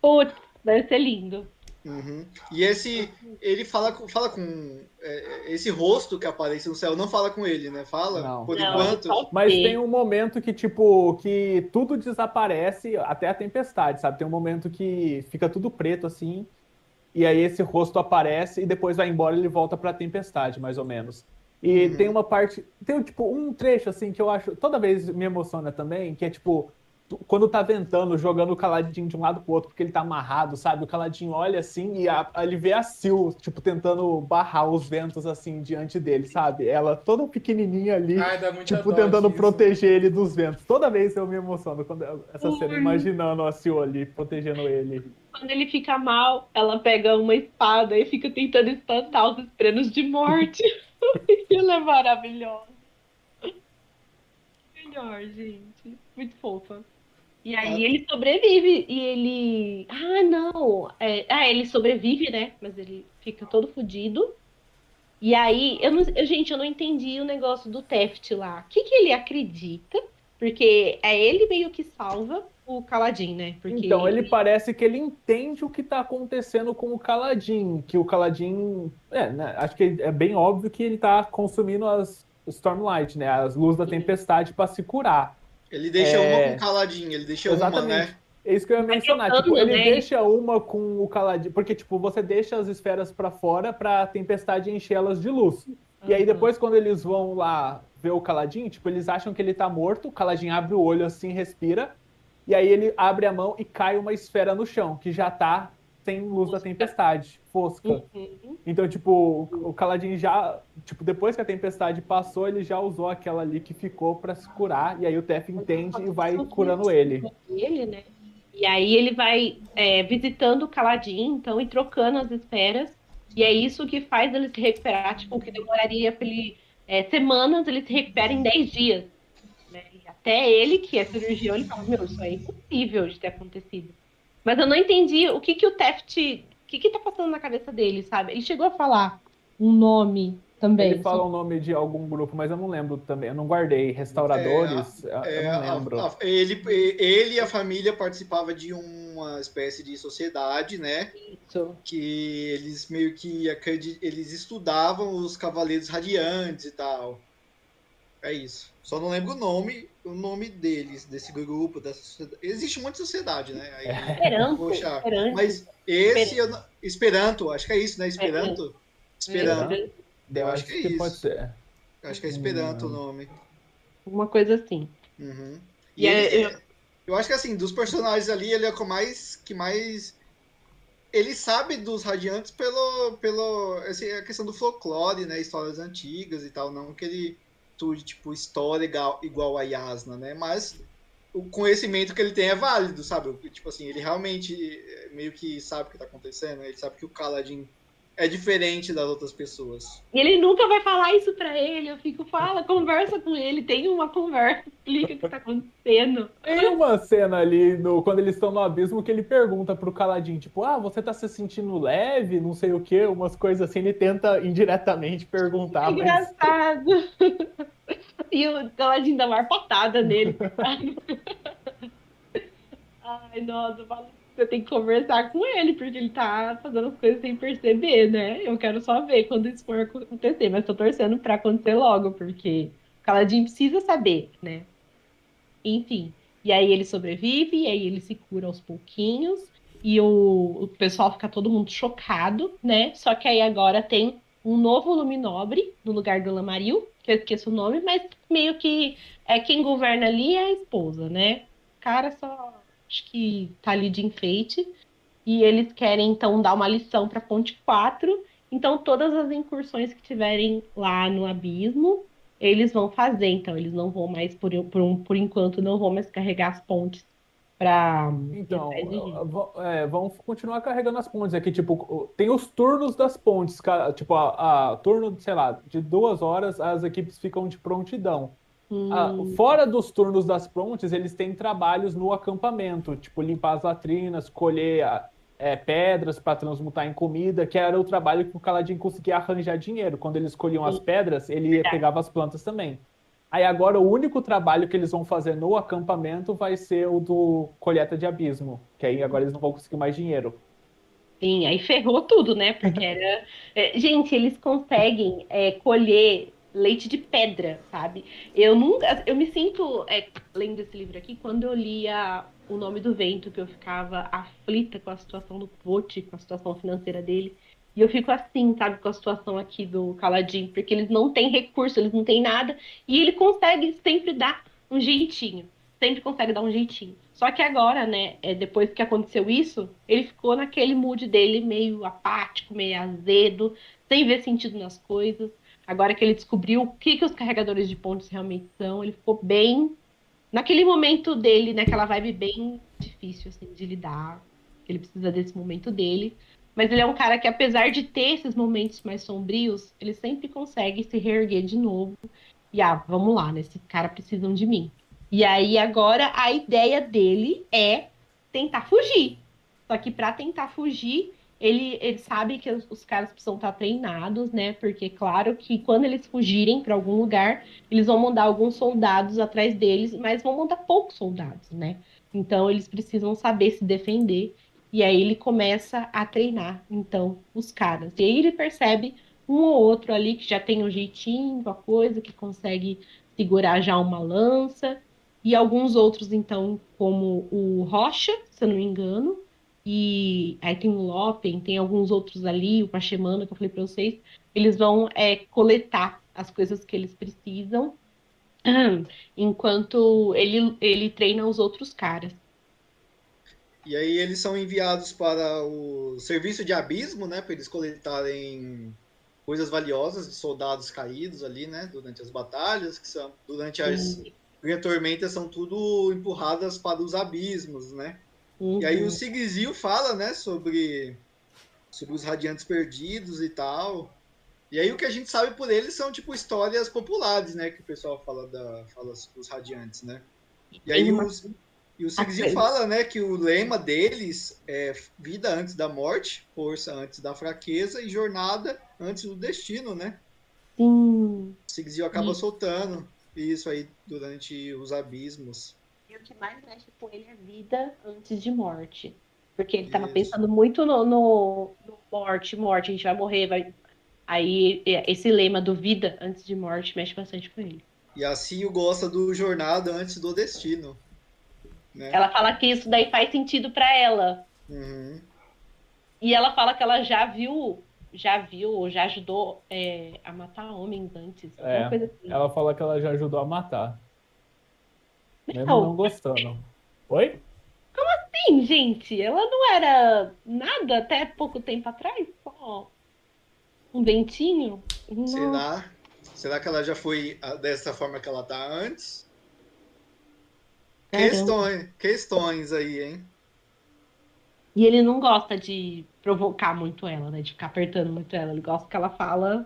Putz, deve ser lindo. Uhum. E esse, ele fala com, fala com é, esse rosto que aparece no céu, não fala com ele, né? Fala, Não. por Não, enquanto. Mas tem um momento que, tipo, que tudo desaparece, até a tempestade, sabe? Tem um momento que fica tudo preto, assim, e aí esse rosto aparece e depois vai embora e ele volta pra tempestade, mais ou menos. E Uhum. tem uma parte, tem, tipo, um trecho, assim, que eu acho, toda vez me emociona também, que é, tipo, quando tá ventando, jogando o caladinho de um lado pro outro, porque ele tá amarrado, sabe? O caladinho olha assim e a, ele vê a Sil, tipo, tentando barrar os ventos assim diante dele, sabe? Ela toda pequenininha ali, Ai, tipo, tentando proteger ele dos ventos. Toda vez eu me emociono quando essa cena, imaginando a Sil ali protegendo ele. Quando ele fica mal, ela pega uma espada e fica tentando espantar os esprenos de morte. ela é maravilhosa. Melhor, gente. Muito fofa. E aí ele sobrevive e ele. Ah, não! É... Ah, ele sobrevive, né? Mas ele fica todo fodido. E aí, eu não... gente, eu não entendi o negócio do Teft lá. O que, que ele acredita? Porque é ele meio que salva o Caladin, né? Porque então, ele... ele parece que ele entende o que tá acontecendo com o Caladin. Que o Caladin. É, né? Acho que é bem óbvio que ele tá consumindo as Stormlight, né? As luzes da tempestade para se curar. Ele deixa é... uma com caladinho, ele deixa Exatamente. uma, né? É isso que eu ia mencionar. Tipo, ele né? deixa uma com o caladinho. Porque, tipo, você deixa as esferas para fora pra tempestade encher elas de luz. Uhum. E aí, depois, quando eles vão lá ver o caladinho, tipo, eles acham que ele tá morto. O caladinho abre o olho assim, respira. E aí ele abre a mão e cai uma esfera no chão, que já tá sem luz da tempestade, fosca. Uhum. Então, tipo, o Caladinho já, tipo, depois que a tempestade passou, ele já usou aquela ali que ficou para se curar, e aí o Tef entende e vai curando ele. Ele, né? E aí ele vai é, visitando o Caladinho, então, e trocando as esferas, e é isso que faz ele se recuperar, tipo, que demoraria pra ele, é, semanas, ele se recupera em 10 dias. Né? até ele, que é cirurgião, ele fala, meu, isso é impossível de ter acontecido. Mas eu não entendi o que que o Teft. O que que tá passando na cabeça dele, sabe? Ele chegou a falar um nome também. Ele fala o nome de algum grupo, mas eu não lembro também. Eu não guardei. Restauradores, é, a, eu não é, lembro. A, a, ele, ele e a família participavam de uma espécie de sociedade, né? Isso. Que eles meio que eles estudavam os cavaleiros radiantes e tal. É isso. Só não lembro o nome, o nome deles, desse grupo, dessa sociedade. Existe muita sociedade, né? Aí, é. Esperanto, Esperanto. Mas esse eu não... Esperanto, acho que é isso, né? Esperanto. Esperanto. Eu, eu acho, que é isso. Pode ser. Eu acho que é Esperanto hum. o nome. Uma coisa assim. Uhum. E, e ele, é, eu... eu acho que assim, dos personagens ali, ele é o que mais. Que mais... Ele sabe dos radiantes pelo. pelo assim, a questão do folclore, né? Histórias antigas e tal. Não que ele estude, tipo, história igual, igual a Yasna, né? Mas o conhecimento que ele tem é válido, sabe? Tipo assim, ele realmente eh, meio que sabe o que tá acontecendo, ele sabe que o Kaladin é diferente das outras pessoas. E ele nunca vai falar isso para ele. Eu fico, fala, conversa com ele, tem uma conversa, explica o que tá acontecendo. Tem uma cena ali, no, quando eles estão no abismo, que ele pergunta pro Caladinho, tipo, ah, você tá se sentindo leve, não sei o quê, umas coisas assim, ele tenta indiretamente perguntar. Que engraçado. Mas... e o Caladinho dá uma patada nele. Ai, nossa, valeu você tem que conversar com ele, porque ele tá fazendo as coisas sem perceber, né? Eu quero só ver quando isso for acontecer, mas tô torcendo pra acontecer logo, porque o Caladinho precisa saber, né? Enfim. E aí ele sobrevive, e aí ele se cura aos pouquinhos, e o, o pessoal fica todo mundo chocado, né? Só que aí agora tem um novo Luminobre no lugar do Lamaril, que eu esqueço o nome, mas meio que é quem governa ali é a esposa, né? O cara só acho que tá ali de enfeite. E eles querem, então, dar uma lição para Ponte 4. Então, todas as incursões que tiverem lá no abismo, eles vão fazer. Então, eles não vão mais, por, por, por enquanto, não vão mais carregar as pontes para. Então, é, vão continuar carregando as pontes aqui. Tipo, tem os turnos das pontes. Tipo, a, a turno, sei lá, de duas horas, as equipes ficam de prontidão. Ah, hum. fora dos turnos das pontes, eles têm trabalhos no acampamento, tipo limpar as latrinas, colher é, pedras para transmutar em comida, que era o trabalho que o Caladinho conseguia arranjar dinheiro. Quando eles colhiam as pedras, ele pegava as plantas também. Aí agora o único trabalho que eles vão fazer no acampamento vai ser o do colheita de abismo, que aí agora eles não vão conseguir mais dinheiro. Sim, aí ferrou tudo, né? Porque era. É, gente, eles conseguem é, colher leite de pedra, sabe? Eu nunca, eu me sinto é, lendo esse livro aqui quando eu lia O Nome do Vento, que eu ficava aflita com a situação do Pote, com a situação financeira dele. E eu fico assim, sabe, com a situação aqui do Caladinho, porque eles não têm recurso, eles não têm nada, e ele consegue sempre dar um jeitinho. sempre consegue dar um jeitinho. Só que agora, né, é, depois que aconteceu isso, ele ficou naquele mood dele meio apático, meio azedo, sem ver sentido nas coisas. Agora que ele descobriu o que, que os carregadores de pontos realmente são, ele ficou bem. Naquele momento dele, naquela vibe bem difícil assim, de lidar. Ele precisa desse momento dele. Mas ele é um cara que, apesar de ter esses momentos mais sombrios, ele sempre consegue se reerguer de novo. E ah, vamos lá, né? Esses caras precisam de mim. E aí agora a ideia dele é tentar fugir. Só que para tentar fugir, ele, ele sabe que os, os, caras precisam estar treinados, né? Porque claro que quando eles fugirem para algum lugar, eles vão mandar alguns soldados atrás deles, mas vão mandar poucos soldados, né? Então eles precisam saber se defender. E aí ele começa a treinar, então, os caras. E aí ele percebe um ou outro ali que já tem um jeitinho, a coisa, que consegue segurar já uma lança e alguns outros, então, como o Rocha, se eu não me engano, e aí tem o Lopen, tem alguns outros ali, o Pachemana, que eu falei para vocês, eles vão é, coletar as coisas que eles precisam, enquanto ele, ele treina os outros caras. E aí eles são enviados para o serviço de abismo, né, para eles coletarem coisas valiosas de soldados caídos ali, né, durante as batalhas, que são durante as Sim porque a tormenta são tudo empurradas para os abismos, né? Uhum. E aí o Sigizil fala, né, sobre, sobre os radiantes perdidos e tal. E aí o que a gente sabe por eles são, tipo, histórias populares, né? Que o pessoal fala, da, fala dos radiantes, né? E aí os, e o Sigizil fala, né, que o lema deles é vida antes da morte, força antes da fraqueza e jornada antes do destino, né? Sim. O Sigizil acaba Sim. soltando isso aí durante os abismos. E o que mais mexe com ele é vida antes de morte. Porque ele estava pensando muito no, no, no, morte, morte, a gente vai morrer, vai. Aí esse lema do vida antes de morte mexe bastante com ele. E assim o gosta do jornada antes do destino. Né? Ela fala que isso daí faz sentido para ela. Uhum. E ela fala que ela já viu já viu ou já ajudou é, a matar homens antes. É, assim. Ela fala que ela já ajudou a matar. Mesmo não, não gostando. Oi? Como assim, gente? Ela não era nada até pouco tempo atrás? Só um ventinho? Será? Será que ela já foi ah, dessa forma que ela tá antes? Questões, questões aí, hein? E ele não gosta de provocar muito ela, né? De ficar apertando muito ela. Ele gosta que ela fala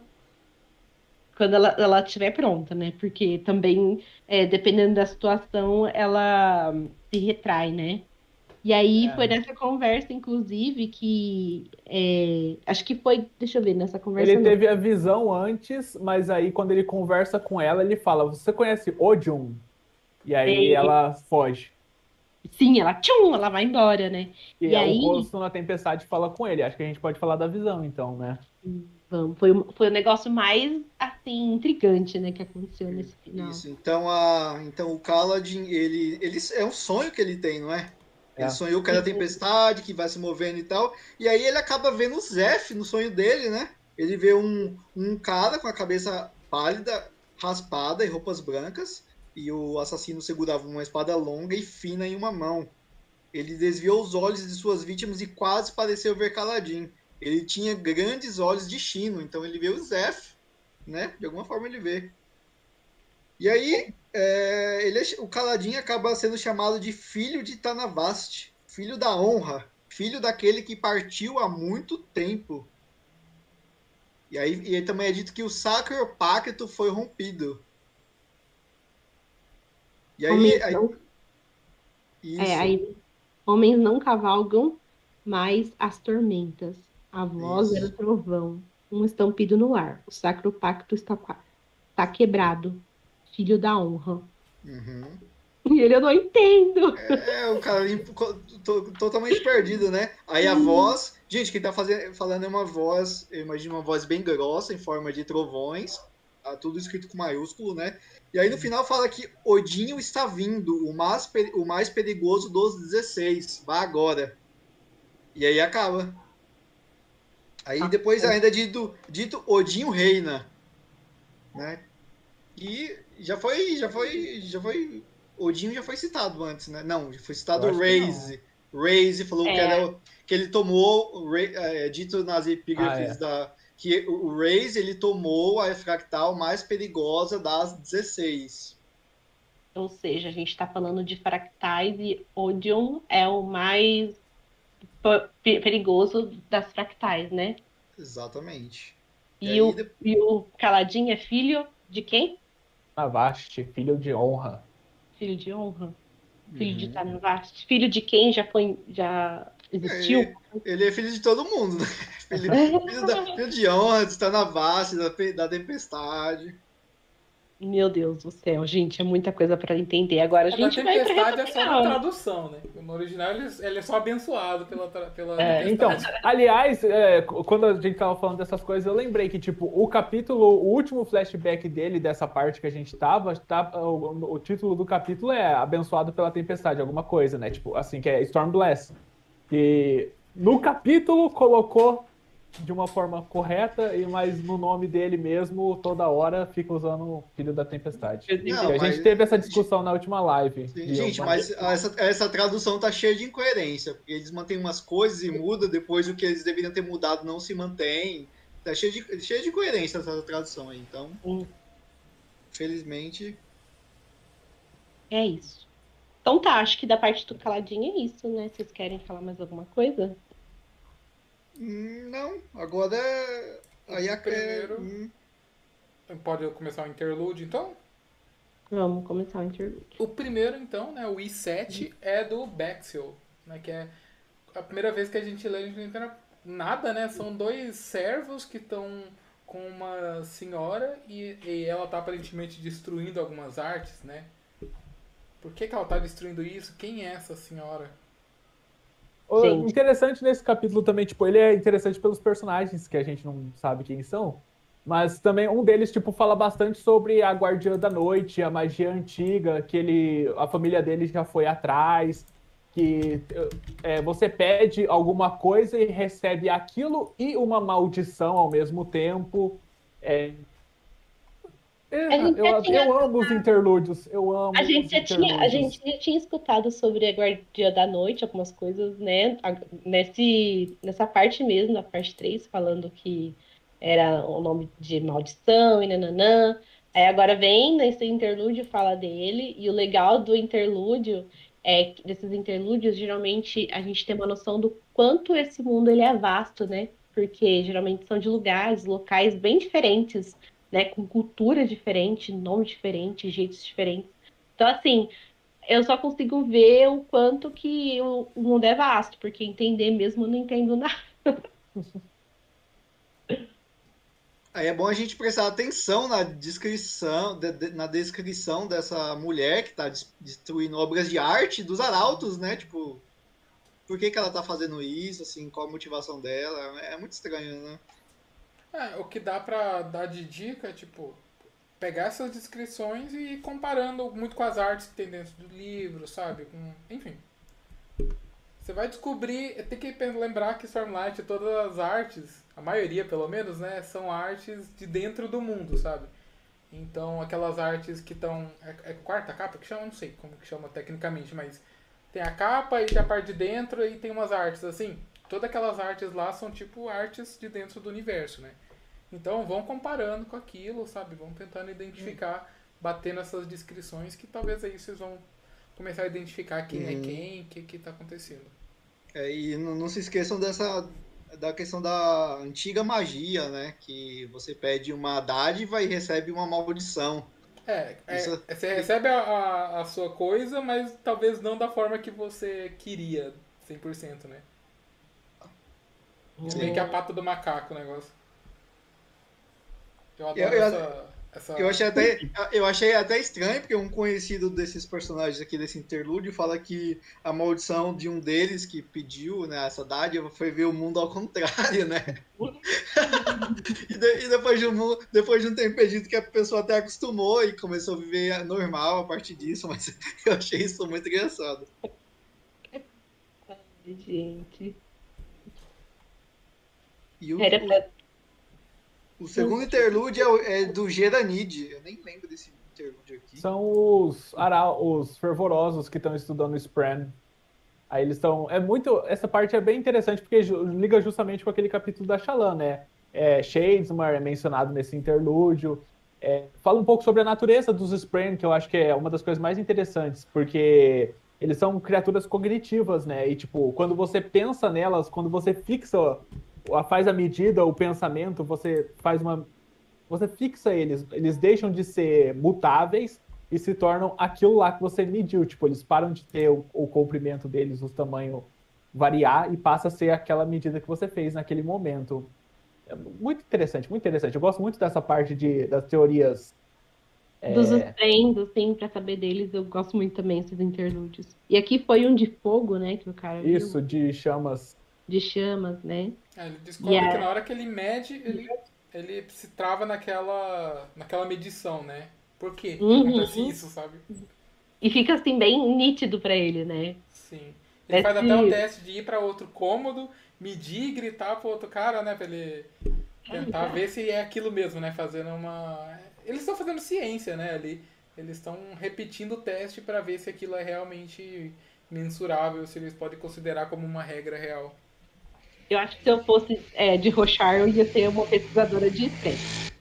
quando ela, ela estiver pronta, né? Porque também, é, dependendo da situação, ela se retrai, né? E aí é. foi nessa conversa, inclusive, que é, acho que foi, deixa eu ver, nessa conversa. Ele não. teve a visão antes, mas aí quando ele conversa com ela, ele fala: Você conhece Odium? E aí ela foge. Sim, ela tchum, ela vai embora, né? E, e aí... o rosto na tempestade fala com ele. Acho que a gente pode falar da visão, então, né? Vamos, foi, foi o negócio mais assim intrigante, né, que aconteceu nesse final. Isso. Então a, então o Kaladin, ele, ele é um sonho que ele tem, não é? Ele é. sonhou que era tempestade, que vai se movendo e tal. E aí ele acaba vendo o Zef no sonho dele, né? Ele vê um, um cara com a cabeça pálida, raspada e roupas brancas e o assassino segurava uma espada longa e fina em uma mão. Ele desviou os olhos de suas vítimas e quase pareceu ver Caladin. Ele tinha grandes olhos de chino, então ele vê o Zef, né? De alguma forma ele vê. E aí, é, ele, é o Caladin acaba sendo chamado de filho de Tanavast, filho da honra, filho daquele que partiu há muito tempo. E aí, e aí também é dito que o Sacro Pacto foi rompido. E aí. Homens aí... Não... É, aí. Homens não cavalgam, mas as tormentas. A voz Isso. era trovão. Um estampido no ar. O sacro pacto está, está quebrado. Filho da honra. Uhum. E ele eu não entendo. É, o cara totalmente perdido, né? Aí a voz. Gente, quem tá fazendo, falando é uma voz, eu imagino uma voz bem grossa, em forma de trovões. Tá tudo escrito com maiúsculo, né? E aí no final fala que Odinho está vindo, o mais, o mais perigoso dos 16. Vá agora. E aí acaba. Aí ah, depois é. ainda dito, dito Odinho reina. Né? E já foi, já foi, já foi Odin já foi citado antes, né? Não, foi citado o Raze. Raze falou é. que, era, que ele tomou, é, dito nas epígrafes ah, é. da. Que o Raze ele tomou a fractal mais perigosa das 16. Ou seja, a gente está falando de fractais e Odium é o mais perigoso das fractais, né? Exatamente. E, e, o, de... e o Caladinho é filho de quem? Navaste, filho de honra. Filho de honra. Filho uhum. de Tanavast. Filho de quem já foi. já existiu? Ele, ele é filho de todo mundo, né? Filho, filho, da, filho de honra, de Tanavast, da, da tempestade. Meu Deus do céu, gente, é muita coisa para entender. Agora a gente vai pra é só uma tradução, né? No original ele, ele é só abençoado pela, pela é, Então, aliás, é, quando a gente tava falando dessas coisas, eu lembrei que, tipo, o capítulo, o último flashback dele, dessa parte que a gente tava, tá, o, o título do capítulo é Abençoado pela Tempestade, alguma coisa, né? Tipo, assim, que é Stormbless. E no capítulo colocou de uma forma correta, e mas no nome dele mesmo, toda hora fica usando o Filho da Tempestade. Não, a gente teve essa discussão na última live. Sim, gente, mas essa, essa tradução tá cheia de incoerência, porque eles mantêm umas coisas e muda, depois o que eles deveriam ter mudado não se mantém. Tá cheia de, cheia de incoerência essa tradução aí, então. Hum. Felizmente. É isso. Então tá, acho que da parte do caladinho é isso, né? Vocês querem falar mais alguma coisa? Não, agora é. Aí a primeiro. Hum. Pode começar o interlude então? Vamos começar o interlude. O primeiro, então, né? O I7 é do Bexel, né? Que é a primeira vez que a gente lê, a gente não entende nada, né? São dois servos que estão com uma senhora e, e ela tá aparentemente destruindo algumas artes, né? Por que, que ela tá destruindo isso? Quem é essa senhora? O interessante nesse capítulo também, tipo, ele é interessante pelos personagens que a gente não sabe quem são. Mas também um deles, tipo, fala bastante sobre a Guardiã da Noite, a magia antiga, que ele, a família dele já foi atrás, que é, você pede alguma coisa e recebe aquilo e uma maldição ao mesmo tempo. É, é, eu, eu, amo os interlúdios, eu amo. A gente, já tinha, a gente já tinha escutado sobre a Guardia da Noite, algumas coisas, né? Nesse, nessa parte mesmo, na parte 3, falando que era o nome de maldição e nananã. Aí agora vem nesse interlúdio fala dele, e o legal do interlúdio é que desses interlúdios, geralmente a gente tem uma noção do quanto esse mundo ele é vasto, né? Porque geralmente são de lugares, locais bem diferentes né? Com cultura diferente, nome diferente, jeitos diferentes. Então, assim, eu só consigo ver o quanto que o, mundo é vasto, porque entender mesmo eu não entendo nada. Aí é bom a gente prestar atenção na descrição, de, de, na descrição dessa mulher que está destruindo obras de arte dos arautos, né? Tipo, por que, que ela está fazendo isso, assim, qual a motivação dela? É muito estranho, né? É, o que dá pra dar de dica é, tipo, pegar essas descrições e ir comparando muito com as artes que tem dentro do livro, sabe? Com, enfim. Você vai descobrir, tem que lembrar que Stormlight, todas as artes, a maioria pelo menos, né, são artes de dentro do mundo, sabe? Então, aquelas artes que estão. É, é, quarta capa que chama? Não sei como que chama tecnicamente, mas tem a capa e tem a parte de dentro e tem umas artes assim todas aquelas artes lá são tipo artes de dentro do universo, né? Então vão comparando com aquilo, sabe? Vão tentando identificar, batendo essas descrições que talvez aí vocês vão começar a identificar quem é uhum. é quem, o que que tá acontecendo. É, e não, não se esqueçam dessa da questão da antiga magia, né? Que você pede uma dádiva e recebe uma maldição. É, é Isso... você recebe a, a, a, sua coisa, mas talvez não da forma que você queria, 100%, né? Se bem que é a pata do macaco o negócio. Eu adoro eu, essa, essa. Eu achei, até, eu achei até estranho, porque um conhecido desses personagens aqui desse interlúdio fala que a maldição de um deles que pediu né, essa dádiva foi ver o mundo ao contrário, né? e, de, e, depois, de um, depois de um tempo pedido que a pessoa até acostumou e começou a viver normal a partir disso, mas eu achei isso muito engraçado. Ai, gente. E o, o, o segundo interlude é, é do Geranid. Eu nem lembro desse, interlúdio aqui. São os, ara, os fervorosos que estão estudando o Spran. Aí eles estão. É muito. Essa parte é bem interessante porque liga justamente com aquele capítulo da Shalan, né? É, Shadesmar é mencionado nesse interlúdio. É, fala um pouco sobre a natureza dos Spren, que eu acho que é uma das coisas mais interessantes, porque eles são criaturas cognitivas, né? E, tipo, quando você pensa nelas, quando você fixa, faz a medida, o pensamento, você faz uma. Você fixa eles, eles deixam de ser mutáveis e se tornam aquilo lá que você mediu. Tipo, eles param de ter o, o comprimento deles, o tamanho variar e passa a ser aquela medida que você fez naquele momento. É muito interessante, muito interessante. Eu gosto muito dessa parte de, das teorias. Dos é... trends, assim, pra saber deles, eu gosto muito também desses interlúdios. E aqui foi um de fogo, né, que o cara Isso, viu. de chamas. De chamas, né? É, ele descobre yeah. que na hora que ele mede, ele, ele se trava naquela, naquela medição, né? Por quê? Uhum. Acontece isso, sabe? E fica, assim, bem nítido pra ele, né? Sim. Ele faz até o teste de ir para outro cômodo medir e gritar pro outro cara, né? Pra ele tentar ver se é aquilo mesmo, né? Fazendo uma. Eles estão fazendo ciência, né? Ali. Eles estão repetindo o teste para ver se aquilo é realmente mensurável, se eles podem considerar como uma regra real. Eu acho que se eu fosse é, de Rochard, eu ia ser uma pesquisadora de espécies.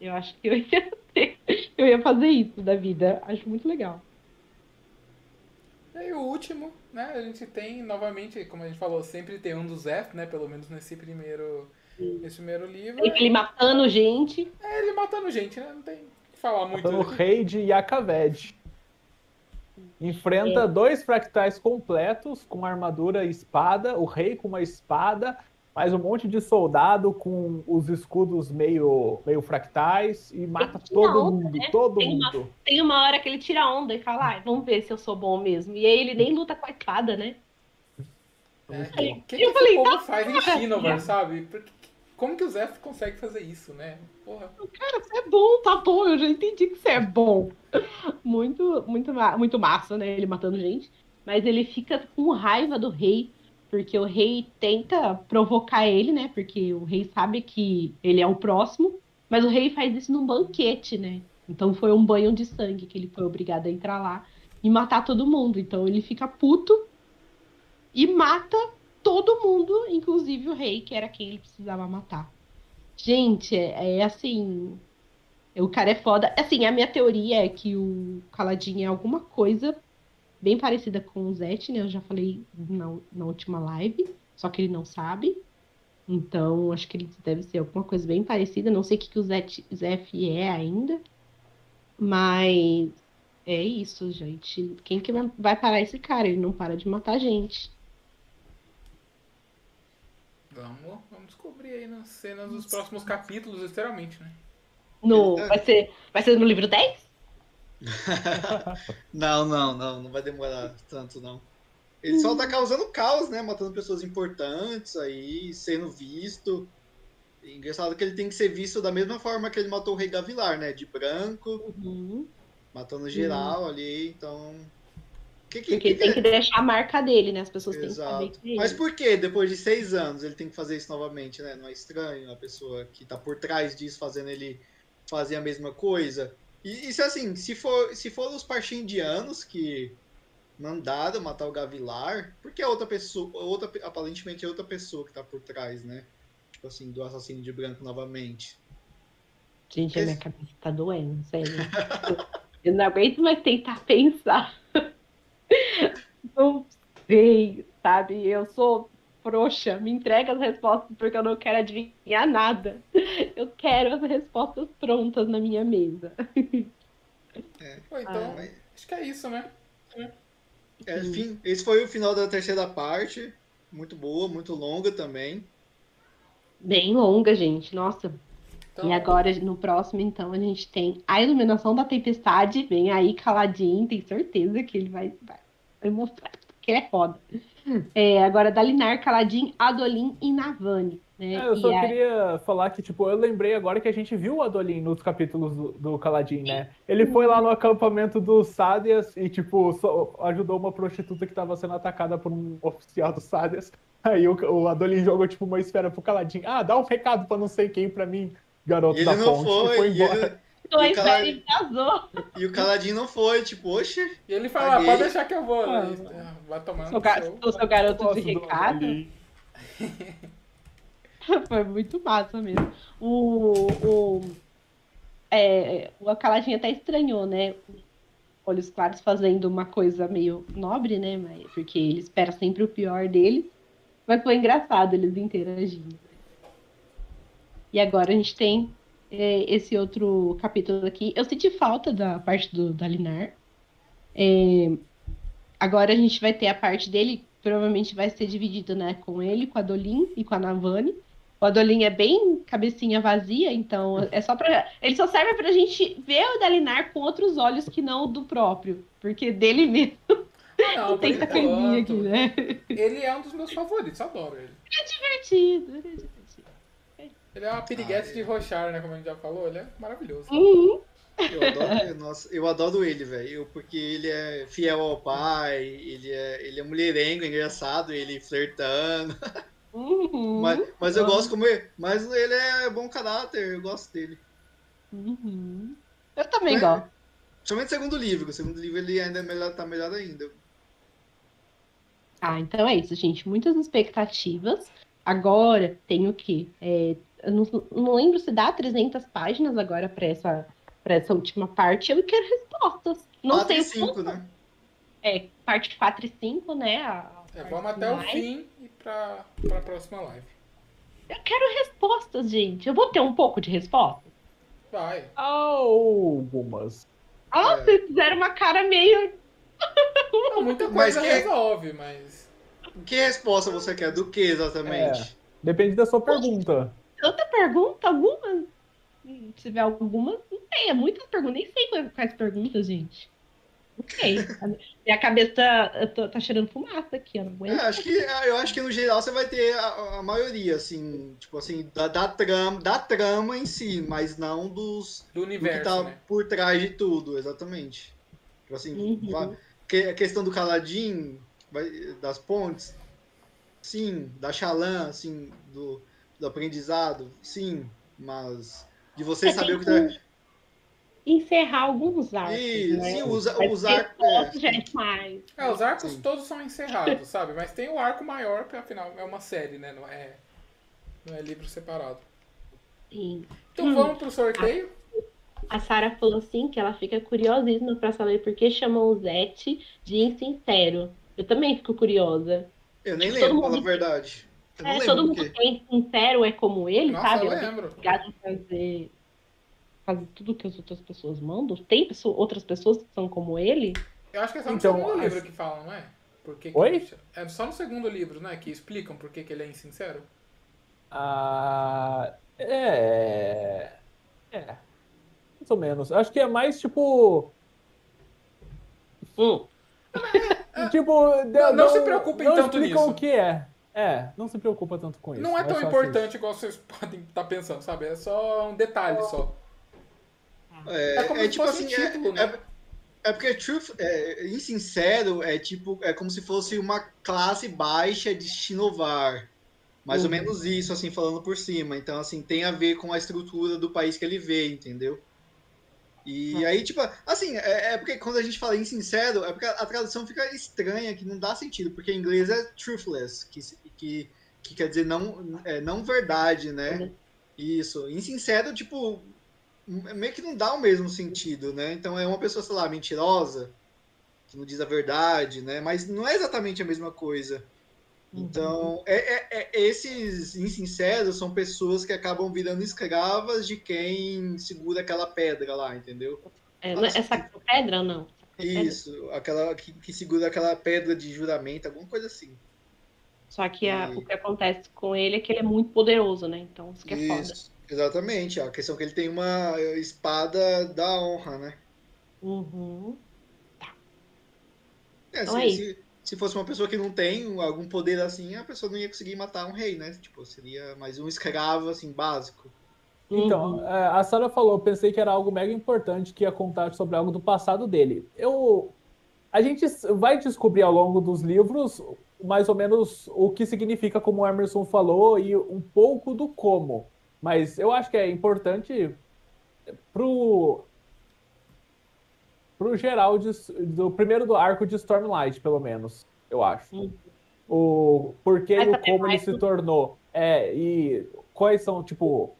Eu acho que eu ia ter, eu ia fazer isso da vida. Acho muito legal. E o último, né, a gente tem novamente, como a gente falou, sempre tem um do Zef, né, pelo menos nesse primeiro, nesse primeiro livro. Tem ele matando gente. É, ele matando gente, né, não tem que falar muito. Matando o rei de Yakaved. Enfrenta é. dois fractais completos com armadura e espada, o rei com uma espada mais um monte de soldado com os escudos meio, meio fractais e mata todo onda, mundo, né? todo tem mundo. Uma, tem uma hora que ele tira onda e fala, ah, vamos ver se eu sou bom mesmo. E aí ele nem luta com a espada, né? É, o que, que, que falei, povo tá faz em Shinovar, sabe? Porque, como que o Zé consegue fazer isso, né? Porra. Cara, você é bom, tá bom, eu já entendi que você é bom. Muito, muito, muito massa, né? Ele matando gente. Mas ele fica com raiva do rei porque o rei tenta provocar ele, né? Porque o rei sabe que ele é o próximo, mas o rei faz isso num banquete, né? Então foi um banho de sangue que ele foi obrigado a entrar lá e matar todo mundo. Então ele fica puto e mata todo mundo, inclusive o rei, que era quem ele precisava matar. Gente, é, é assim. O cara é foda. Assim, a minha teoria é que o Caladinho é alguma coisa bem parecida com o Zet, né? Eu já falei na, na última live, só que ele não sabe. Então, acho que ele deve ser alguma coisa bem parecida. Não sei o que, que o Zet, Zef é ainda. Mas é isso, gente. Quem que vai parar esse cara? Ele não para de matar gente. Vamos, vamos descobrir aí nas cenas dos próximos capítulos, literalmente, né? No, vai, ser, vai ser no livro 10? não, não, não, não vai demorar tanto, não. Ele só tá causando caos, né? Matando pessoas importantes aí, sendo visto. engraçado que ele tem que ser visto da mesma forma que ele matou o Rei Gavilar, né? De branco, uhum. matando geral uhum. ali, então. Que, que, Porque que tem é? que deixar a marca dele, né? As pessoas Exato. têm que saber que Mas por que, depois de seis anos, ele tem que fazer isso novamente, né? Não é estranho a pessoa que tá por trás disso fazendo ele fazer a mesma coisa? E isso assim, se for, se for os parchindianos que mandaram matar o Gavilar, porque é outra pessoa, outra, aparentemente é outra pessoa que tá por trás, né? Tipo assim, do assassino de branco novamente. Gente, Esse... a minha cabeça tá doendo, sério. Eu não aguento mais tentar pensar. Não sei, sabe? Eu sou frouxa, me entrega as respostas porque eu não quero adivinhar nada. Eu quero as respostas prontas na minha mesa. É. então, ah. acho que é isso, né? É, enfim, esse foi o final da terceira parte. Muito boa, muito longa também. Bem longa, gente. Nossa. Então... E agora, no próximo, então, a gente tem a iluminação da tempestade. Vem aí caladinho, tem certeza que ele vai, vai mostrar que ele é foda. É, agora, Dalinar, Kaladin, Adolin e Navani. Né? É, eu só queria falar que, tipo, eu lembrei agora que a gente viu o Adolin nos capítulos do, do Kaladin, né? Ele foi lá no acampamento dos Sádias e, tipo, ajudou uma prostituta que estava sendo atacada por um oficial dos Sádias. Aí o, o Adolin jogou, tipo, uma esfera pro Kaladin. Ah, dá um recado pra não sei quem pra mim, garoto da ponte. Foi, e foi embora. Dois E o velhos vazou. E o Caladinho não foi, tipo, oxe. E ele fala, ah, Paguei. pode deixar que eu vou. Ah, né? Vai tomar Sou, no ga seu. seu garoto de recado. Foi muito massa mesmo. O, o, é, o Caladinho até estranhou, né? Olhos Claros fazendo uma coisa meio nobre, né? Mas, porque ele espera sempre o pior deles. Mas foi engraçado eles interagindo. E agora a gente tem é, esse outro capítulo aqui. Eu senti falta da parte do, da Linar. É, agora a gente vai ter a parte dele, provavelmente vai ser dividido, né? Com ele, com a Dolin e com a Navani. O Adolin é bem cabecinha vazia, então é só pra. Ele só serve pra gente ver o Dalinar com outros olhos que não o do próprio. Porque dele mesmo Não, tem por sacaninha aqui, né? Ele é um dos meus favoritos, adoro ele. Divertido, ele é divertido. Ele é uma piriguete Ah, é. de Rochar, né? Como a gente já falou, ele é maravilhoso. Uhum. Eu adoro, nossa, eu adoro ele, velho. Porque ele é fiel ao pai, ele é, ele é mulherengo, engraçado, ele flertando. Uhum. Mas, mas eu Ah. gosto como ele. Mas ele é bom caráter, eu gosto dele. Uhum. Eu também Mas- gosto. Principalmente o segundo livro. O segundo livro ele ainda é melhor, tá melhor ainda. Ah, então é isso, gente. Muitas expectativas. Agora tem o quê? É, não, não lembro se dá 300 páginas agora para essa, pra essa última parte. Eu quero respostas. Não 4 sei e o 5, quanto- né? É, parte 4 e 5, né? a- a É, vamos até o finais. fim e pra, pra próxima live. Eu quero respostas, gente. Eu vou ter um pouco de resposta. Vai. Algumas. Ah, É. vocês fizeram uma cara meio. Não, muita Mas coisa que- resolve, mas. Que resposta você quer? Do que exatamente? Depende da sua pergunta. Tanta pergunta, algumas. Se tiver algumas, não sei. É muitas perguntas. Nem sei quais, quais perguntas, gente. Não sei. A Minha cabeça tá, tô- tá cheirando fumaça aqui, eu não É, aguento. acho que, eu acho que no geral você vai ter a, a maioria, assim, tipo assim, da, da, trama, da trama em si, mas não dos, Do do que universo, tá né? por trás de tudo, exatamente. Tipo assim, Uhum. que- a questão do Caladin, vai- das pontes, sim, da Xalã, assim, do, do aprendizado, sim, mas de você É, saber o que tá. que encerrar alguns arcos. E, né? sim, usa, resposta já é. É, os arcos Sim. todos são encerrados, sabe? Mas tem o arco maior, porque afinal é uma série, né? Não é, não é livro separado. Sim. Então Hum. vamos pro sorteio. A Sara falou assim que ela fica curiosíssima pra saber por que chamam o Zete de insincero. Eu também fico curiosa. Eu nem Todo lembro, mundo- pela verdade. Não É, todo mundo que é sincero é como ele, Nossa, sabe? eu É lembro. obrigado a fazer, fazer tudo que as outras pessoas mandam. Tem pessoa- outras pessoas que são como ele? Eu acho que é só no Então, segundo acho- livro que falam, não é? Por que que Oi? cha- É só no segundo livro, né? Que explicam por que, que ele é insincero. Ah, é. É. Mais ou menos. Acho que é mais tipo. Hum. Tipo, Não- não se preocupem não tanto explicam nisso. o que é. É, não se preocupa tanto com isso. Não é tão só importante igual vocês podem estar pensando, sabe? É só um detalhe só. É, É como é se tipo fosse assim, um título, é, né? é, é porque truth, é, insincero é tipo, é como se fosse uma classe baixa de Shinovar. Mais ou Uhum. menos isso, assim, falando por cima. Então, assim, tem a ver com a estrutura do país que ele vê, entendeu? E aí, tipo, assim, é, é porque quando a gente fala insincero, é porque a, a tradução fica estranha, que não dá sentido, porque em inglês é truthless, que, que, que quer dizer não, é, não verdade, né? Isso. Insincero, tipo, meio que não dá o mesmo sentido, né? Então é uma pessoa, sei lá, mentirosa, que não diz a verdade, né? Mas não é exatamente a mesma coisa. Então, é, é- é- esses insinceros são pessoas que acabam virando escravas de quem segura aquela pedra lá, entendeu? É, não é é saco-pedra, não? Isso, aquela que, que segura aquela pedra de juramento, alguma coisa assim. Só que a- o que acontece com ele é que ele é muito poderoso, né? Então isso que é foda. Isso, exatamente. A questão é que ele tem uma espada da honra, né? Uhum. É, Então se, é se, se fosse uma pessoa que não tem algum poder assim, a pessoa não ia conseguir matar um rei, né? Tipo, seria mais um escravo, assim, básico. Então, Uhum. é, a Sarah falou, eu pensei que era algo mega importante que ia contar sobre algo do passado dele. Eu. A gente vai descobrir ao longo dos livros mais ou menos o que significa, como o Emerson falou, e um pouco do como. Mas eu acho que é importante pro. Pro geral de, do primeiro do arco de Stormlight, pelo menos, eu acho. O porquê e o como ele se tornou. É, e quais são, tipo.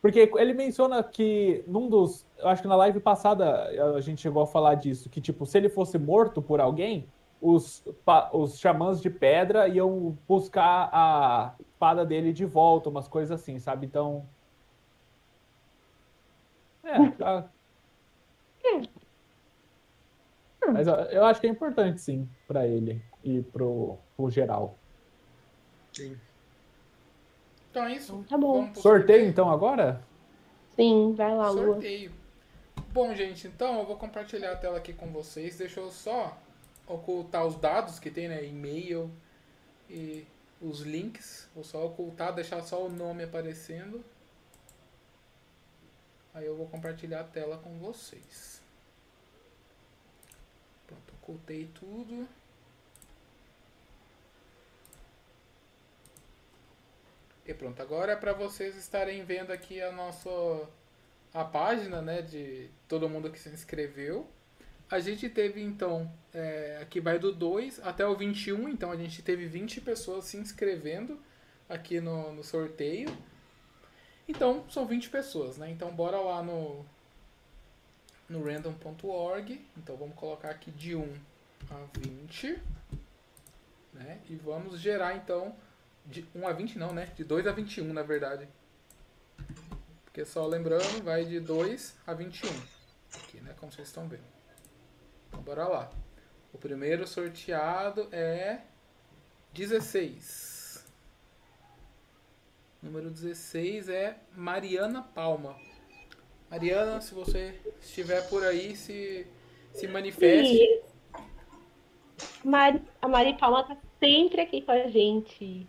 Porque ele menciona que num dos. Eu acho que na live passada a gente chegou a falar disso, que, tipo, se ele fosse morto por alguém, os, os xamãs de pedra iam buscar a espada dele de volta, umas coisas assim, sabe? Então. É, tá. Mas eu, acho que é importante, sim, pra ele e pro, pro geral. Sim. Então é isso. Tá bom. Sorteio, então, agora? Sim, vai lá, Lua. Sorteio. Bom, gente, então eu vou compartilhar a tela aqui com vocês. Deixa eu só ocultar os dados que tem, né? E-mail e os links. Vou só ocultar, deixar só o nome aparecendo. Aí eu vou compartilhar a tela com vocês. Ocultei tudo. E pronto, agora é para vocês estarem vendo aqui a nossa a página, né, de todo mundo que se inscreveu. A gente teve então, é, aqui vai do 2 até o 21, então a gente teve 20 pessoas se inscrevendo aqui no, no sorteio. Então, são 20 pessoas, né? Então, bora lá no, no random.org. Então, vamos colocar aqui de 1 a 20. Né? E vamos gerar, então, de 1 a 20 não, né? De 2 a 21, na verdade. Porque só lembrando, vai de 2 a 21. Aqui, né? Como vocês estão vendo. Então, bora lá. O primeiro sorteado é 16. Número 16 é Mariana Palma. Mariana, se você estiver por aí, se, se manifeste. E Mari, a Mari Palma tá sempre aqui com a gente.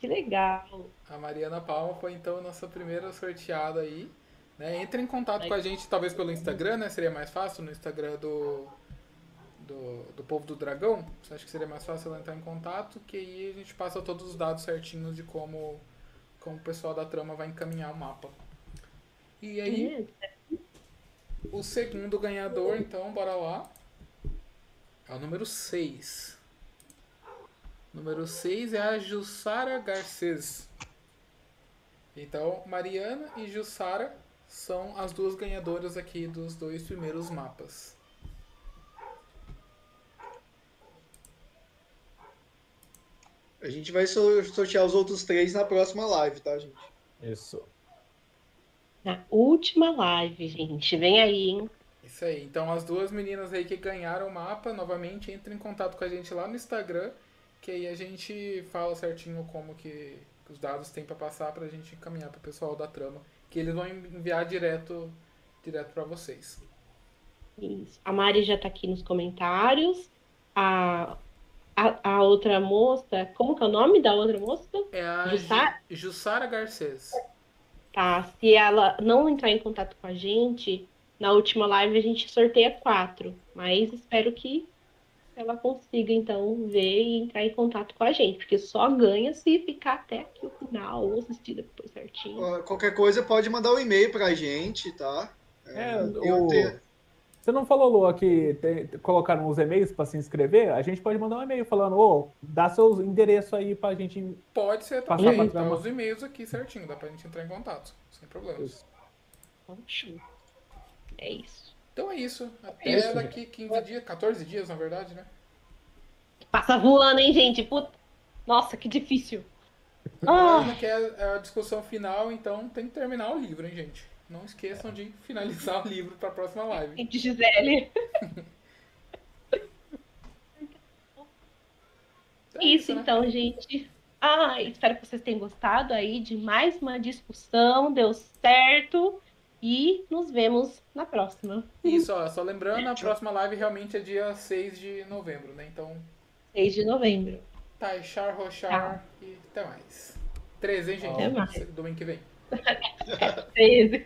Que legal. A Mariana Palma foi então a nossa primeira sorteada aí. Né? Entre em contato com a gente, talvez pelo Instagram, né? Seria mais fácil no Instagram do, do, do Povo do Dragão. Você acha que seria mais fácil ela entrar em contato? Que aí a gente passa todos os dados certinhos de como, como o pessoal da trama vai encaminhar o mapa. E aí, o segundo ganhador, então, bora lá. É o número 6. Número 6 é a Jussara Garcês. Então, Mariana e Jussara são as duas ganhadoras aqui dos dois primeiros mapas. A gente vai sor- sortear os outros três na próxima live, tá, gente? Isso. Na última live, gente. Vem aí, hein? Isso aí. Então, as duas meninas aí que ganharam o mapa, novamente, entrem em contato com a gente lá no Instagram, que aí a gente fala certinho como que os dados tem para passar pra gente encaminhar pro pessoal da trama, que eles vão enviar direto direto para vocês. Isso. A Mari já tá aqui nos comentários. A, a, a outra moça, como que é o nome da outra moça? É a Jussara? Ju- Jussara Garcês. Tá, se ela não entrar em contato com a gente, na última live a gente sorteia quatro. Mas espero que ela consiga, então, ver e entrar em contato com a gente. Porque só ganha se ficar até aqui o final ou assistir depois certinho. Qualquer coisa pode mandar um e-mail pra gente, tá? É, eu o- tenho- Você não falou, Lua, que te- colocaram os e-mails para se inscrever? A gente pode mandar um e-mail falando, ô, dá seus endereços aí pra gente. Pode ser Passar também, pra tá os e-mails aqui certinho, dá pra gente entrar em contato, sem problemas. Então, show. É isso. Então é isso, até É isso, daqui 15 dias, 14 dias na verdade, né? Passa voando, hein, gente? Puta. Nossa, que difícil. Ah, Agora que é a discussão final, então tem que terminar o livro, hein, gente? Não esqueçam de finalizar o livro pra próxima live. gente, Gisele. É Isso, né? então, gente. Ah, espero que vocês tenham gostado aí de mais uma discussão. Deu certo. E nos vemos na próxima. Isso, ó, só lembrando, a próxima live realmente é dia 6 de novembro, né? Então, 6 de novembro. Taishar, Rochar e até mais. 13, hein, gente? Até mais. Domingo que vem. 13.